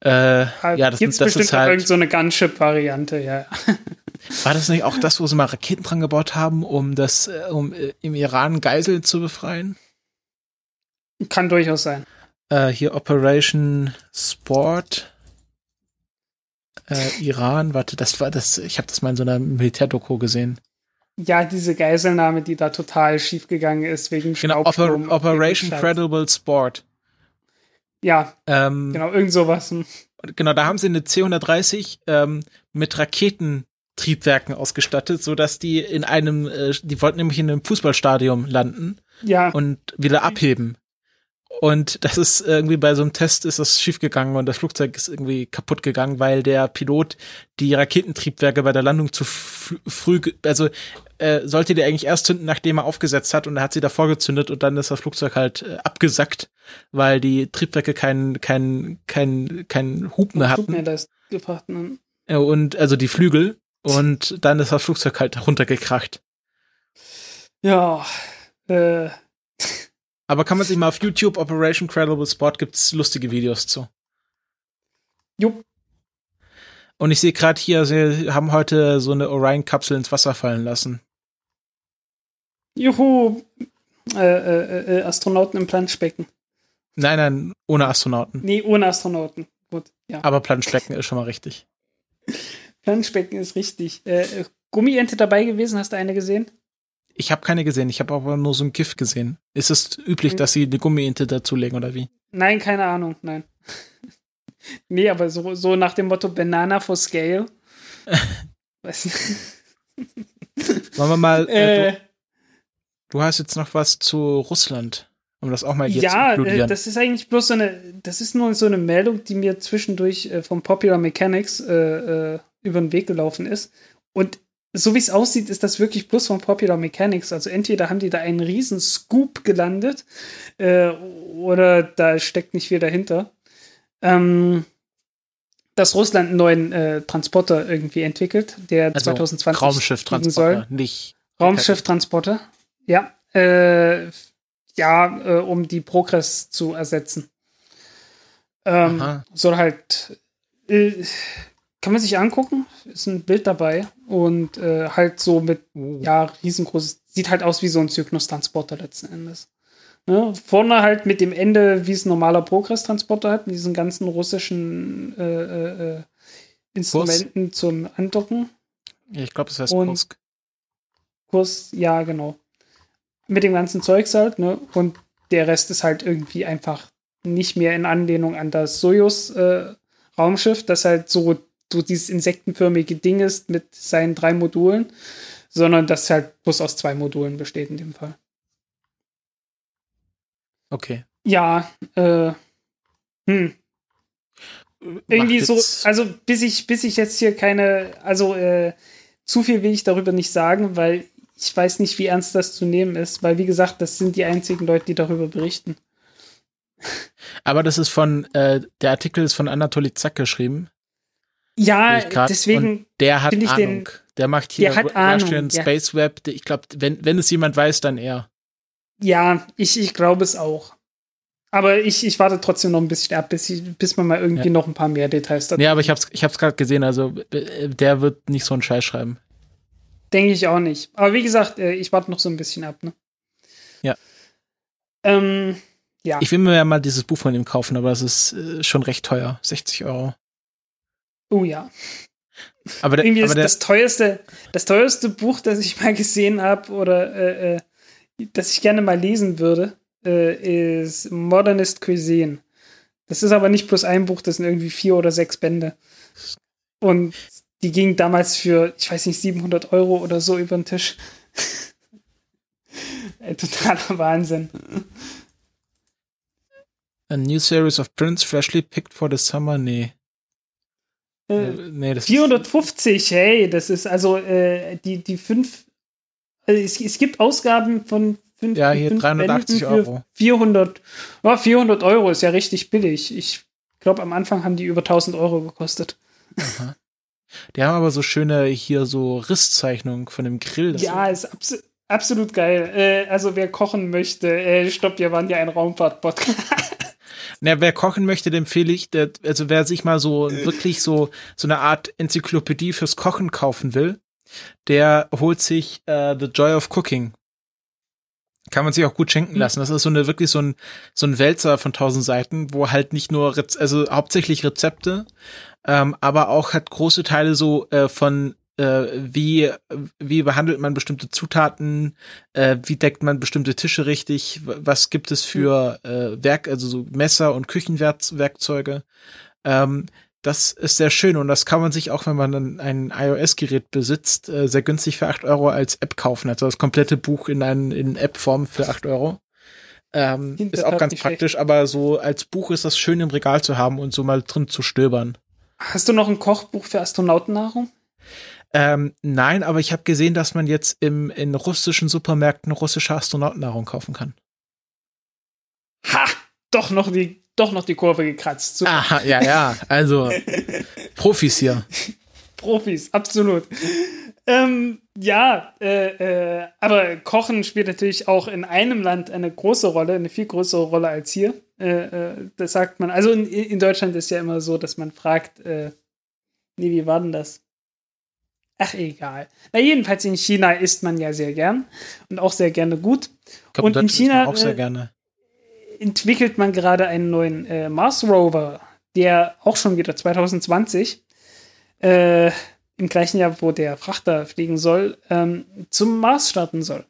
Äh, ja, das, Gibt's das bestimmt ist halt. irgend so eine Gunship-Variante, ja. *laughs* War das nicht auch das, wo sie mal Raketen dran gebaut haben, um das, äh, um äh, im Iran Geiseln zu befreien? Kann durchaus sein. Äh, hier Operation Sport. Äh, Iran, warte, das war das, ich habe das mal in so einer Militärdoku gesehen. Ja, diese Geiselnahme, die da total schief gegangen ist wegen Genau, Oper Operation. Credible Sport. Ja, Ähm, genau, irgend sowas. Genau, da haben sie eine C-130 ähm, mit Raketentriebwerken ausgestattet, so dass die in einem, äh, die wollten nämlich in einem Fußballstadion landen Ja, und wieder abheben. Und das ist irgendwie bei so einem Test ist das schiefgegangen und das Flugzeug ist irgendwie kaputt gegangen, weil der Pilot die Raketentriebwerke bei der Landung zu früh, also äh, sollte die eigentlich erst zünden, nachdem er aufgesetzt hat und er hat sie davor gezündet und dann ist das Flugzeug halt äh, abgesackt, weil die Triebwerke keinen kein, kein, kein Hub mehr hatten. mir das gebracht. Ne? Und also die Flügel und dann ist das Flugzeug halt runtergekracht. Ja, äh, Aber kann man sich mal auf YouTube Operation Credible Sport gibt's lustige Videos zu. jupp. Und ich sehe gerade hier, sie haben heute so eine Orion-Kapsel ins Wasser fallen lassen. Juhu, äh, äh, äh, Astronauten im Planschbecken. Nein, nein, ohne Astronauten. Nee, ohne Astronauten. Gut, ja. Aber Planschbecken ist schon mal richtig. *laughs* Planschbecken ist richtig. Äh, äh, Gummiente dabei gewesen, hast du eine gesehen? Ich habe keine gesehen, ich habe aber nur so ein GIF gesehen. Ist es üblich, Mhm. dass sie eine Gummiente dazulegen oder wie? Nein, keine Ahnung, nein. *laughs* nee, aber so, so nach dem Motto Banana for Scale. *laughs* Weiß nicht. Wollen wir mal, äh, äh, du, du hast jetzt noch was zu Russland, um das auch mal hier ja, zu äh, inkludieren. das ist eigentlich bloß so eine, das ist nur so eine Meldung, die mir zwischendurch äh, vom Popular Mechanics äh, äh, über den Weg gelaufen ist. Und so wie es aussieht, ist das wirklich bloß von Popular Mechanics. Also entweder haben die da einen riesen Scoop gelandet äh, oder da steckt nicht viel dahinter. Ähm, dass Russland einen neuen äh, Transporter irgendwie entwickelt, der also 2020 fliegen Raumschifftransporter, nicht Raumschifftransporter. Ja. Äh, ja, äh, um die Progress zu ersetzen. Ähm, soll halt. Kann man sich angucken. Ist ein Bild dabei. Und äh, halt so mit, Oh. ja, riesengroßes. Sieht halt aus wie so ein Zyklus-Transporter letzten Endes. Ne? Vorne halt mit dem Ende, wie es ein normaler Progress-Transporter hat, mit diesen ganzen russischen äh, äh, äh, Instrumenten zum Andocken. Ich glaube, das heißt Und- Kursk. Kurs, ja, genau. Mit dem ganzen Zeugs halt, ne? Und der Rest ist halt irgendwie einfach nicht mehr in Anlehnung an das Soyuz-Raumschiff, äh, das halt so, so dieses insektenförmige Ding ist mit seinen drei Modulen, sondern das halt bloß aus zwei Modulen besteht in dem Fall. Okay. Ja, äh, hm. Irgendwie so, also bis ich, bis ich jetzt hier keine, also äh, zu viel will ich darüber nicht sagen, weil ich weiß nicht, wie ernst das zu nehmen ist, weil wie gesagt, das sind die einzigen Leute, die darüber berichten. Aber das ist von, äh, der Artikel ist von Anatoly Zack geschrieben. Ja, deswegen. der hat Ahnung. Den, der macht hier der hat Ahnung, Space ja. Web. Ich glaube, wenn, wenn es jemand weiß, dann er. Ja, ich, ich glaube es auch. Aber ich, ich warte trotzdem noch ein bisschen ab, bis, ich, bis man mal irgendwie ja. noch ein paar mehr Details dazu. Ja, aber ich hab's, ich hab's gerade gesehen, also der wird nicht so einen Scheiß schreiben. Denke ich auch nicht. Aber wie gesagt, äh, ich warte noch so ein bisschen ab, ne? Ja. Ähm, ja. Ich will mir ja mal dieses Buch von ihm kaufen, aber das ist äh, schon recht teuer. 60 Euro. Oh ja. Aber, der, Irgendwie aber ist das teuerste, das teuerste Buch, das ich mal gesehen habe oder äh, äh, das ich gerne mal lesen würde, äh, ist Modernist Cuisine. Das ist aber nicht bloß ein Buch, das sind irgendwie vier oder sechs Bände. Und die ging damals für, ich weiß nicht, 700 Euro oder so über den Tisch. *laughs* Totaler Wahnsinn. A new series of prints freshly picked for the summer? Nee. Äh, nee, das 450, hey, das ist also äh, die, die fünf. Also es, es gibt Ausgaben von fünf, Ja, hier 380 Euro. 400, oh, 400 Euro ist ja richtig billig. Ich glaube, am Anfang haben die über 1000 Euro gekostet. Aha. Die haben aber so schöne hier so Risszeichnungen von dem Grill. ja, ist abso absolut geil. Äh, also wer kochen möchte, äh, stopp, wir waren ja ein Raumpart-Podcast. *laughs* Na, wer kochen möchte, dem empfehle ich, der, also wer sich mal so wirklich so so eine Art Enzyklopädie fürs Kochen kaufen will, der holt sich äh, The Joy of Cooking. Kann man sich auch gut schenken hm. lassen. Das ist so eine wirklich so ein so ein Wälzer von tausend Seiten, wo halt nicht nur Rez also hauptsächlich Rezepte, ähm, aber auch hat große Teile so äh, von äh, wie wie behandelt man bestimmte Zutaten, äh, wie deckt man bestimmte Tische richtig, was gibt es für äh, Werk, also so Messer und Küchenwerkzeuge. Ähm, das ist sehr schön und das kann man sich auch, wenn man ein iOS-Gerät besitzt, äh, sehr günstig für acht Euro als App kaufen. Also das komplette Buch in, ein, in App-Form für acht Euro. Ähm, ist auch ganz praktisch, schlecht. aber so als Buch ist das schön im Regal zu haben und so mal drin zu stöbern. Hast du noch ein Kochbuch für Astronautennahrung? Ähm, nein, aber ich habe gesehen, dass man jetzt im, in russischen Supermärkten russische Astronautennahrung kaufen kann. Ha! Doch noch die, doch noch die Kurve gekratzt. Super. Aha, ja, ja. Also *laughs* Profis hier. Profis, absolut. Ähm, ja, äh, äh, aber Kochen spielt natürlich auch in einem Land eine große Rolle, eine viel größere Rolle als hier. Äh, äh das sagt man. Also in, in, Deutschland ist ja immer so, dass man fragt, äh, nee, wie war denn das? Ach, egal. Na, jedenfalls in China isst man ja sehr gern und auch sehr gerne gut. Glaub, und in China auch sehr äh, gerne. entwickelt man gerade einen neuen äh, Mars Rover, der auch schon wieder 2020 äh, im gleichen Jahr, wo der Frachter fliegen soll, ähm, zum Mars starten soll.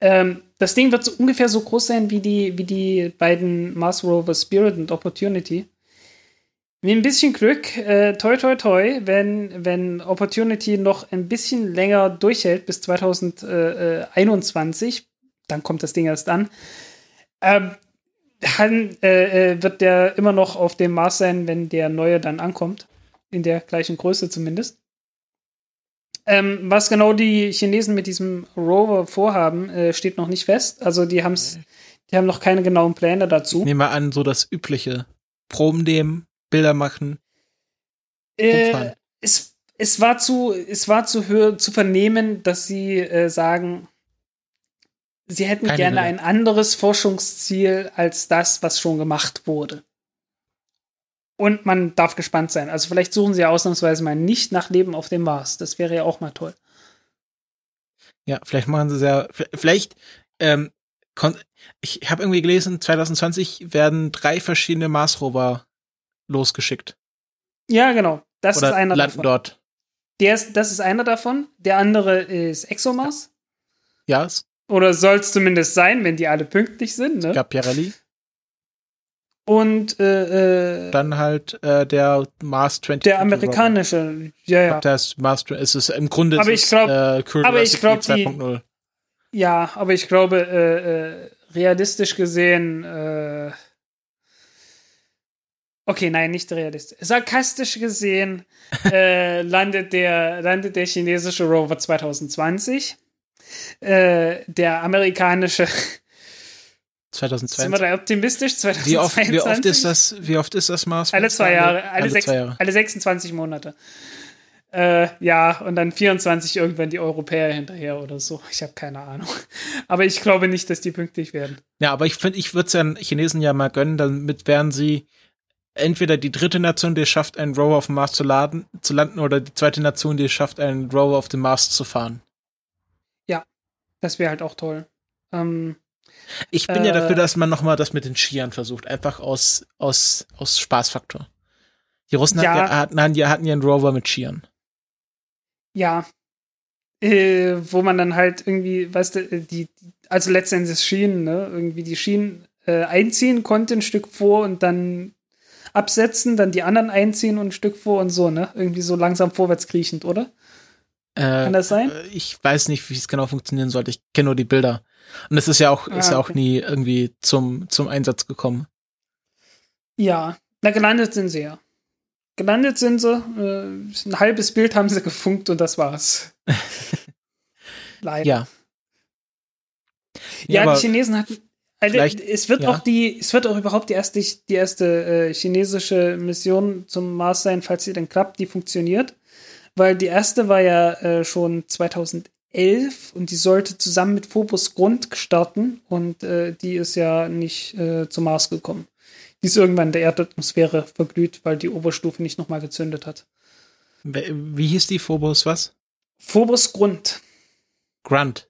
Ähm, das Ding wird so ungefähr so groß sein wie die, wie die beiden Mars Rover Spirit und Opportunity. Mit ein bisschen Glück, äh, toi toi toi, wenn, wenn Opportunity noch ein bisschen länger durchhält bis 2021, dann kommt das Ding erst an, ähm, dann äh, äh, wird der immer noch auf dem Mars sein, wenn der neue dann ankommt. In der gleichen Größe zumindest. Ähm, was genau die Chinesen mit diesem Rover vorhaben, äh, steht noch nicht fest. Also die, haben's, die haben noch keine genauen Pläne dazu. Ich nehme an, so das übliche. Proben nehmen, Bilder machen. Äh, es, es war zu, es war zu, hör, zu vernehmen, dass sie äh, sagen, sie hätten Keine gerne Bilder. ein anderes Forschungsziel als das, was schon gemacht wurde. Und man darf gespannt sein. Also vielleicht suchen sie ja ausnahmsweise mal nicht nach Leben auf dem Mars. Das wäre ja auch mal toll. Ja, vielleicht machen sie es ja, vielleicht, ähm, ich habe irgendwie gelesen, 2020 werden drei verschiedene Mars-Rover losgeschickt. Ja, genau. Das Oder ist einer landen davon. dort. Der ist, das ist einer davon. Der andere ist ExoMars. Ja. Oder soll es zumindest sein, wenn die alle pünktlich sind. Ne? Schiaparelli. Und äh, äh, Dann halt äh, der Mars 20. der amerikanische, ja, Ich ja. glaub, ist Mars, es ist im Grunde Aber ist ich glaub- es, äh, aber ich glaub, die- 2.0. Ja, aber ich glaube, äh, äh, realistisch gesehen, äh, okay, nein, nicht realistisch. Sarkastisch gesehen äh, *laughs* landet, der, landet der chinesische Rover 2020. Äh, der amerikanische, *laughs* sind wir 2020. da optimistisch? Wie oft, 2022? wie oft ist das, wie oft ist das Mars? Alle zwei Jahre, alle, Alle sechs, zwei Jahre. alle 26 Monate. Äh, ja, und dann 24 irgendwann die Europäer hinterher oder so. Ich habe keine Ahnung. Aber ich glaube nicht, dass die pünktlich werden. Ja, aber ich finde, ich würde es den Chinesen ja mal gönnen, damit wären sie entweder die dritte Nation, die es schafft, einen Rover auf dem Mars zu, laden, zu landen, oder die zweite Nation, die es schafft, einen Rover auf dem Mars zu fahren. Das wäre halt auch toll. Ähm, Ich bin ja Äh. dafür, dass man nochmal das mit den Skiern versucht, einfach aus, aus, aus Spaßfaktor. Die Russen Ja. hatten, ja, hatten, hatten ja- hatten ja einen Rover mit Skiern. ja. Äh, wo man dann halt irgendwie, weißt du, äh, die, also letztendlich Schienen, ne? Irgendwie die Schienen äh, einziehen konnte, ein Stück vor und dann absetzen, dann die anderen einziehen und ein Stück vor und so, ne? Irgendwie so langsam vorwärts kriechend, oder? Äh, Kann das sein? äh, Ich weiß nicht, wie es genau funktionieren sollte. Ich kenne nur die Bilder. Und es ist ja auch, ist Ah, ja auch okay. nie irgendwie zum, zum Einsatz gekommen. Ja. Na, gelandet sind sie ja. Gelandet sind sie. Äh, ein halbes Bild haben sie gefunkt und das war's. *laughs* Leider. Ja. Ja, aber die Chinesen hatten. Also, vielleicht- es wird ja. auch die, es wird auch überhaupt die erste, die erste äh, chinesische Mission zum Mars sein, falls sie denn klappt, die funktioniert. Weil die erste war ja äh, schon 2011 und die sollte zusammen mit Phobos Grund starten und äh, die ist ja nicht äh, zum Mars gekommen. Die ist irgendwann in der Erdatmosphäre verglüht, weil die Oberstufe nicht nochmal gezündet hat. Wie hieß die Phobos was? Phobos Grund. Grunt.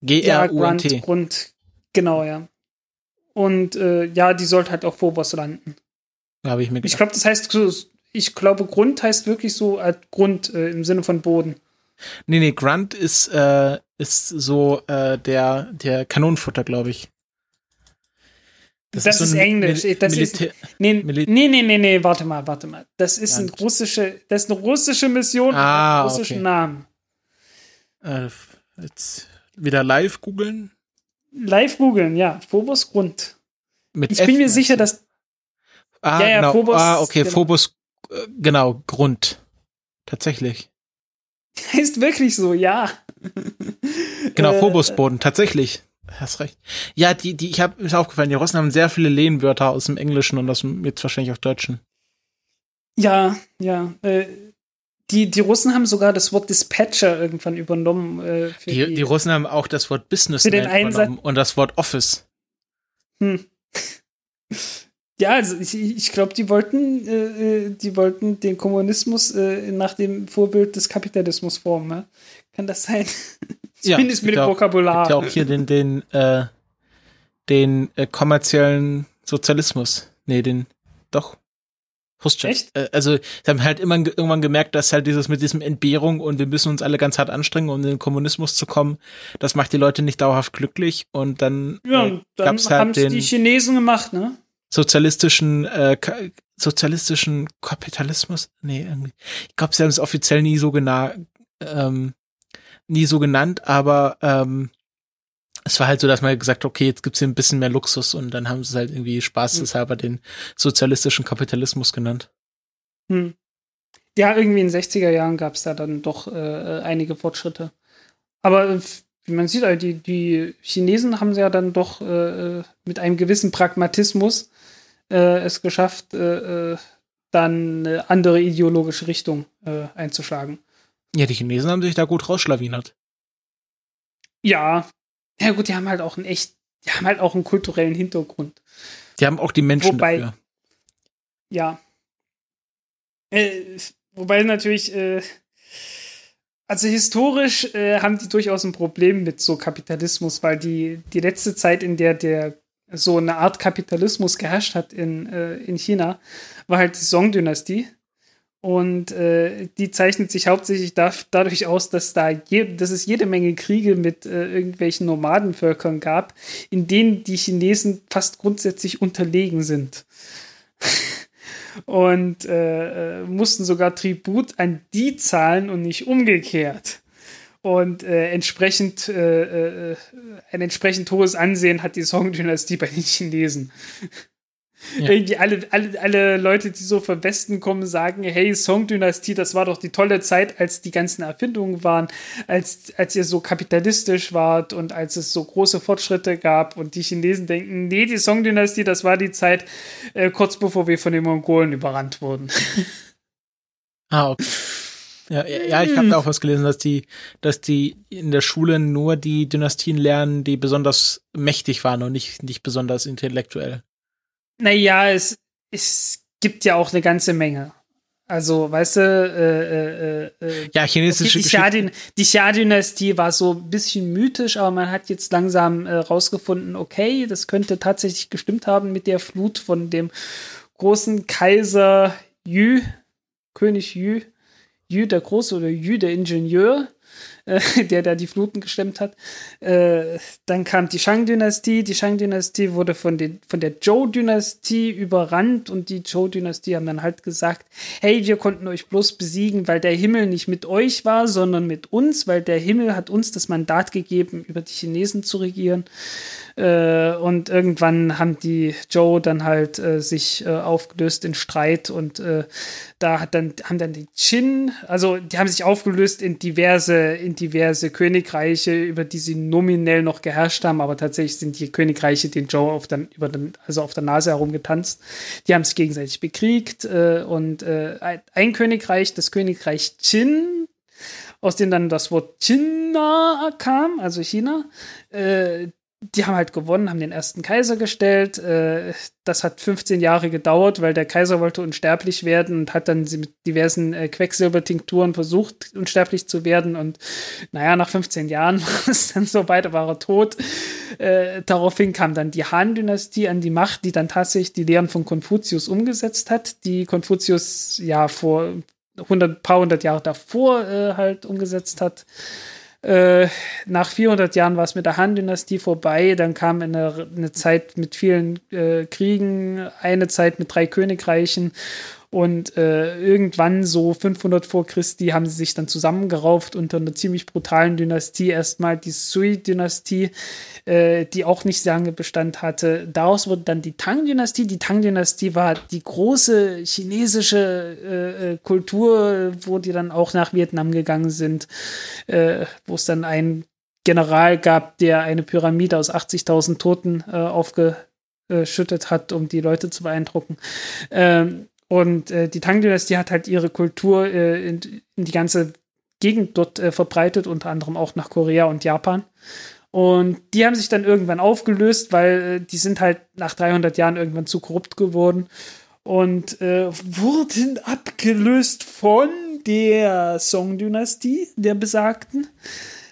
Ja, G-R-U-N-T. Grund. Genau, ja. Und äh, ja, die sollte halt auf Phobos landen. Habe ich mir Ich gedacht. glaube, das heißt, so- ich glaube, Grund heißt wirklich so als Grund äh, im Sinne von Boden. Nee, nee, Grunt ist, äh, ist so äh, der, der Kanonenfutter, glaube ich. Das ist ein Englisch. Mil Das ist- Militär Nee, Mili- nee, nee, nee, nee, warte mal, warte mal. Das ist ein Grant. russische, das ist eine russische Mission Ah, mit einem russischen okay. Namen. äh, jetzt wieder live googeln. Live googeln, ja, Phobos Grund. Mit Ich F bin mir sicher, du? dass Ah, Ja, ja, genau. Phobos, ah, okay, genau. Phobos, äh, genau, Grund. Tatsächlich. *laughs* heißt wirklich so, ja. Genau, Äh, Phobosboden, tatsächlich. Hast recht. Ja, die, die, ich habe mir ist aufgefallen, die Russen haben sehr viele Lehnwörter aus dem Englischen und aus dem jetzt wahrscheinlich auch Deutschen. Ja, ja. Äh, die, die Russen haben sogar das Wort Dispatcher irgendwann übernommen. Äh, für Die, die Russen haben auch das Wort Business Für den übernommen und das Wort Office. Hm. *laughs* Ja, also ich, ich glaube, die wollten, äh, äh, die wollten den Kommunismus äh, nach dem Vorbild des Kapitalismus formen. Ne? Kann das sein? *laughs* Ja, Zumindest mit gibt dem ja auch- Vokabular. Gibt ja auch hier den, den, äh, den äh, kommerziellen Sozialismus. Nee, den, doch. Khrushchev. Echt? Äh, also, sie haben halt immer ge- irgendwann gemerkt, dass halt dieses mit diesem Entbehrung und wir müssen uns alle ganz hart anstrengen, um in den Kommunismus zu kommen, das macht die Leute nicht dauerhaft glücklich und dann ja, äh, dann gab's haben halt es den die Chinesen gemacht, ne? sozialistischen, äh, sozialistischen Kapitalismus. Nee, irgendwie. Ich glaube, sie haben es offiziell nie so genau, ähm, nie so genannt, aber ähm, es war halt so, dass man gesagt hat, okay, jetzt gibt's hier ein bisschen mehr Luxus und dann haben sie es halt irgendwie spaßeshalber den sozialistischen Kapitalismus genannt. Hm. Ja, irgendwie in den 60er Jahren gab es da dann doch äh, einige Fortschritte. Aber äh, wie man sieht, also die, die Chinesen haben ja dann doch äh, äh, mit einem gewissen Pragmatismus äh, es geschafft, äh, äh, dann eine andere ideologische Richtung äh, einzuschlagen. Ja, die Chinesen haben sich da gut rausschlawinert. Ja, ja gut, die haben halt auch einen echt, die haben halt auch einen kulturellen Hintergrund. Die haben auch die Menschen Wobei- dafür. Ja. Äh, wobei natürlich, äh, also historisch äh, haben die durchaus ein Problem mit so Kapitalismus, weil die, die letzte Zeit, in der der so eine Art Kapitalismus geherrscht hat in, äh, in China, war halt die Song-Dynastie. Und äh, die zeichnet sich hauptsächlich da, dadurch aus, dass, da je, dass es jede Menge Kriege mit äh, irgendwelchen Nomadenvölkern gab, in denen die Chinesen fast grundsätzlich unterlegen sind. *laughs* und äh, äh, mussten sogar Tribut an die zahlen und nicht umgekehrt. Und äh, entsprechend äh, ein entsprechend hohes Ansehen hat die Song-Dynastie bei den Chinesen. Ja. Irgendwie alle, alle, alle Leute, die so vom Westen kommen, sagen, hey, Song-Dynastie, das war doch die tolle Zeit, als die ganzen Erfindungen waren, als, als ihr so kapitalistisch wart und als es so große Fortschritte gab. Und die Chinesen denken, nee, die Song-Dynastie, das war die Zeit, äh, kurz bevor wir von den Mongolen überrannt wurden. *laughs* Ah, okay. Ja, ja, ich habe da auch was gelesen, dass die, dass die in der Schule nur die Dynastien lernen, die besonders mächtig waren und nicht, nicht besonders intellektuell. Naja, es, es gibt ja auch eine ganze Menge. Also, weißt du, äh, äh, äh, ja, chinesische die, Xia, die Xia-Dynastie war so ein bisschen mythisch, aber man hat jetzt langsam äh, rausgefunden, okay, das könnte tatsächlich gestimmt haben mit der Flut von dem großen Kaiser Yu, König Yu, Yu der Große oder Yu der Ingenieur *laughs* der da die Fluten gestemmt hat. Äh, dann kam die Shang-Dynastie. Die Shang-Dynastie wurde von, den, von der Zhou-Dynastie überrannt und die Zhou-Dynastie haben dann halt gesagt, hey, wir konnten euch bloß besiegen, weil der Himmel nicht mit euch war, sondern mit uns, weil der Himmel hat uns das Mandat gegeben, über die Chinesen zu regieren. Äh, und irgendwann haben die Joe dann halt äh, sich äh, aufgelöst in Streit und äh, da hat dann, haben dann die Qin, also die haben sich aufgelöst in diverse, in diverse Königreiche, über die sie nominell noch geherrscht haben, aber tatsächlich sind die Königreiche den Joe auf der, über den, also auf der Nase herumgetanzt. Die haben sich gegenseitig bekriegt äh, und äh, ein Königreich, das Königreich Qin, aus dem dann das Wort China kam, also China, äh, die haben halt gewonnen, haben den ersten Kaiser gestellt. Äh, das hat 15 Jahre gedauert, weil der Kaiser wollte unsterblich werden und hat dann mit diversen äh, Quecksilbertinkturen versucht, unsterblich zu werden. Und naja, nach 15 Jahren *laughs* war es dann so weit, war er tot. Äh, daraufhin kam dann die Han-Dynastie an die Macht, die dann tatsächlich die Lehren von Konfuzius umgesetzt hat, die Konfuzius ja vor 100, paar hundert Jahre davor halt umgesetzt hat. Äh, nach 400 Jahren war es mit der Han-Dynastie vorbei. Dann kam eine, eine Zeit mit vielen äh, Kriegen, eine Zeit mit drei Königreichen und äh, irgendwann so 500 vor Christi haben sie sich dann zusammengerauft unter einer ziemlich brutalen Dynastie. Erstmal die Sui-Dynastie, äh, die auch nicht sehr lange Bestand hatte. Daraus wurde dann die Tang-Dynastie. Die Tang-Dynastie war die große chinesische äh, äh Kultur, wo die dann auch nach Vietnam gegangen sind, äh, wo es dann einen General gab, der eine Pyramide aus 80.000 Toten äh, aufgeschüttet hat, um die Leute zu beeindrucken. Ähm, und äh, die Tang-Dynastie hat halt ihre Kultur äh, in, in, die ganze Gegend dort äh, verbreitet, unter anderem auch nach Korea und Japan. Und die haben sich dann irgendwann aufgelöst, weil äh, die sind halt nach 300 Jahren irgendwann zu korrupt geworden und äh, wurden abgelöst von der Song-Dynastie, der besagten.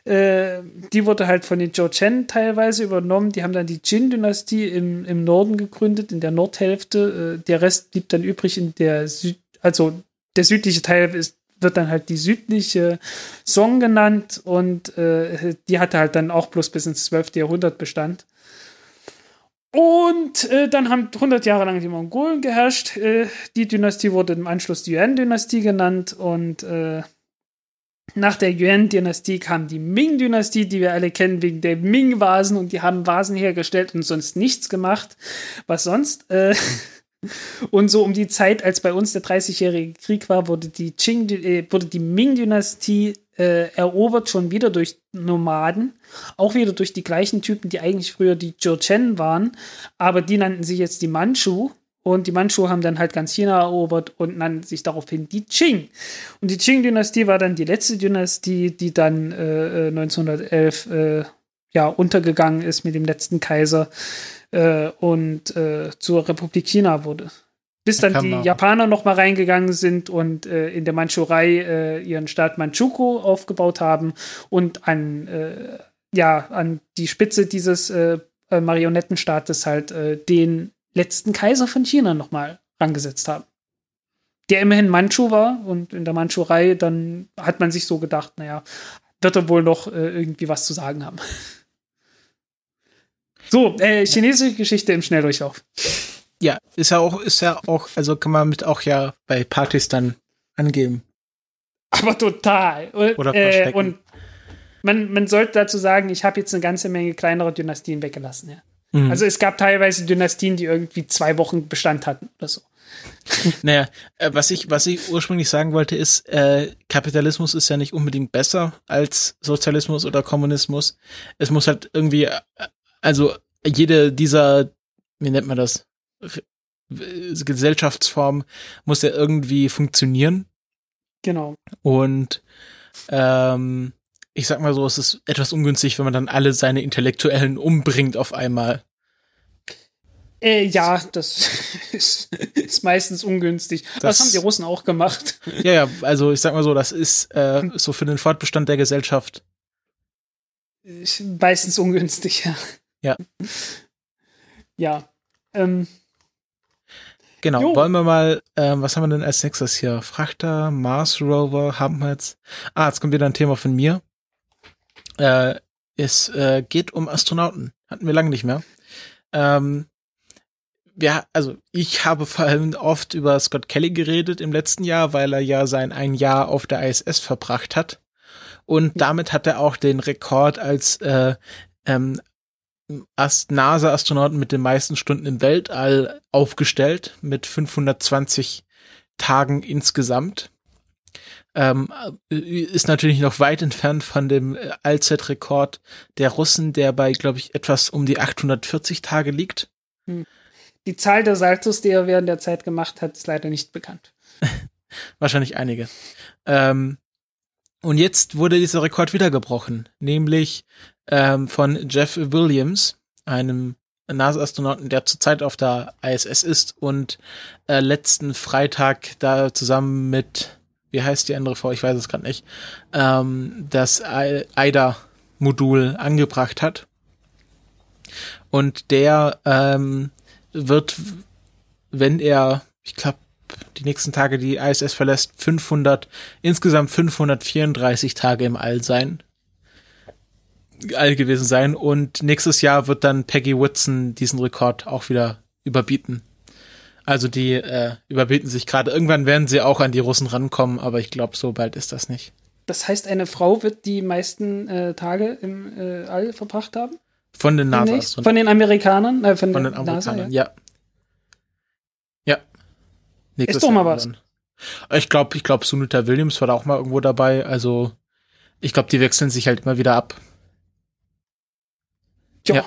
Äh, die wurde halt von den Zhou Chen teilweise übernommen. Die haben dann die Qin-Dynastie im, im Norden gegründet, in der Nordhälfte. Äh, der Rest blieb dann übrig in der Süd, also der südliche Teil ist, wird dann halt die südliche Song genannt und äh, die hatte halt dann auch bloß bis ins 12. Jahrhundert Bestand. Und äh, dann haben 100 Jahre lang die Mongolen geherrscht. Äh, die Dynastie wurde im Anschluss die Yuan-Dynastie genannt und äh, nach der Yuan-Dynastie kam die Ming-Dynastie, die wir alle kennen wegen der Ming-Vasen und die haben Vasen hergestellt und sonst nichts gemacht. Was sonst? Äh, *laughs* und so um die Zeit, als bei uns der 30-jährige Krieg war, wurde die, Qing, äh, wurde die Ming-Dynastie äh, erobert, schon wieder durch Nomaden. Auch wieder durch die gleichen Typen, die eigentlich früher die Chen waren. Aber die nannten sich jetzt die Manchu. Und die Manchu haben dann halt ganz China erobert und nannten sich daraufhin die Qing. Und die Qing-Dynastie war dann die letzte Dynastie, die dann äh, 1911 äh, äh, ja, untergegangen ist mit dem letzten Kaiser äh, und äh, zur Republik China wurde. Bis dann die Japaner noch mal reingegangen sind und äh, in der Mandschurei ihren Staat Manchukuo aufgebaut haben und an, ja, an die Spitze dieses Marionettenstaates halt den letzten Kaiser von China nochmal rangesetzt haben. der immerhin Manchu war und in der Manchurei, dann hat man sich so gedacht, naja, wird er wohl noch äh, irgendwie was zu sagen haben. *laughs* So, äh, chinesische Geschichte im Schnelldurchlauf. Ja, ist ja auch, ist ja auch, also kann man mit auch ja bei Partys dann angeben. Aber total. Und, Oder äh, und man, man sollte dazu sagen, ich habe jetzt eine ganze Menge kleinere Dynastien weggelassen. Ja. Mhm. Also es gab teilweise Dynastien, die irgendwie zwei Wochen Bestand hatten oder so. *laughs* Naja, äh, was ich, was ich ursprünglich sagen wollte, ist, äh, Kapitalismus ist ja nicht unbedingt besser als Sozialismus oder Kommunismus. Es muss halt irgendwie, äh, also jede dieser, wie nennt man das, äh, Gesellschaftsform muss ja irgendwie funktionieren. Genau. Und ähm, ich sag mal so, es ist etwas ungünstig, wenn man dann alle seine Intellektuellen umbringt auf einmal. Äh, ja, das *laughs* ist, ist meistens ungünstig. Das, Das- haben die Russen auch gemacht. Ja, ja, also ich sag mal so, das ist äh, so für den Fortbestand der Gesellschaft Ist meistens ungünstig, ja. Ja. Ja. Ähm, Genau, Jo. wollen wir mal, ähm, was haben wir denn als nächstes hier? Frachter, Mars Rover, haben wir jetzt. Ah, jetzt kommt wieder ein Thema von mir. Äh, es äh, geht um Astronauten. Hatten wir lange nicht mehr. Ähm, ja, also ich habe vor allem oft über Scott Kelly geredet im letzten Jahr, weil er ja sein ein Jahr auf der ISS verbracht hat. Und damit hat er auch den Rekord als äh, ähm, Ast NASA-Astronauten mit den meisten Stunden im Weltall aufgestellt, mit 520 Tagen insgesamt. Ähm, äh, ist natürlich noch weit entfernt von dem äh, Allzeitrekord der Russen, der bei, glaube ich, etwas um die 840 Tage liegt. die Zahl der Saltos, die er während der Zeit gemacht hat, ist leider nicht bekannt. *laughs* Wahrscheinlich einige. Ähm, und jetzt wurde dieser Rekord wieder gebrochen, nämlich ähm, von Jeff Williams, einem NASA-Astronauten, der zurzeit auf der ISS ist und äh, letzten Freitag da zusammen mit, wie heißt die andere Frau, ich weiß es gerade nicht, ähm, das AIDA-Modul angebracht hat. Und der ähm, wird, wenn er, ich glaube, die nächsten Tage die ISS verlässt, 500, insgesamt 534 Tage im All sein. All gewesen sein. Und nächstes Jahr wird dann Peggy Whitson diesen Rekord auch wieder überbieten. Also die äh, überbieten sich gerade. Irgendwann werden sie auch an die Russen rankommen, aber ich glaube, so bald ist das nicht. Das heißt, eine Frau wird die meisten äh, Tage im äh, All verbracht haben? Von den? NASA-Astronauten. Von den Amerikanern? Äh, von, Von den NASA, Amerikanern, ja. ja. Ja. Nächstes Ist doch mal was. dann. Ich glaube, ich glaube, Sunita Williams war da auch mal irgendwo dabei. Also, ich glaube, die wechseln sich halt immer wieder ab. Tja. Ja.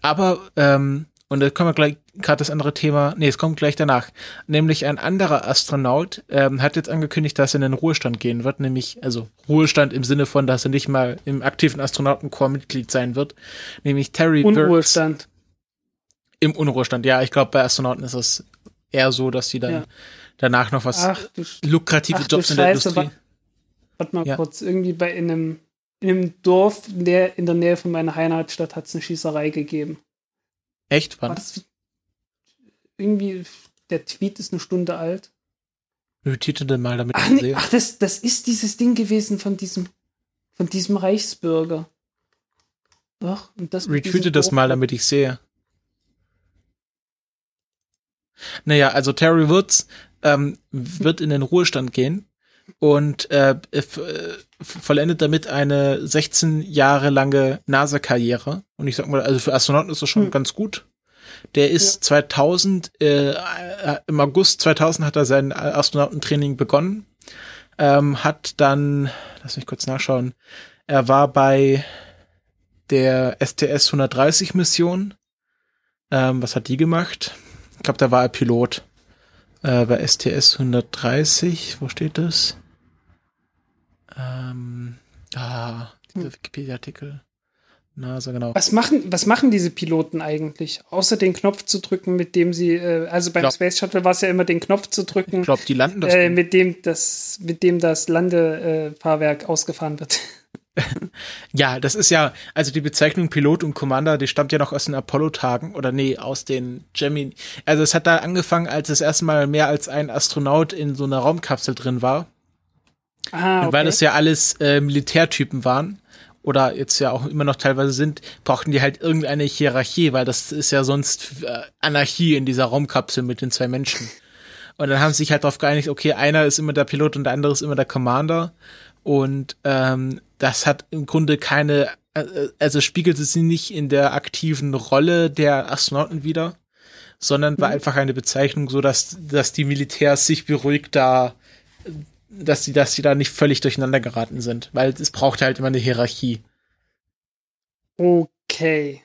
Aber, ähm, und da kommen wir gleich, gerade das andere Thema, nee, es kommt gleich danach. Nämlich ein anderer Astronaut ähm, hat jetzt angekündigt, dass er in den Ruhestand gehen wird, nämlich, also Ruhestand im Sinne von, dass er nicht mal im aktiven Astronautenkorps Mitglied sein wird, nämlich Terry. Unruhestand. Im Unruhestand, ja, ich glaube, bei Astronauten ist es eher so, dass die dann Ja. danach noch was Ach du, lukrative ach du Jobs in der Scheiße, Industrie. warte mal Ja. kurz. Irgendwie bei in einem, in einem Dorf in der, in der Nähe von meiner Heimatstadt hat es eine Schießerei gegeben. Echt? War Wann? das irgendwie, der Tweet ist eine Stunde alt. Retweete denn mal, damit Ach, ich nee, sehe. ach das, das ist dieses Ding gewesen von diesem, von diesem Reichsbürger. Doch, und das Retweete das mal, damit ich sehe. Naja, also Terry Woods ähm, wird in den Ruhestand gehen und äh, äh, vollendet damit eine 16 Jahre lange NASA-Karriere. Und ich sag mal, also für Astronauten ist das schon Hm. ganz gut. Der ist 2000, äh, äh, im August 2000 hat er sein Astronautentraining begonnen. Ähm, hat dann, lass mich kurz nachschauen, er war bei der STS 130 Mission. Ähm, was hat die gemacht? Ich glaube, da war er Pilot. Äh, bei STS 130, wo steht das? Ähm, ah, dieser Hm. Wikipedia-Artikel. NASA, genau. Was machen, was machen diese Piloten eigentlich? Außer den Knopf zu drücken, mit dem sie, äh, also beim Glaub- Space Shuttle war es ja immer den Knopf zu drücken, Ich glaube, die landen das. äh, mit dem das, mit dem das Landefahrwerk ausgefahren wird. *laughs* ja, das ist ja, also die Bezeichnung Pilot und Commander, die stammt ja noch aus den Apollo-Tagen oder nee, aus den Gemini. Also es hat da angefangen, als es erstmal mehr als ein Astronaut in so einer Raumkapsel drin war. Ah, okay. Und weil das ja alles äh, Militärtypen waren oder jetzt ja auch immer noch teilweise sind, brauchten die halt irgendeine Hierarchie, weil das ist ja sonst äh, Anarchie in dieser Raumkapsel mit den zwei Menschen. Und dann haben sie sich halt darauf geeinigt, okay, einer ist immer der Pilot und der andere ist immer der Commander. Und ähm, das hat im Grunde keine, äh, also spiegelte sie nicht in der aktiven Rolle der Astronauten wieder, sondern war mhm. einfach eine Bezeichnung, so dass, dass die Militärs sich beruhigt da, dass sie, dass sie da nicht völlig durcheinander geraten sind, weil es braucht halt immer eine Hierarchie. Okay.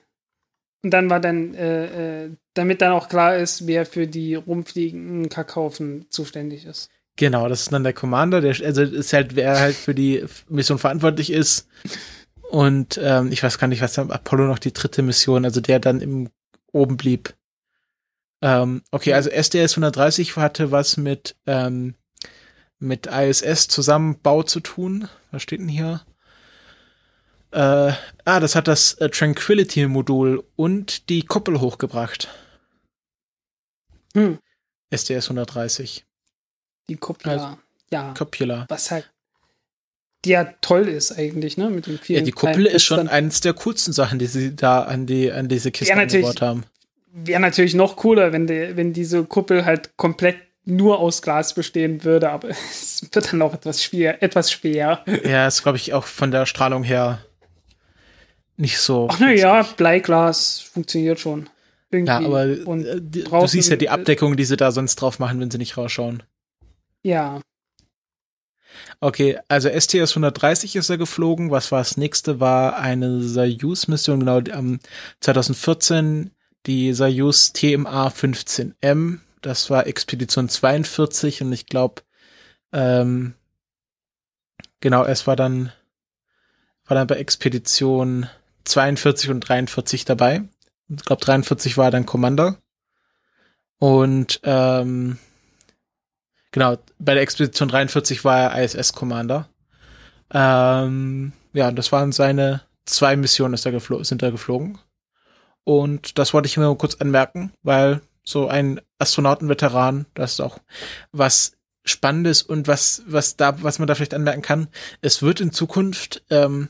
Und dann war dann, äh, äh, damit dann auch klar ist, wer für die rumfliegenden Kakaufen zuständig ist. Genau, das ist dann der Commander, der also ist halt, wer halt für die Mission verantwortlich ist. Und ähm, ich weiß gar nicht, was dann Apollo noch die dritte Mission, also der dann im oben blieb. Ähm, okay, also SDS 130 hatte was mit ähm, mit ISS Zusammenbau zu tun. Was steht denn hier? Äh, ah, das hat das äh, Tranquility Modul und die Kuppel hochgebracht. Hm. SDS 130. Die Copula. Ja. Copula. Was halt die ja toll ist eigentlich, ne? Mit den vielen ja, die Kuppel ist schon eines der coolsten Sachen, die sie da an die an diese Kiste ja, gebaut haben. Wäre natürlich noch cooler, wenn die, wenn diese Kuppel halt komplett nur aus Glas bestehen würde, aber *laughs* es wird dann auch etwas schwer, etwas schwer. Ja, ist glaube ich auch von der Strahlung her nicht so. Ach naja, Bleiglas funktioniert schon. Irgendwie. Ja, aber Und äh, du siehst ja die Abdeckung, die sie da sonst drauf machen, wenn sie nicht rausschauen. Ja. Okay, also STS 130 ist er geflogen. Was war das nächste? War eine Soyuz-Mission, genau, am 2014 die Soyuz TMA 15M. Das war Expedition 42 und ich glaube, ähm, genau, es war dann, war dann bei Expedition 42 und 43 dabei. Ich glaube, 43 war dann Commander. Und ähm, Genau, bei der Expedition 43 war er ISS-Commander. Ähm, ja, das waren seine zwei Missionen, ist er sind da geflogen. Und das wollte ich mir nur kurz anmerken, weil so ein Astronautenveteran, das ist auch was Spannendes und was, was da, was man da vielleicht anmerken kann. Es wird in Zukunft ähm,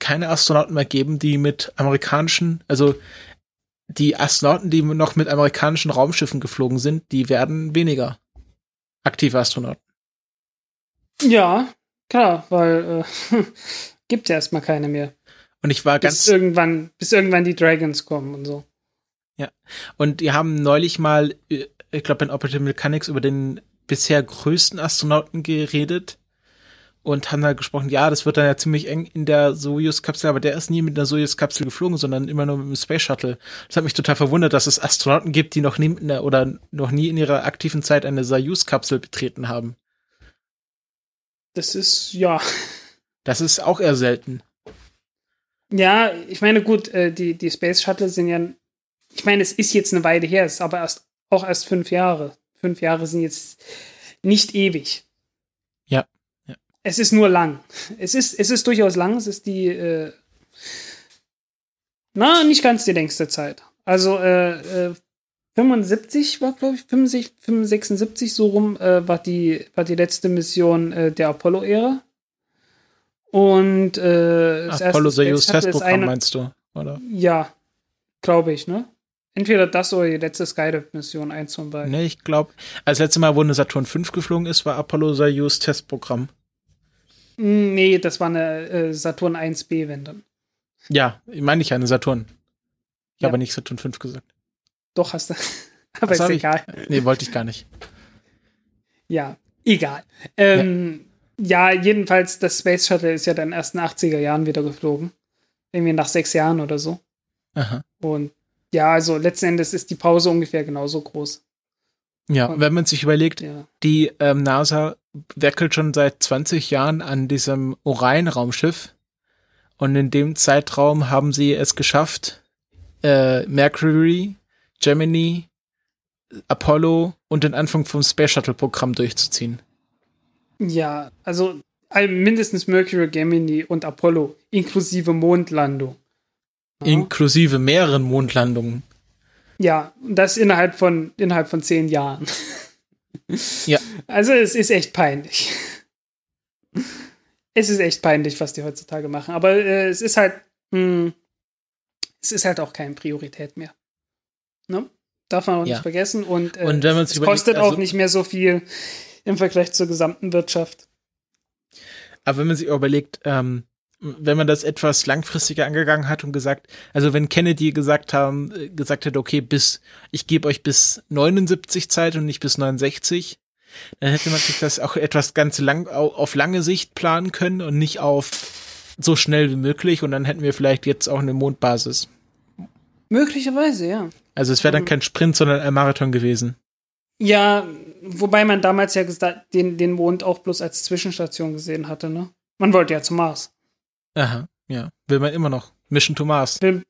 keine Astronauten mehr geben, die mit amerikanischen, also die Astronauten, die noch mit amerikanischen Raumschiffen geflogen sind, die werden weniger aktive Astronauten. Ja, klar, weil äh, *laughs* gibt ja erstmal keine mehr. Und ich war bis ganz. Irgendwann, bis irgendwann die Dragons kommen und so. Ja. Und die haben neulich mal, äh, ich glaube, in Operative Mechanics über den bisher größten Astronauten geredet und haben halt gesprochen, ja, das wird dann ja ziemlich eng in der Soyuz-Kapsel, aber der ist nie mit einer Soyuz-Kapsel geflogen, sondern immer nur mit dem Space Shuttle. Das hat mich total verwundert, dass es Astronauten gibt, die noch nie der, oder noch nie in ihrer aktiven Zeit eine Soyuz-Kapsel betreten haben. Das ist, ja. Das ist auch eher selten. Ja, ich meine, gut, äh, die, die Space Shuttle sind ja, ich meine, es ist jetzt eine Weile her, es ist aber erst, auch erst fünf Jahre. Fünf Jahre sind jetzt nicht ewig. Es ist nur lang. Es ist, es ist durchaus lang. Es ist die, äh, na, nicht ganz die längste Zeit. Also, äh, äh 75 war, glaube ich, 65, 76 so rum, äh, war, die, war die letzte Mission äh, der Apollo-Ära. Und äh, das Apollo Soyuz Testprogramm meinst du, oder? Ja, glaube ich, ne? Entweder das oder die letzte Skydive-Mission, eins von beiden. Nee, ich glaube, als letzte Mal, wo eine Saturn 5 geflogen ist, war Apollo Soyuz Testprogramm. Nee, das war eine äh, Saturn 1B, wenn dann. Ja, meine ich eine Saturn. Ich ja. habe nicht Saturn 5 gesagt. Doch, hast du. *laughs* Aber Was ist egal. Ich? Nee, wollte ich gar nicht. Ja, egal. Ähm, ja. ja. jedenfalls, das Space Shuttle ist ja dann erst in den 80er Jahren wieder geflogen. Irgendwie nach sechs Jahren oder so. Aha. Und ja, also letzten Endes ist die Pause ungefähr genauso groß. Ja, Und, wenn man sich überlegt, ja. die ähm, NASA werkelt schon seit 20 Jahren an diesem Orion-Raumschiff. Und in dem Zeitraum haben sie es geschafft, äh, Mercury, Gemini, Apollo und den Anfang vom Space Shuttle Programm durchzuziehen. Ja, also mindestens Mercury, Gemini und Apollo, inklusive Mondlandung. Ja. Inklusive mehreren Mondlandungen. Ja, und das innerhalb von, innerhalb von zehn Jahren. *laughs* Ja. Also es ist echt peinlich. Es ist echt peinlich, was die heutzutage machen. Aber äh, es ist halt, mh, es ist halt auch keine Priorität mehr. Ne? Darf man auch Ja. nicht vergessen. Und, äh, Und es überlegt, kostet also- auch nicht mehr so viel im Vergleich zur gesamten Wirtschaft. Aber wenn man sich überlegt, ähm, wenn man das etwas langfristiger angegangen hat und gesagt, also wenn Kennedy gesagt haben, äh, gesagt hätte, okay, bis, ich gebe euch bis 79 Zeit und nicht bis 69, dann hätte man sich das auch etwas ganz lang, au- auf lange Sicht planen können und nicht auf so schnell wie möglich und dann hätten wir vielleicht jetzt auch eine Mondbasis. Möglicherweise, ja. Also es wäre dann Mhm. kein Sprint, sondern ein Marathon gewesen. Ja, wobei man damals ja den, den Mond auch bloß als Zwischenstation gesehen hatte, ne? Man wollte ja zum Mars. Aha, ja. Will man immer noch. Mission to Mars. Will,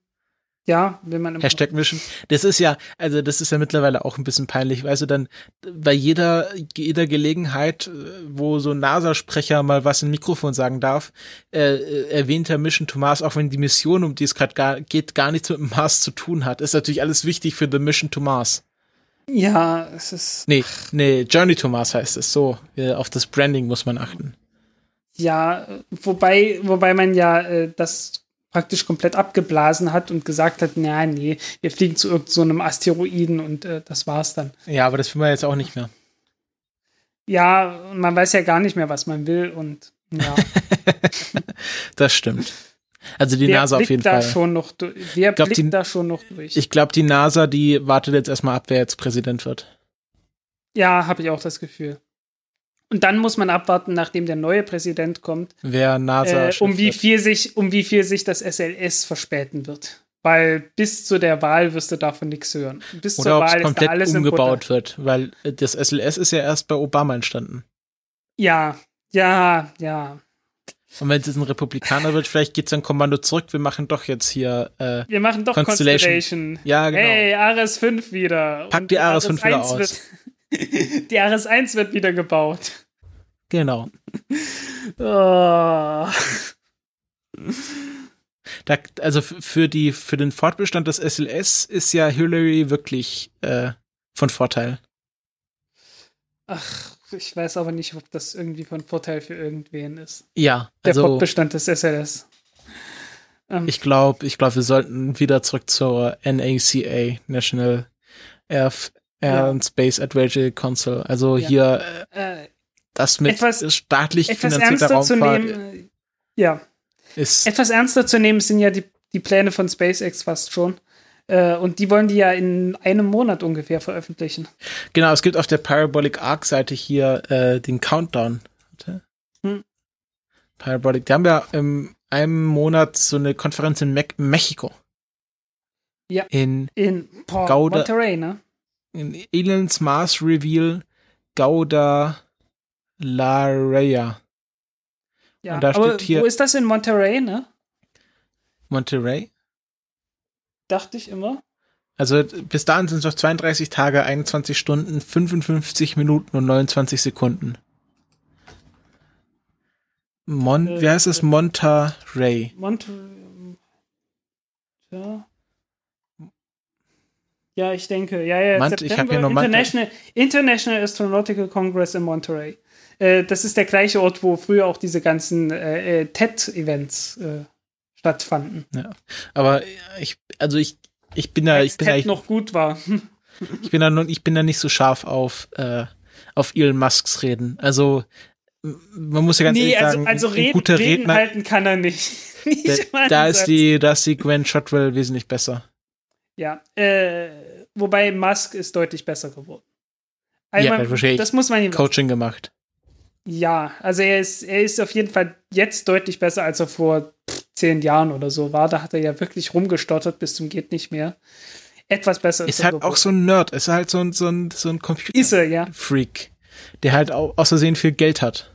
ja, will man immer. Hashtag Mission. Das ist ja, also das ist ja mittlerweile auch ein bisschen peinlich, weißt du, dann bei jeder, jeder Gelegenheit, wo so ein NASA-Sprecher mal was im Mikrofon sagen darf, äh, äh, erwähnt er Mission to Mars, auch wenn die Mission, um die es gerade geht, gar nichts mit dem Mars zu tun hat. Ist natürlich alles wichtig für The Mission to Mars. Ja, es ist. Nee, nee, Journey to Mars heißt es. So, äh, auf das Branding muss man achten. Ja, wobei, wobei man ja äh, das praktisch komplett abgeblasen hat und gesagt hat, na nee, wir fliegen zu irgendeinem so einem Asteroiden und äh, das war's dann. Ja, aber das will man jetzt auch nicht mehr. Ja, man weiß ja gar nicht mehr, was man will und ja. *laughs* Das stimmt. Also die wer NASA auf jeden da Fall. schon noch durch? Wer glaub, blickt die- da schon noch durch? Ich glaube, die NASA, die wartet jetzt erstmal ab, wer jetzt Präsident wird. ja, habe ich auch das Gefühl. Und dann muss man abwarten, nachdem der neue Präsident kommt, Wer NASA äh, um wie viel sich, um wie viel sich das SLS verspäten wird. Weil bis zu der Wahl wirst du davon nichts hören. Bis zur Oder ob Wahl ist da komplett alles umgebaut wird, weil äh, das SLS ist ja erst bei Obama entstanden. Ja, ja, ja. Und wenn es ein Republikaner wird, vielleicht geht's dann Kommando zurück, wir machen doch jetzt hier, äh, Wir machen doch Constellation. Constellation. ja genau. Hey, Ares 5 wieder. Pack die Ares 5 wieder 1 aus. Wird, *laughs* die Ares 1 wird wieder gebaut. Genau. Oh. *laughs* Da, also für die, für den Fortbestand des SLS ist ja Hillary wirklich äh, von Vorteil. Ach, ich weiß aber nicht, ob das irgendwie von Vorteil für irgendwen ist. Ja, Der also Fortbestand des SLS. Ähm, ich glaube, ich glaube, wir sollten wieder zurück zur NACA, National Air, Air Ja. and Space Advisory Council. Also Ja. hier äh, das mit Etwas- staatlich etwas finanzierter ernster zu Raumfahrt nehmen. äh, Ja, ist etwas ernster zu nehmen sind ja die, die Pläne von SpaceX fast schon. Äh, und die wollen die ja in einem Monat ungefähr veröffentlichen. Genau, es gibt auf der Parabolic Arc Seite hier äh, den Countdown. Hm. Parabolic, die haben ja in einem Monat so eine Konferenz in Me Mexiko. Ja. In, In Port Gauda- Monterey, ne? in Elons Mars Reveal Gauda La Raya. Ja, Und da aber steht hier- wo ist das in Monterey, ne? Monterey. Dachte ich immer. Also bis dahin sind es noch 32 Tage, 21 Stunden, 55 Minuten und 29 Sekunden. Mon, Äh, wie heißt es? Monterey. Monterey. Ja. Ja, ich denke. Ja, ja. Mont- ich hab hier Monterey. International, International Astronautical Congress in Monterey. Äh, das ist der gleiche Ort, wo früher auch diese ganzen äh, äh, TED-Events äh, stattfanden. Aber ich, also ich, ich bin da, ich bin da, TED ich, noch gut war. *laughs* ich bin da, ich bin da nicht so scharf auf, äh, auf Elon Musks Reden. Also man muss ja ganz nee, ehrlich also, sagen, also ein reden, guter reden Redner, halten kann er nicht. *laughs* Nicht da, da ist die, da ist die Gwen Shotwell wesentlich besser. Ja, äh, wobei Musk ist deutlich besser geworden. Ja, er hat wahrscheinlich das muss man ihm Coaching gemacht. Ja, also er ist, er ist auf jeden Fall jetzt deutlich besser, als er vor zehn Jahren oder so war. Da hat er ja wirklich rumgestottert bis zum geht nicht mehr. Etwas besser Ist er halt auch so ein Nerd, ist halt so ein, so ein, so ein Computer. Ist er, ja. Freak, der halt auch aus Versehen viel Geld hat.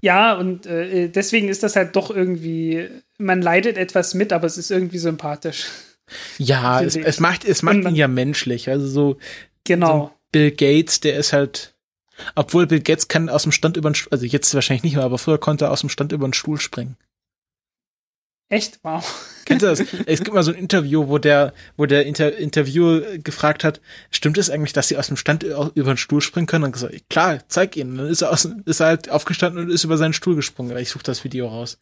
Ja, und äh, deswegen ist das halt doch irgendwie, man leidet etwas mit, aber es ist irgendwie sympathisch. Ja, es, es macht, es macht man- ihn ja menschlich. Also so, so Genau. Bill Gates, der ist halt, Obwohl Bill Gates kann aus dem Stand über den Stuhl, also jetzt wahrscheinlich nicht mehr, aber früher konnte er aus dem Stand über den Stuhl springen. Echt? Wow. Kennt ihr das? *laughs* Es gibt mal so ein Interview, wo der, wo der Inter Interviewer gefragt hat, stimmt es eigentlich, dass sie aus dem Stand über den Stuhl springen können? Und gesagt, klar, zeig ihnen. Dann ist er, aus, ist er halt aufgestanden und ist über seinen Stuhl gesprungen. Ich suche das Video raus.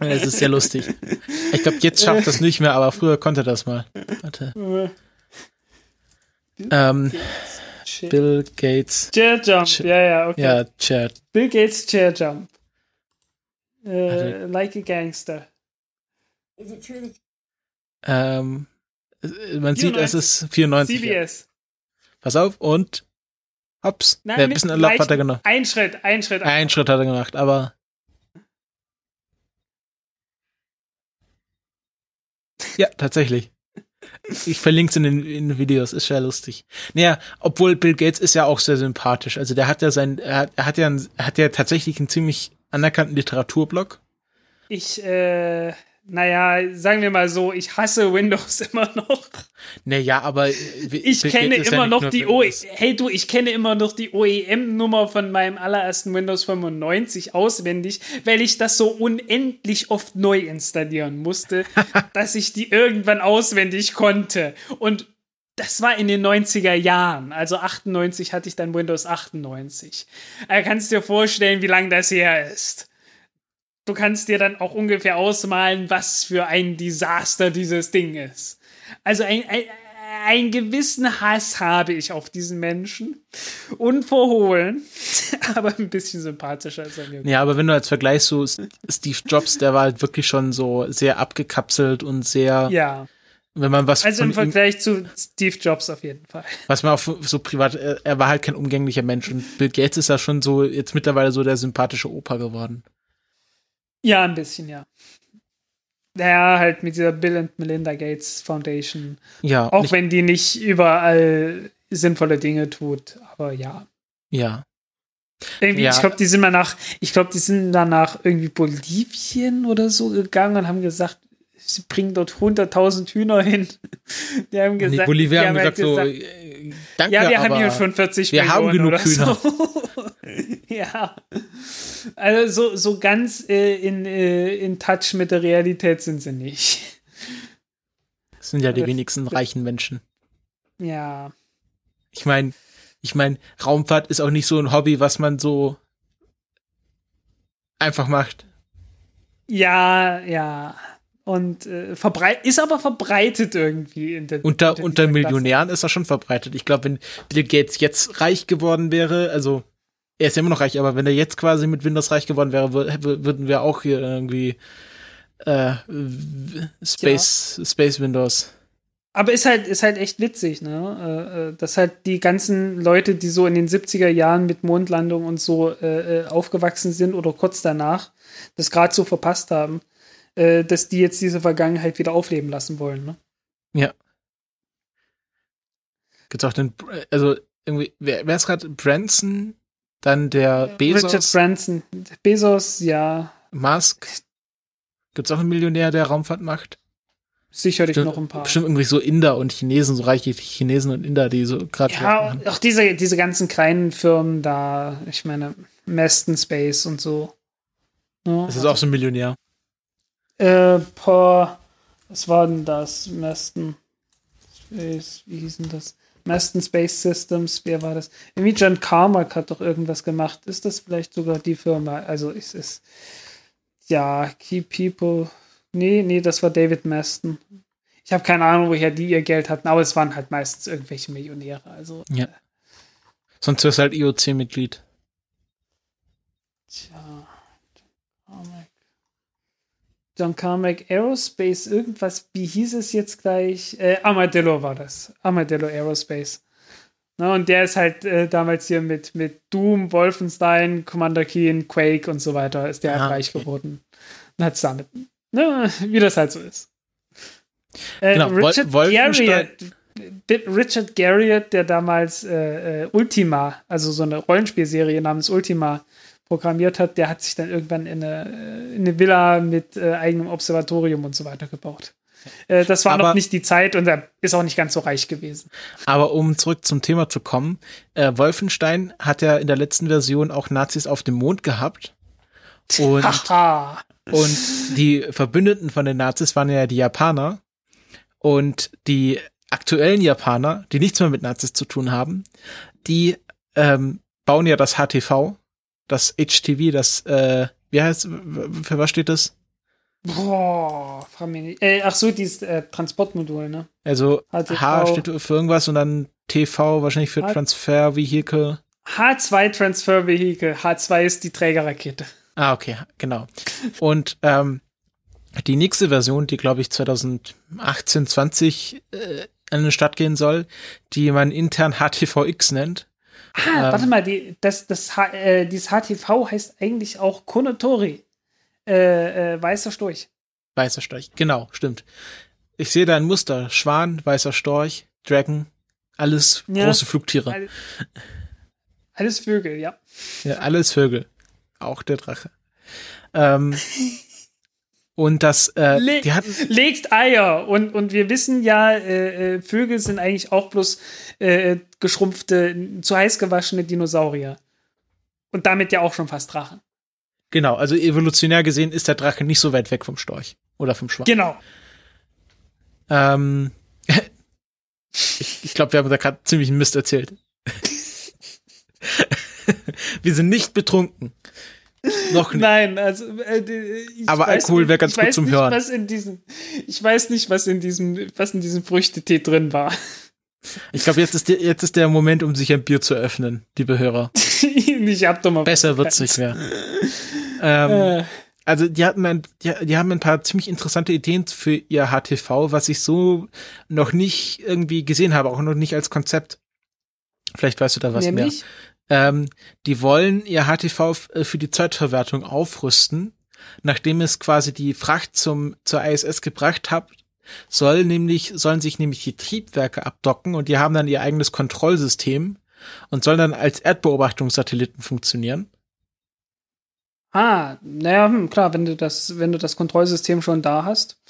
Es ist sehr lustig. Ich glaube, jetzt schafft das nicht mehr, aber früher konnte das mal. Warte. Ähm, Bill Gates. Chair Jump, Ch ja, ja, okay. Ja, Chair. Bill Gates Chair Jump. Äh, like a Gangster. Ähm, man sieht, es 94. ist 94. Ja. CBS. Pass auf und hops. Nein, ja, ein bisschen Lauf hat er genommen. Ein Schritt, ein Schritt. Einen Schritt hat er gemacht, aber ja, tatsächlich. Ich verlinke es in den, in Videos, ist sehr lustig. Naja, obwohl Bill Gates ist ja auch sehr sympathisch. Also der hat ja sein, er hat, er hat ja, er hat ja tatsächlich einen ziemlich anerkannten Literaturblog. Ich, äh, naja, sagen wir mal so, ich hasse Windows *laughs* immer noch. Naja, aber äh, Ich kenne ja immer nicht noch die OE. Hey du, ich kenne immer noch die OEM-Nummer von meinem allerersten Windows 95 auswendig, weil ich das so unendlich oft neu installieren musste, *laughs* dass ich die irgendwann auswendig konnte. Und das war in den 90er Jahren. Also 98 hatte ich dann Windows 98. Also kannst dir vorstellen, wie lange das her ist. Du kannst dir dann auch ungefähr ausmalen, was für ein Desaster dieses Ding ist. Also ein, ein, einen gewissen Hass habe ich auf diesen Menschen. Unverhohlen, *laughs* aber ein bisschen sympathischer als er mir. Ja, aber wenn du als Vergleich so Steve Jobs, der war halt wirklich schon so sehr abgekapselt und sehr, Ja, wenn man was also im Vergleich zu Steve Jobs auf jeden Fall. was man auch so privat, er, er war halt kein umgänglicher Mensch und Bill Gates ist ja schon so jetzt mittlerweile so der sympathische Opa geworden. Ja, ein bisschen, ja. Ja, halt mit dieser Bill and Melinda Gates Foundation. Ja, Auch wenn die nicht überall sinnvolle Dinge tut, aber ja. ja, Irgendwie, Ja. ich glaube, die sind mal nach, ich glaube, die sind danach irgendwie Bolivien oder so gegangen und haben gesagt, sie bringen dort 100.000 Hühner hin. *laughs* Die haben gesagt, Bolivier die haben gesagt, so, halt äh, danke, ja, wir haben hier schon 40 wir haben Millionen genug oder So. *laughs* *laughs* ja. Also so, so ganz äh, in, äh, in Touch mit der Realität sind sie nicht. das sind ja die wenigsten reichen Menschen. Ja. Ich meine, ich meine, Raumfahrt ist auch nicht so ein Hobby, was man so einfach macht. Ja, ja. Und äh, verbreit ist aber verbreitet irgendwie in der Unter, unter. Millionären ist das schon verbreitet. Ich glaube, wenn Bill Gates jetzt reich geworden wäre, also er ist ja immer noch reich, aber wenn er jetzt quasi mit Windows reich geworden wäre, wür- wür- würden wir auch hier irgendwie äh, Space, Space Windows. Aber ist halt, ist halt echt witzig, ne? Äh, äh, dass halt die ganzen Leute, die so in den 70er Jahren mit Mondlandung und so äh, äh, aufgewachsen sind oder kurz danach, das gerade so verpasst haben, äh, dass die jetzt diese Vergangenheit wieder aufleben lassen wollen, ne? Ja. Gibt's auch den, also irgendwie, wer, wer ist gerade Branson, dann der Richard Bezos, Branson. Bezos, ja, Musk. Gibt's auch einen Millionär, der Raumfahrt macht? sicherlich Bestimmt, noch ein paar. bestimmt irgendwie so Inder und Chinesen, so reiche Chinesen und Inder, die so gerade Ja, auch diese, diese ganzen kleinen Firmen da, ich meine, Maston Space und so. Ja, Das ist auch so ein Millionär. Äh, paar, was war denn das? Maston Space, wie hieß denn das? Maston Space Systems, wer war das? Irgendwie John Carmack hat doch irgendwas gemacht. Ist das vielleicht sogar die Firma? Also es ist, ja, Key People. Nee, nee, das war David Maston. Ich habe keine Ahnung, woher die ihr Geld hatten, aber es waren halt meistens irgendwelche Millionäre. Also, Ja. Sonst wirst du halt IOC-Mitglied. Tja, John Carmack. John Carmack Aerospace, irgendwas, wie hieß es jetzt gleich? Äh, Armadillo war das. Armadillo Aerospace. Na, und der ist halt äh, damals hier mit, mit Doom, Wolfenstein, Commander Keen, Quake und so weiter, ist der Ah, halt reich okay. geworden. Und hat es damit, ne, wie das halt so ist. Äh, Genau, Wol- Richard Wolfenstein- Garriott, Richard Garriott, der damals äh, äh, Ultima, also so eine Rollenspielserie namens Ultima programmiert hat, der hat sich dann irgendwann in eine, in eine Villa mit äh, eigenem Observatorium und so weiter gebaut. Äh, das war Aber- noch nicht die Zeit und er ist auch nicht ganz so reich gewesen. Aber um zurück zum Thema zu kommen, äh, Wolfenstein hat ja in der letzten Version auch Nazis auf dem Mond gehabt. Und, und die Verbündeten von den Nazis waren ja die Japaner. Und die aktuellen Japaner, die nichts mehr mit Nazis zu tun haben, die ähm, bauen ja das HTV, das HTV, das, äh, wie heißt, für was steht das? Boah, frag mich nicht. Äh, ach so, dieses äh, Transportmodul, ne? Also HTV. H steht für irgendwas und dann TV wahrscheinlich für H- Transfer Vehicle. H2 Transfer Vehicle. H2 ist die Trägerrakete. Ah, okay, genau. Und ähm, die nächste Version, die glaube ich 2018, 20 äh, an den Start gehen soll, die man intern HTVX nennt. Ah, Ähm. warte mal, die, das, das, äh, dieses HTV heißt eigentlich auch Konotori. Äh, äh, weißer Storch. Weißer Storch. Genau, stimmt. Ich sehe da ein Muster. Schwan, weißer Storch, Dragon, alles Ja. große Flugtiere. All- Alles Vögel, ja. Ja, alles Vögel. Auch der Drache. Ähm, *laughs* und das, äh, Le die hatten, legt Eier und, und wir wissen ja, äh, äh, Vögel sind eigentlich auch bloß äh, geschrumpfte, zu heiß gewaschene Dinosaurier. Und damit ja auch schon fast Drachen. genau, also evolutionär gesehen ist der Drache nicht so weit weg vom Storch oder vom Schwan. Genau. Ähm, *laughs* ich ich glaube, wir haben da gerade ziemlich einen Mist erzählt. *laughs* wir sind nicht betrunken. Noch nicht. Nein, also äh, ich Aber weiß Alkohol wäre ganz gut zum nicht, Hören. Was in diesem, ich weiß nicht, was in diesem, was in diesem Früchtetee drin war. Ich glaube, jetzt ist, der, jetzt ist der Moment, um sich ein Bier zu öffnen, liebe Hörer. *laughs* ich hab doch mal Besser wird's nicht mehr. *laughs* Ähm, Äh, also die hatten ein, die, die haben ein paar ziemlich interessante Ideen für ihr HTV, was ich so noch nicht irgendwie gesehen habe, auch noch nicht als Konzept. Vielleicht weißt du da was mehr. Ähm, die wollen ihr HTV äh, für die Zweitverwertung aufrüsten, nachdem es quasi die Fracht zum zur ISS gebracht hat, soll nämlich sollen sich nämlich die Triebwerke abdocken und die haben dann ihr eigenes Kontrollsystem und sollen dann als Erdbeobachtungssatelliten funktionieren. Ah, naja, hm, klar, wenn du das, wenn du das Kontrollsystem schon da hast,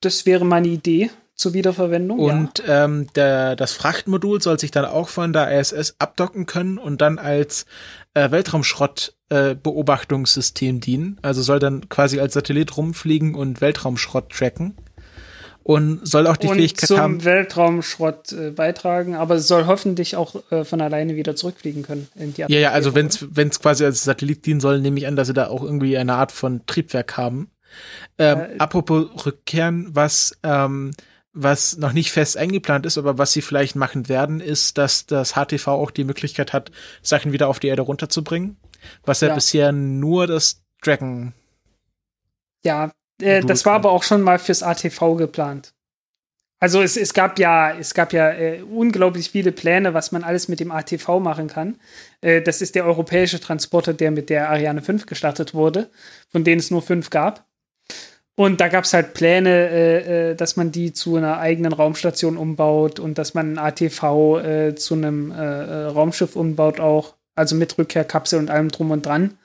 das wäre meine Idee zur Wiederverwendung. Und ähm, der, das Frachtmodul soll sich dann auch von der ISS abdocken können und dann als äh, Weltraumschrott-Beobachtungssystem äh, Beobachtungssystem dienen. Also soll dann quasi als Satellit rumfliegen und Weltraumschrott tracken. Und soll auch die und Fähigkeit zum haben. Weltraumschrott äh, beitragen, aber es soll hoffentlich auch äh, von alleine wieder zurückfliegen können. In die Ja, ja, also wenn es quasi als Satellit dienen soll, nehme ich an, dass sie da auch irgendwie eine Art von Triebwerk haben. Ähm, Äh, apropos Rückkehren, was ähm, was noch nicht fest eingeplant ist, aber was sie vielleicht machen werden, ist, dass das HTV auch die Möglichkeit hat, Sachen wieder auf die Erde runterzubringen. Was ja, Ja. bisher nur das Dragon. Ja, äh, das war aber auch schon mal fürs ATV geplant. Also es, es gab ja, es gab ja äh, unglaublich viele Pläne, was man alles mit dem ATV machen kann. Äh, das ist der europäische Transporter, der mit der Ariane 5 gestartet wurde, von denen es nur fünf gab. Und da gab es halt Pläne, äh, äh, dass man die zu einer eigenen Raumstation umbaut und dass man ein ATV äh, zu einem äh, äh, Raumschiff umbaut auch, also mit Rückkehrkapsel und allem drum und dran.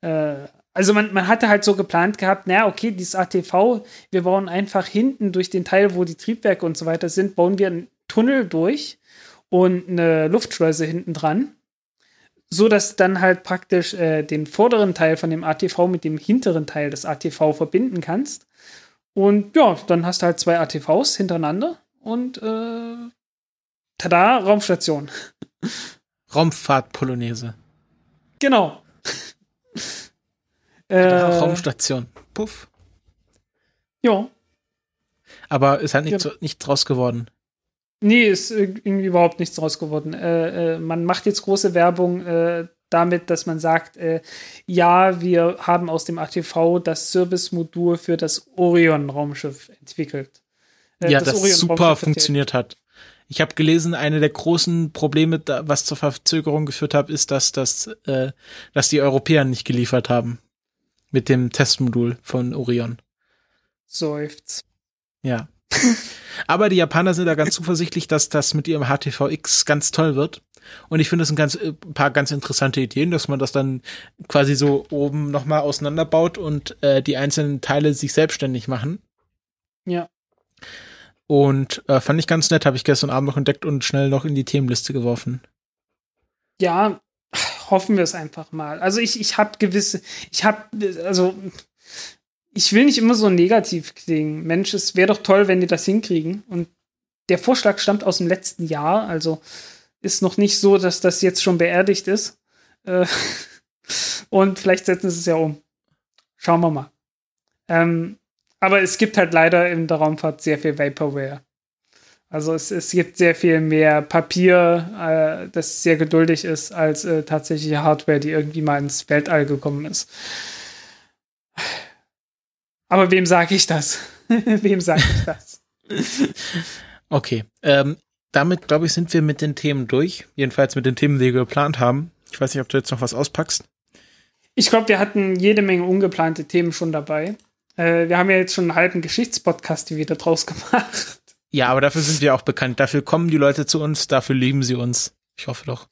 Äh, also man, man hatte halt so geplant gehabt, naja, okay, dieses ATV, wir bauen einfach hinten durch den Teil, wo die Triebwerke und so weiter sind, bauen wir einen Tunnel durch und eine Luftschleuse hinten dran, so dass dann halt praktisch äh, den vorderen Teil von dem ATV mit dem hinteren Teil des ATV verbinden kannst. Und ja, dann hast du halt zwei ATVs hintereinander und äh, tada, Raumstation. *laughs* Raumfahrt-Polonaise. Genau. *laughs* äh, Raumstation. Puff. ja. Aber ist halt nicht, Ja. so, nicht draus geworden. Nee, ist irgendwie überhaupt nichts draus geworden. Äh, äh, man macht jetzt große Werbung äh, damit, dass man sagt, äh, ja, wir haben aus dem ATV das Service-Modul für das Orion-Raumschiff entwickelt. Äh, ja, das, Orion-Raumschiff super funktioniert hat. Ich habe gelesen, eine der großen Probleme, da, was zur Verzögerung geführt hat, ist, dass, das, äh, dass die Europäer nicht geliefert haben mit dem Testmodul von Orion. Seufzt. Ja. *laughs* Aber die Japaner sind da ganz *laughs* zuversichtlich, dass das mit ihrem HTVX ganz toll wird. Und ich finde das ein ganz, äh, ein paar ganz interessante Ideen, dass man das dann quasi so oben nochmal auseinanderbaut und äh, die einzelnen Teile sich selbstständig machen. Ja. Und äh, fand ich ganz nett, habe ich gestern Abend noch entdeckt und schnell noch in die Themenliste geworfen. Ja, hoffen wir es einfach mal. Also ich, ich habe gewisse, ich habe, also ich will nicht immer so negativ klingen. Mensch, es wäre doch toll, wenn die das hinkriegen. Und der Vorschlag stammt aus dem letzten Jahr, also ist noch nicht so, dass das jetzt schon beerdigt ist. Äh, *laughs* und vielleicht setzen sie es ja um. Schauen wir mal. Ähm, aber es gibt halt leider in der Raumfahrt sehr viel Vaporware. Also es, es gibt sehr viel mehr Papier, äh, das sehr geduldig ist, als äh, tatsächliche Hardware, die irgendwie mal ins Weltall gekommen ist. Aber wem sage ich das? *laughs* wem sage ich das? *laughs* okay. Ähm, damit, glaube ich, sind wir mit den Themen durch. Jedenfalls mit den Themen, die wir geplant haben. Ich weiß nicht, ob du jetzt noch was auspackst. Ich glaube, wir hatten jede Menge ungeplante Themen schon dabei. Äh, wir haben ja jetzt schon einen halben Geschichtspodcast wieder draus *laughs* gemacht. Ja, aber dafür sind wir auch bekannt. Dafür kommen die Leute zu uns, dafür lieben sie uns. Ich hoffe doch.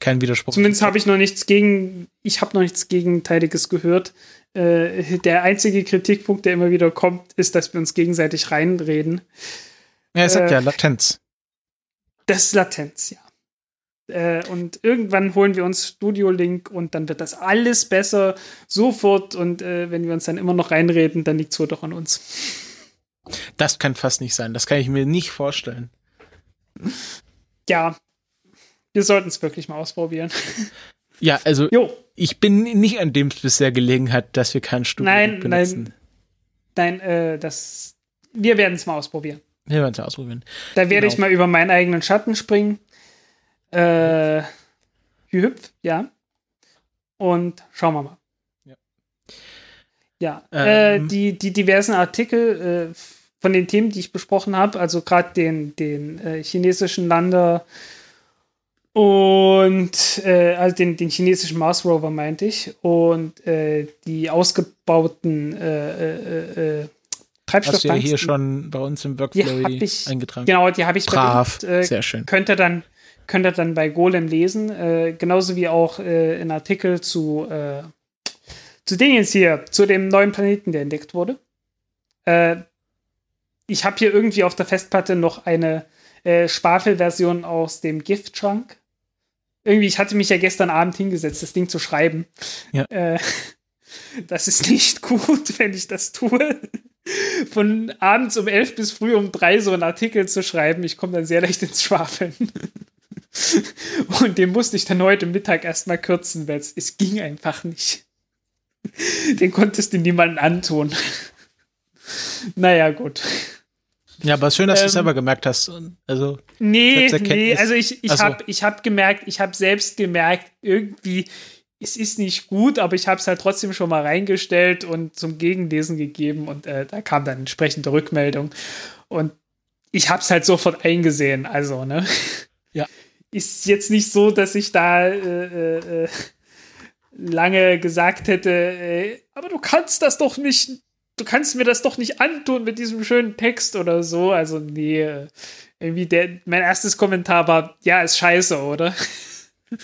Kein Widerspruch. Zumindest habe ich noch nichts gegen, ich habe noch nichts Gegenteiliges gehört. Äh, der einzige Kritikpunkt, der immer wieder kommt, ist, dass wir uns gegenseitig reinreden. Ja, es sagt äh, ja Latenz. Das ist Latenz, ja. Äh, und irgendwann holen wir uns Studio Link und dann wird das alles besser sofort. Und äh, wenn wir uns dann immer noch reinreden, dann liegt es wohl doch an uns. Das kann fast nicht sein. Das kann ich mir nicht vorstellen. Ja, wir sollten es wirklich mal ausprobieren. *laughs* Ja, also jo. ich bin nicht an dem es bisher gelegen hat, dass wir kein Studio nein, benutzen. Nein, nein, äh, das. Wir werden es mal ausprobieren. Wir werden es ausprobieren. Da werde genau. ich mal über meinen eigenen Schatten springen. Äh, hüpf, ja. Und schauen wir mal. Ja. Ja, äh, ähm. äh, die, die diversen Artikel äh, von den Themen, die ich besprochen habe, also gerade den, den äh, chinesischen Lander und äh, also den, den chinesischen Mars Rover meinte ich und äh, die ausgebauten äh, äh, Treibstoff Hast du ja hier schon bei uns im Workflow eingetragen. Genau, die habe ich Brav, verlinkt, sehr schön. Könnt ihr dann könnt ihr dann bei Golem lesen, genauso wie auch äh, ein Artikel zu zu Dingens hier, zu dem neuen Planeten, der entdeckt wurde. ich habe hier irgendwie auf der Festplatte noch eine äh, Schwafelversion aus dem Giftschrank irgendwie, ich hatte mich ja gestern Abend hingesetzt, das Ding zu schreiben. Ja. Äh, *laughs* das ist nicht gut, *laughs* wenn ich das tue. Von abends um elf bis früh um drei so einen Artikel zu schreiben, ich komme dann sehr leicht ins Schwafeln. *laughs* Und den musste ich dann heute Mittag erstmal kürzen, weil es, es ging einfach nicht. Den konntest du niemandem antun. naja, gut. Ja, aber schön, dass ähm, du es selber gemerkt hast. Also, nee, nee, also ich, ich so. habe hab gemerkt, ich habe selbst gemerkt, irgendwie, es ist nicht gut, aber ich habe es halt trotzdem schon mal reingestellt und zum Gegenlesen gegeben und äh, da kam dann entsprechende Rückmeldung. Und ich habe es halt sofort eingesehen, also, ne? *laughs* Ja. Ist jetzt nicht so, dass ich da äh, äh, äh lange gesagt hätte, äh, aber du kannst das doch nicht du kannst mir das doch nicht antun mit diesem schönen Text oder so. Also, nee, irgendwie der, mein erstes Kommentar war, ja, ist scheiße, oder? *laughs*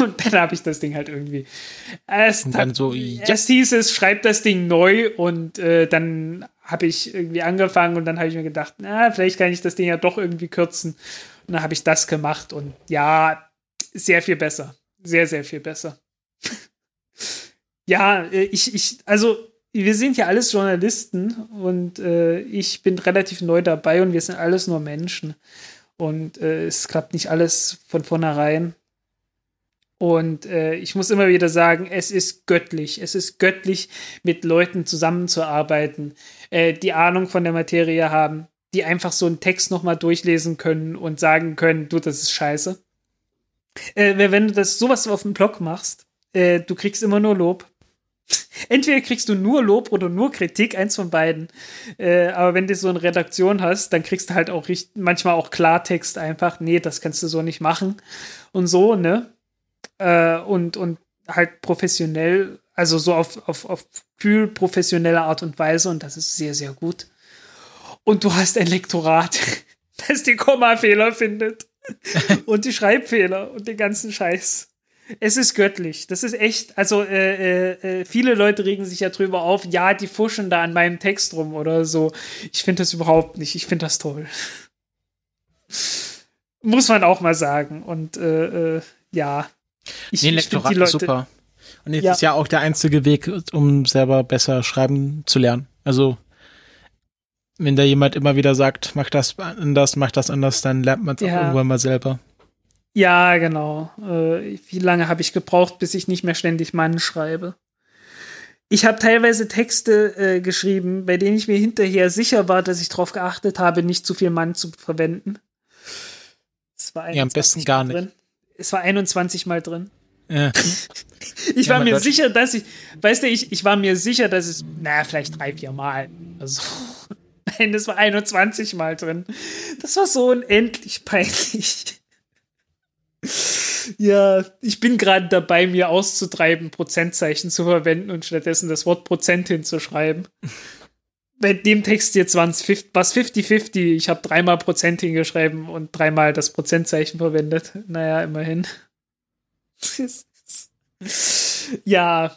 und dann habe ich das Ding halt irgendwie. Erst, und dann so, erst hieß es, schreib das Ding neu und äh, dann habe ich irgendwie angefangen und dann habe ich mir gedacht, na, vielleicht kann ich das Ding ja doch irgendwie kürzen. Und dann habe ich das gemacht und ja, sehr viel besser. Sehr, sehr viel besser. *laughs* ja, äh, ich, ich, also wir sind ja alles Journalisten und äh, ich bin relativ neu dabei und wir sind alles nur Menschen. Und äh, es klappt nicht alles von vornherein. Und äh, ich muss immer wieder sagen, es ist göttlich. Es ist göttlich, mit Leuten zusammenzuarbeiten, äh, die Ahnung von der Materie haben, die einfach so einen Text nochmal durchlesen können und sagen können, du, das ist scheiße. Äh, wenn du das sowas auf dem Blog machst, äh, du kriegst immer nur Lob Entweder kriegst du nur Lob oder nur Kritik, eins von beiden. Äh, aber wenn du so eine Redaktion hast, dann kriegst du halt auch manchmal auch Klartext einfach, nee, das kannst du so nicht machen. Und so, ne? Äh, und, und halt professionell, also so auf, auf, auf kühl professionelle Art und Weise und das ist sehr, sehr gut. Und du hast ein Lektorat, *laughs* das die Kommafehler findet *laughs* und die Schreibfehler und den ganzen Scheiß. Es ist göttlich. Das ist echt, also äh, äh, äh, viele Leute regen sich ja drüber auf, ja, die fuschen da an meinem Text rum oder so. Ich finde das überhaupt nicht. Ich finde das toll. *laughs* Muss man auch mal sagen. Und äh, äh, ja. Ich, nee, Lektorat ist super. Und jetzt ja. ist ja auch der einzige Weg, um selber besser schreiben zu lernen. Also wenn da jemand immer wieder sagt, mach das anders, mach das anders, dann lernt man es ja. auch irgendwann mal selber. Ja, genau. Äh, wie lange habe ich gebraucht, bis ich nicht mehr ständig Mann schreibe? Ich habe teilweise Texte äh, geschrieben, bei denen ich mir hinterher sicher war, dass ich darauf geachtet habe, nicht zu viel Mann zu verwenden. Es war ja, am besten gar nicht. Drin. Es war 21 Mal drin. Ja. *laughs* ich war ja, mir sicher, dass ich, weißt du, ich, ich war mir sicher, dass es, naja, vielleicht drei, vier Mal. Also, *laughs* nein, es war 21 Mal drin. Das war so unendlich peinlich. Ja, ich bin gerade dabei, mir auszutreiben, Prozentzeichen zu verwenden und stattdessen das Wort Prozent hinzuschreiben. Bei dem Text jetzt waren es 50-50. Ich habe dreimal Prozent hingeschrieben und dreimal das Prozentzeichen verwendet. Naja, immerhin. ja,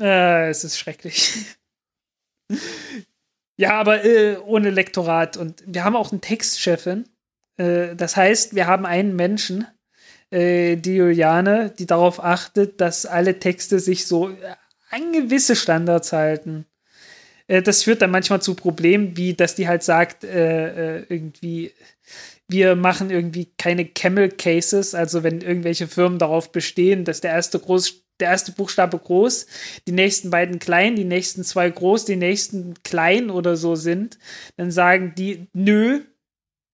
äh, es ist schrecklich. ja, aber äh, ohne Lektorat. Und wir haben auch eine Textchefin. Äh, das heißt, wir haben einen Menschen, äh, die Juliane, die darauf achtet, dass alle Texte sich so an gewisse Standards halten. Äh, das führt dann manchmal zu Problemen, wie dass die halt sagt, äh, äh, irgendwie, wir machen irgendwie keine Camel Cases, also wenn irgendwelche Firmen darauf bestehen, dass der erste groß der erste Buchstabe groß, die nächsten beiden klein, die nächsten zwei groß, die nächsten klein oder so sind, dann sagen die, nö,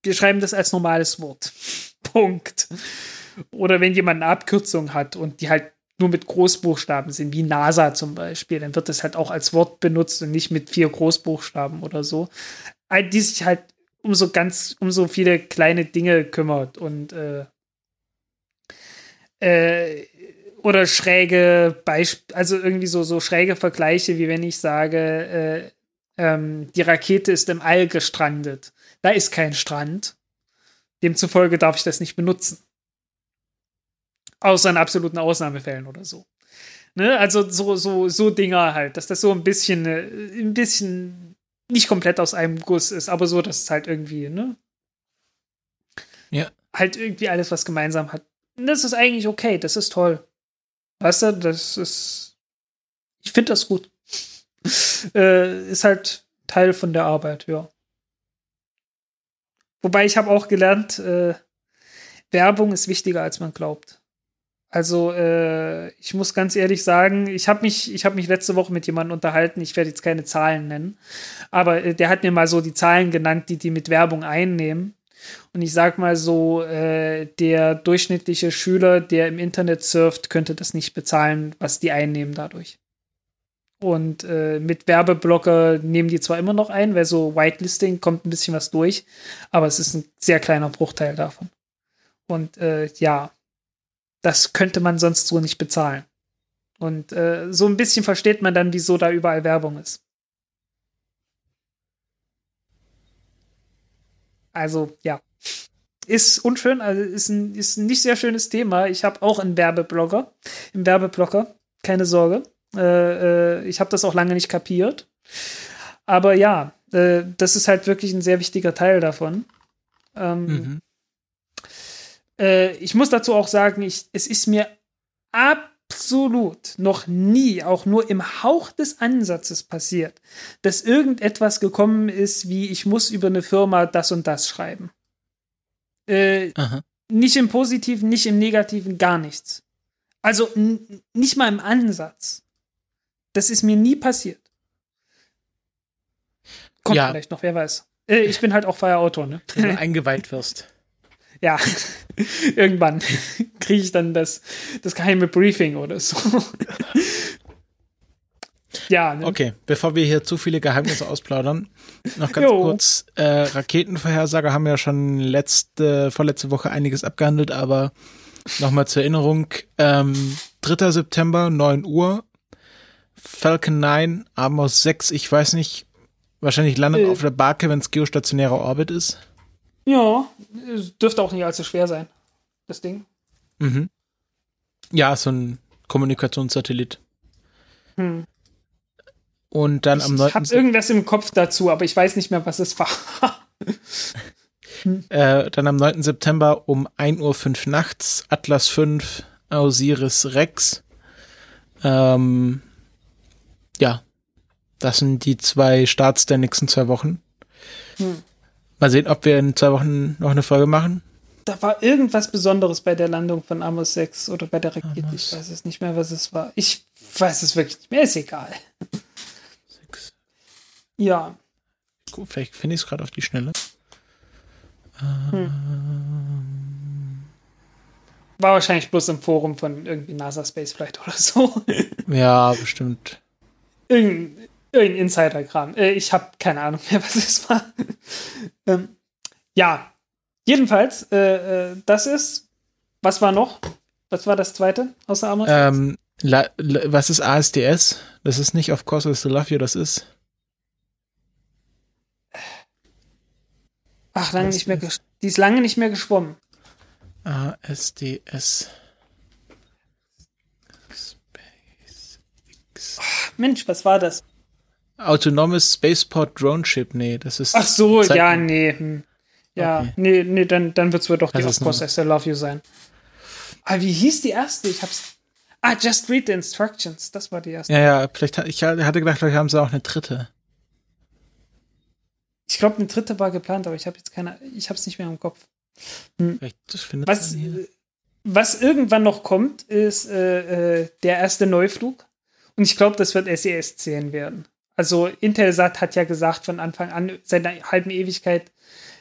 wir schreiben das als normales Wort. *laughs* Punkt. Oder wenn jemand eine Abkürzung hat und die halt nur mit Großbuchstaben sind, wie NASA zum Beispiel, dann wird das halt auch als Wort benutzt und nicht mit vier Großbuchstaben oder so. Die sich halt um so ganz, um so viele kleine Dinge kümmert und äh, äh, oder schräge Beispiele, also irgendwie so, so schräge Vergleiche, wie wenn ich sage, äh, ähm, die Rakete ist im All gestrandet. Da ist kein Strand. Demzufolge darf ich das nicht benutzen. Außer in absoluten Ausnahmefällen oder so. Ne? Also so, so, so Dinger halt, dass das so ein bisschen, äh, ein bisschen nicht komplett aus einem Guss ist, aber so, dass es halt irgendwie, ne? Ja. Halt irgendwie alles, was gemeinsam hat. Und das ist eigentlich okay, das ist toll. Weißt du, das ist. Ich finde das gut. *laughs* äh, ist halt Teil von der Arbeit, ja. Wobei ich habe auch gelernt, äh, Werbung ist wichtiger, als man glaubt. Also äh, ich muss ganz ehrlich sagen, ich habe mich, ich habe mich letzte Woche mit jemandem unterhalten. Ich werde jetzt keine Zahlen nennen, aber äh, der hat mir mal so die Zahlen genannt, die die mit Werbung einnehmen. Und ich sag mal so, äh, der durchschnittliche Schüler, der im Internet surft, könnte das nicht bezahlen, was die einnehmen dadurch. Und äh, mit Werbeblocker nehmen die zwar immer noch ein, weil so Whitelisting kommt ein bisschen was durch, aber es ist ein sehr kleiner Bruchteil davon. Und äh, ja, das könnte man sonst so nicht bezahlen. Und äh, so ein bisschen versteht man dann, wieso da überall Werbung ist. Also, ja. Ist unschön, also ist ein, ist ein nicht sehr schönes Thema. Ich habe auch einen Werbeblogger, im Werbeblocker, keine Sorge. Äh, äh, ich habe das auch lange nicht kapiert. Aber ja, äh, das ist halt wirklich ein sehr wichtiger Teil davon. Ähm, mhm. Äh, ich muss dazu auch sagen, ich, es ist mir absolut noch nie, auch nur im Hauch des Ansatzes passiert, dass irgendetwas gekommen ist, wie ich muss über eine Firma das und das schreiben. Äh, nicht im Positiven, nicht im Negativen, gar nichts. Also nicht mal im Ansatz. Das ist mir nie passiert. Kommt ja. vielleicht noch, wer weiß. Äh, ich bin halt auch freier Autor, ne? Wenn du eingeweiht wirst ja, *laughs* irgendwann *laughs* kriege ich dann das, das geheime Briefing oder so. *laughs* ja. Ne? Okay, bevor wir hier zu viele Geheimnisse ausplaudern, noch ganz jo. kurz. Äh, Raketenvorhersage haben ja schon letzte, vorletzte Woche einiges abgehandelt, aber nochmal zur Erinnerung. Ähm, 3. September, 9 Uhr. Falcon 9, Amos 6, ich weiß nicht, wahrscheinlich landet äh. auf der Barke, wenn es geostationärer Orbit ist. Ja, dürfte auch nicht allzu schwer sein, das Ding. Mhm. Ja, so ein Kommunikationssatellit. Hm. Und dann am Ich 9. habe irgendwas im Kopf dazu, aber ich weiß nicht mehr, was es war. *laughs* Äh, dann am 9. September um 1.05 Uhr nachts Atlas 5 Osiris Rex. Ähm, ja, das sind die zwei Starts der nächsten zwei Wochen. Hm. Mal sehen, ob wir in zwei Wochen noch eine Folge machen. da war irgendwas Besonderes bei der Landung von Amos 6 oder bei der Rakete. Amos. Ich weiß es nicht mehr, was es war. Ich weiß es wirklich nicht mehr. Ist egal. Sechs. Ja. Gut, vielleicht finde ich es gerade auf die Schnelle. War wahrscheinlich bloß im Forum von irgendwie NASA Spaceflight oder so. Ja, bestimmt. irgendein, irgendein Insider-Kram. Äh, ich habe keine Ahnung mehr, *laughs* was es war. ähm, ja, jedenfalls, äh, äh, das ist. Was war noch? Was war das zweite außer Amos? Ähm, la, la, was ist ASDS? Das ist nicht Of Course I Still Love You, das ist. Ach, lange was nicht mehr. Die ist lange nicht mehr geschwommen. ASDS. Space X. Mensch, was war das? Autonomes Spaceport Drone Ship, nee, das ist. Ach so, Zeit- ja, nee. Hm. Ja, Okay. nee, nee, dann, dann wird es wohl doch die Of Course I Still Love You sein. Ah, wie hieß die erste? Ich hab's. Ah, Just Read the Instructions. Das war die erste. Ja, ja, vielleicht, ich hatte gedacht, vielleicht haben sie auch eine dritte. Ich glaube, eine dritte war geplant, aber ich habe jetzt keine. Ich hab's nicht mehr im Kopf. Findet Was, was irgendwann noch kommt, ist äh, äh, der erste Neuflug. Und ich glaube, das wird SES 10 werden. Also Intelsat hat ja gesagt von Anfang an, seit einer halben Ewigkeit,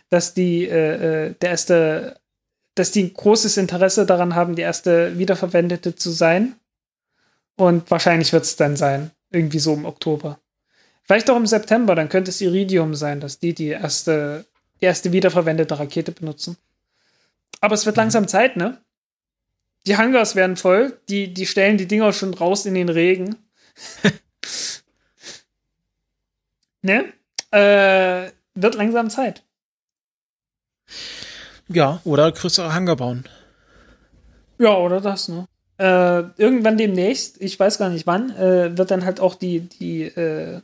dass die äh, äh, der erste, dass die ein großes Interesse daran haben, die erste wiederverwendete zu sein. Und wahrscheinlich wird es dann sein. Irgendwie so im Oktober. Vielleicht auch im September, dann könnte es Iridium sein, dass die die erste, die erste wiederverwendete Rakete benutzen. Aber es wird langsam Zeit, ne? Die Hangars werden voll, die, die stellen die Dinger schon raus in den Regen. *laughs* ne? Äh, wird langsam Zeit. Ja, oder größere Hangar bauen. Ja, oder das, ne? Äh, irgendwann demnächst, ich weiß gar nicht wann, äh, wird dann halt auch die, die äh,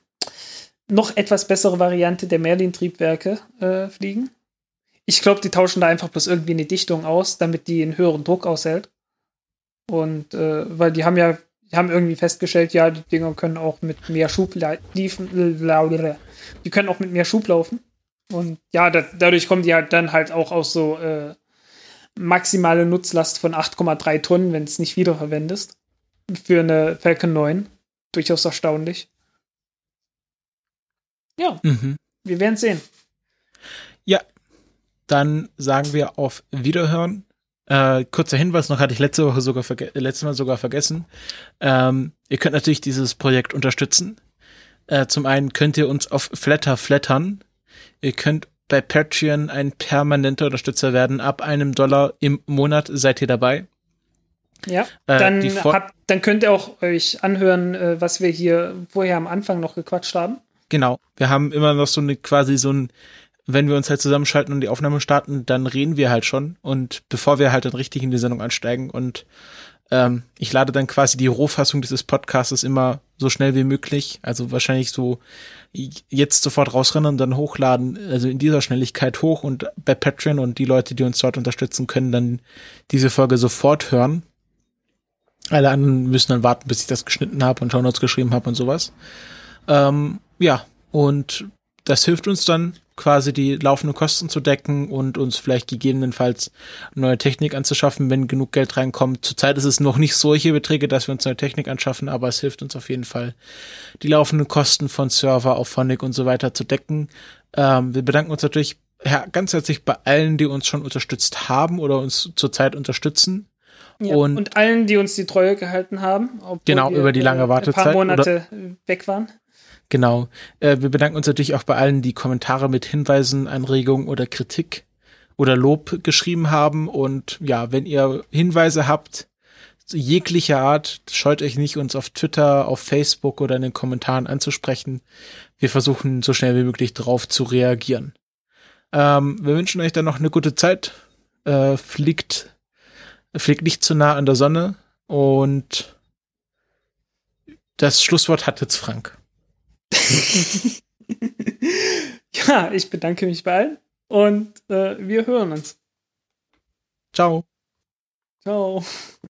noch etwas bessere Variante der Merlin-Triebwerke äh, fliegen. Ich glaube, die tauschen da einfach bloß irgendwie eine Dichtung aus, damit die einen höheren Druck aushält. Und äh, weil die haben ja, haben irgendwie festgestellt, ja, die Dinger können auch mit mehr Schub la- liefen, la- die können auch mit mehr Schub laufen. Und ja, da, dadurch kommen die halt dann halt auch aus so äh, maximale Nutzlast von 8,3 Tonnen, wenn es nicht wiederverwendest. Für eine Falcon 9. Durchaus erstaunlich. Ja, Mhm. wir werden sehen. Dann sagen wir auf Wiederhören. Äh, kurzer Hinweis noch, hatte ich letzte Woche sogar letztes Mal sogar vergessen. Ähm, ihr könnt natürlich dieses Projekt unterstützen. Äh, zum einen könnt ihr uns auf Flatter flattern. Ihr könnt bei Patreon ein permanenter Unterstützer werden. Ab einem Dollar im Monat seid ihr dabei. Ja, Äh, dann, habt, dann könnt ihr auch euch anhören, äh, was wir hier vorher am Anfang noch gequatscht haben. Genau. Wir haben immer noch so eine quasi so ein, wenn wir uns halt zusammenschalten und die Aufnahme starten, dann reden wir halt schon. Und bevor wir halt dann richtig in die Sendung einsteigen und ähm, ich lade dann quasi die Rohfassung dieses Podcasts immer so schnell wie möglich, also wahrscheinlich so jetzt sofort rausrennen und dann hochladen, also in dieser Schnelligkeit hoch und bei Patreon und die Leute, die uns dort unterstützen, können dann diese Folge sofort hören. Alle anderen müssen dann warten, bis ich das geschnitten habe und Shownotes geschrieben habe und sowas. Ähm, ja, und das hilft uns dann quasi die laufenden Kosten zu decken und uns vielleicht gegebenenfalls neue Technik anzuschaffen, wenn genug Geld reinkommt. Zurzeit ist es noch nicht solche Beträge, dass wir uns neue Technik anschaffen, aber es hilft uns auf jeden Fall, die laufenden Kosten von Server auf Phonic und so weiter zu decken. Ähm, wir bedanken uns natürlich her ganz herzlich bei allen, die uns schon unterstützt haben oder uns zurzeit unterstützen. Ja, Und- und, allen, die uns die Treue gehalten haben. obwohl Genau, wir, über die lange äh, Wartezeit Ein paar Monate äh, weg waren. Genau. Äh, wir bedanken uns natürlich auch bei allen, die Kommentare mit Hinweisen, Anregungen oder Kritik oder Lob geschrieben haben. Und ja, wenn ihr Hinweise habt, jeglicher Art, scheut euch nicht, uns auf Twitter, auf Facebook oder in den Kommentaren anzusprechen. Wir versuchen so schnell wie möglich darauf zu reagieren. Ähm, wir wünschen euch dann noch eine gute Zeit. Äh, fliegt, fliegt nicht zu nah an der Sonne Und das Schlusswort hat jetzt Frank. *laughs* ja, ich bedanke mich bei allen und äh, wir hören uns. Ciao. Ciao.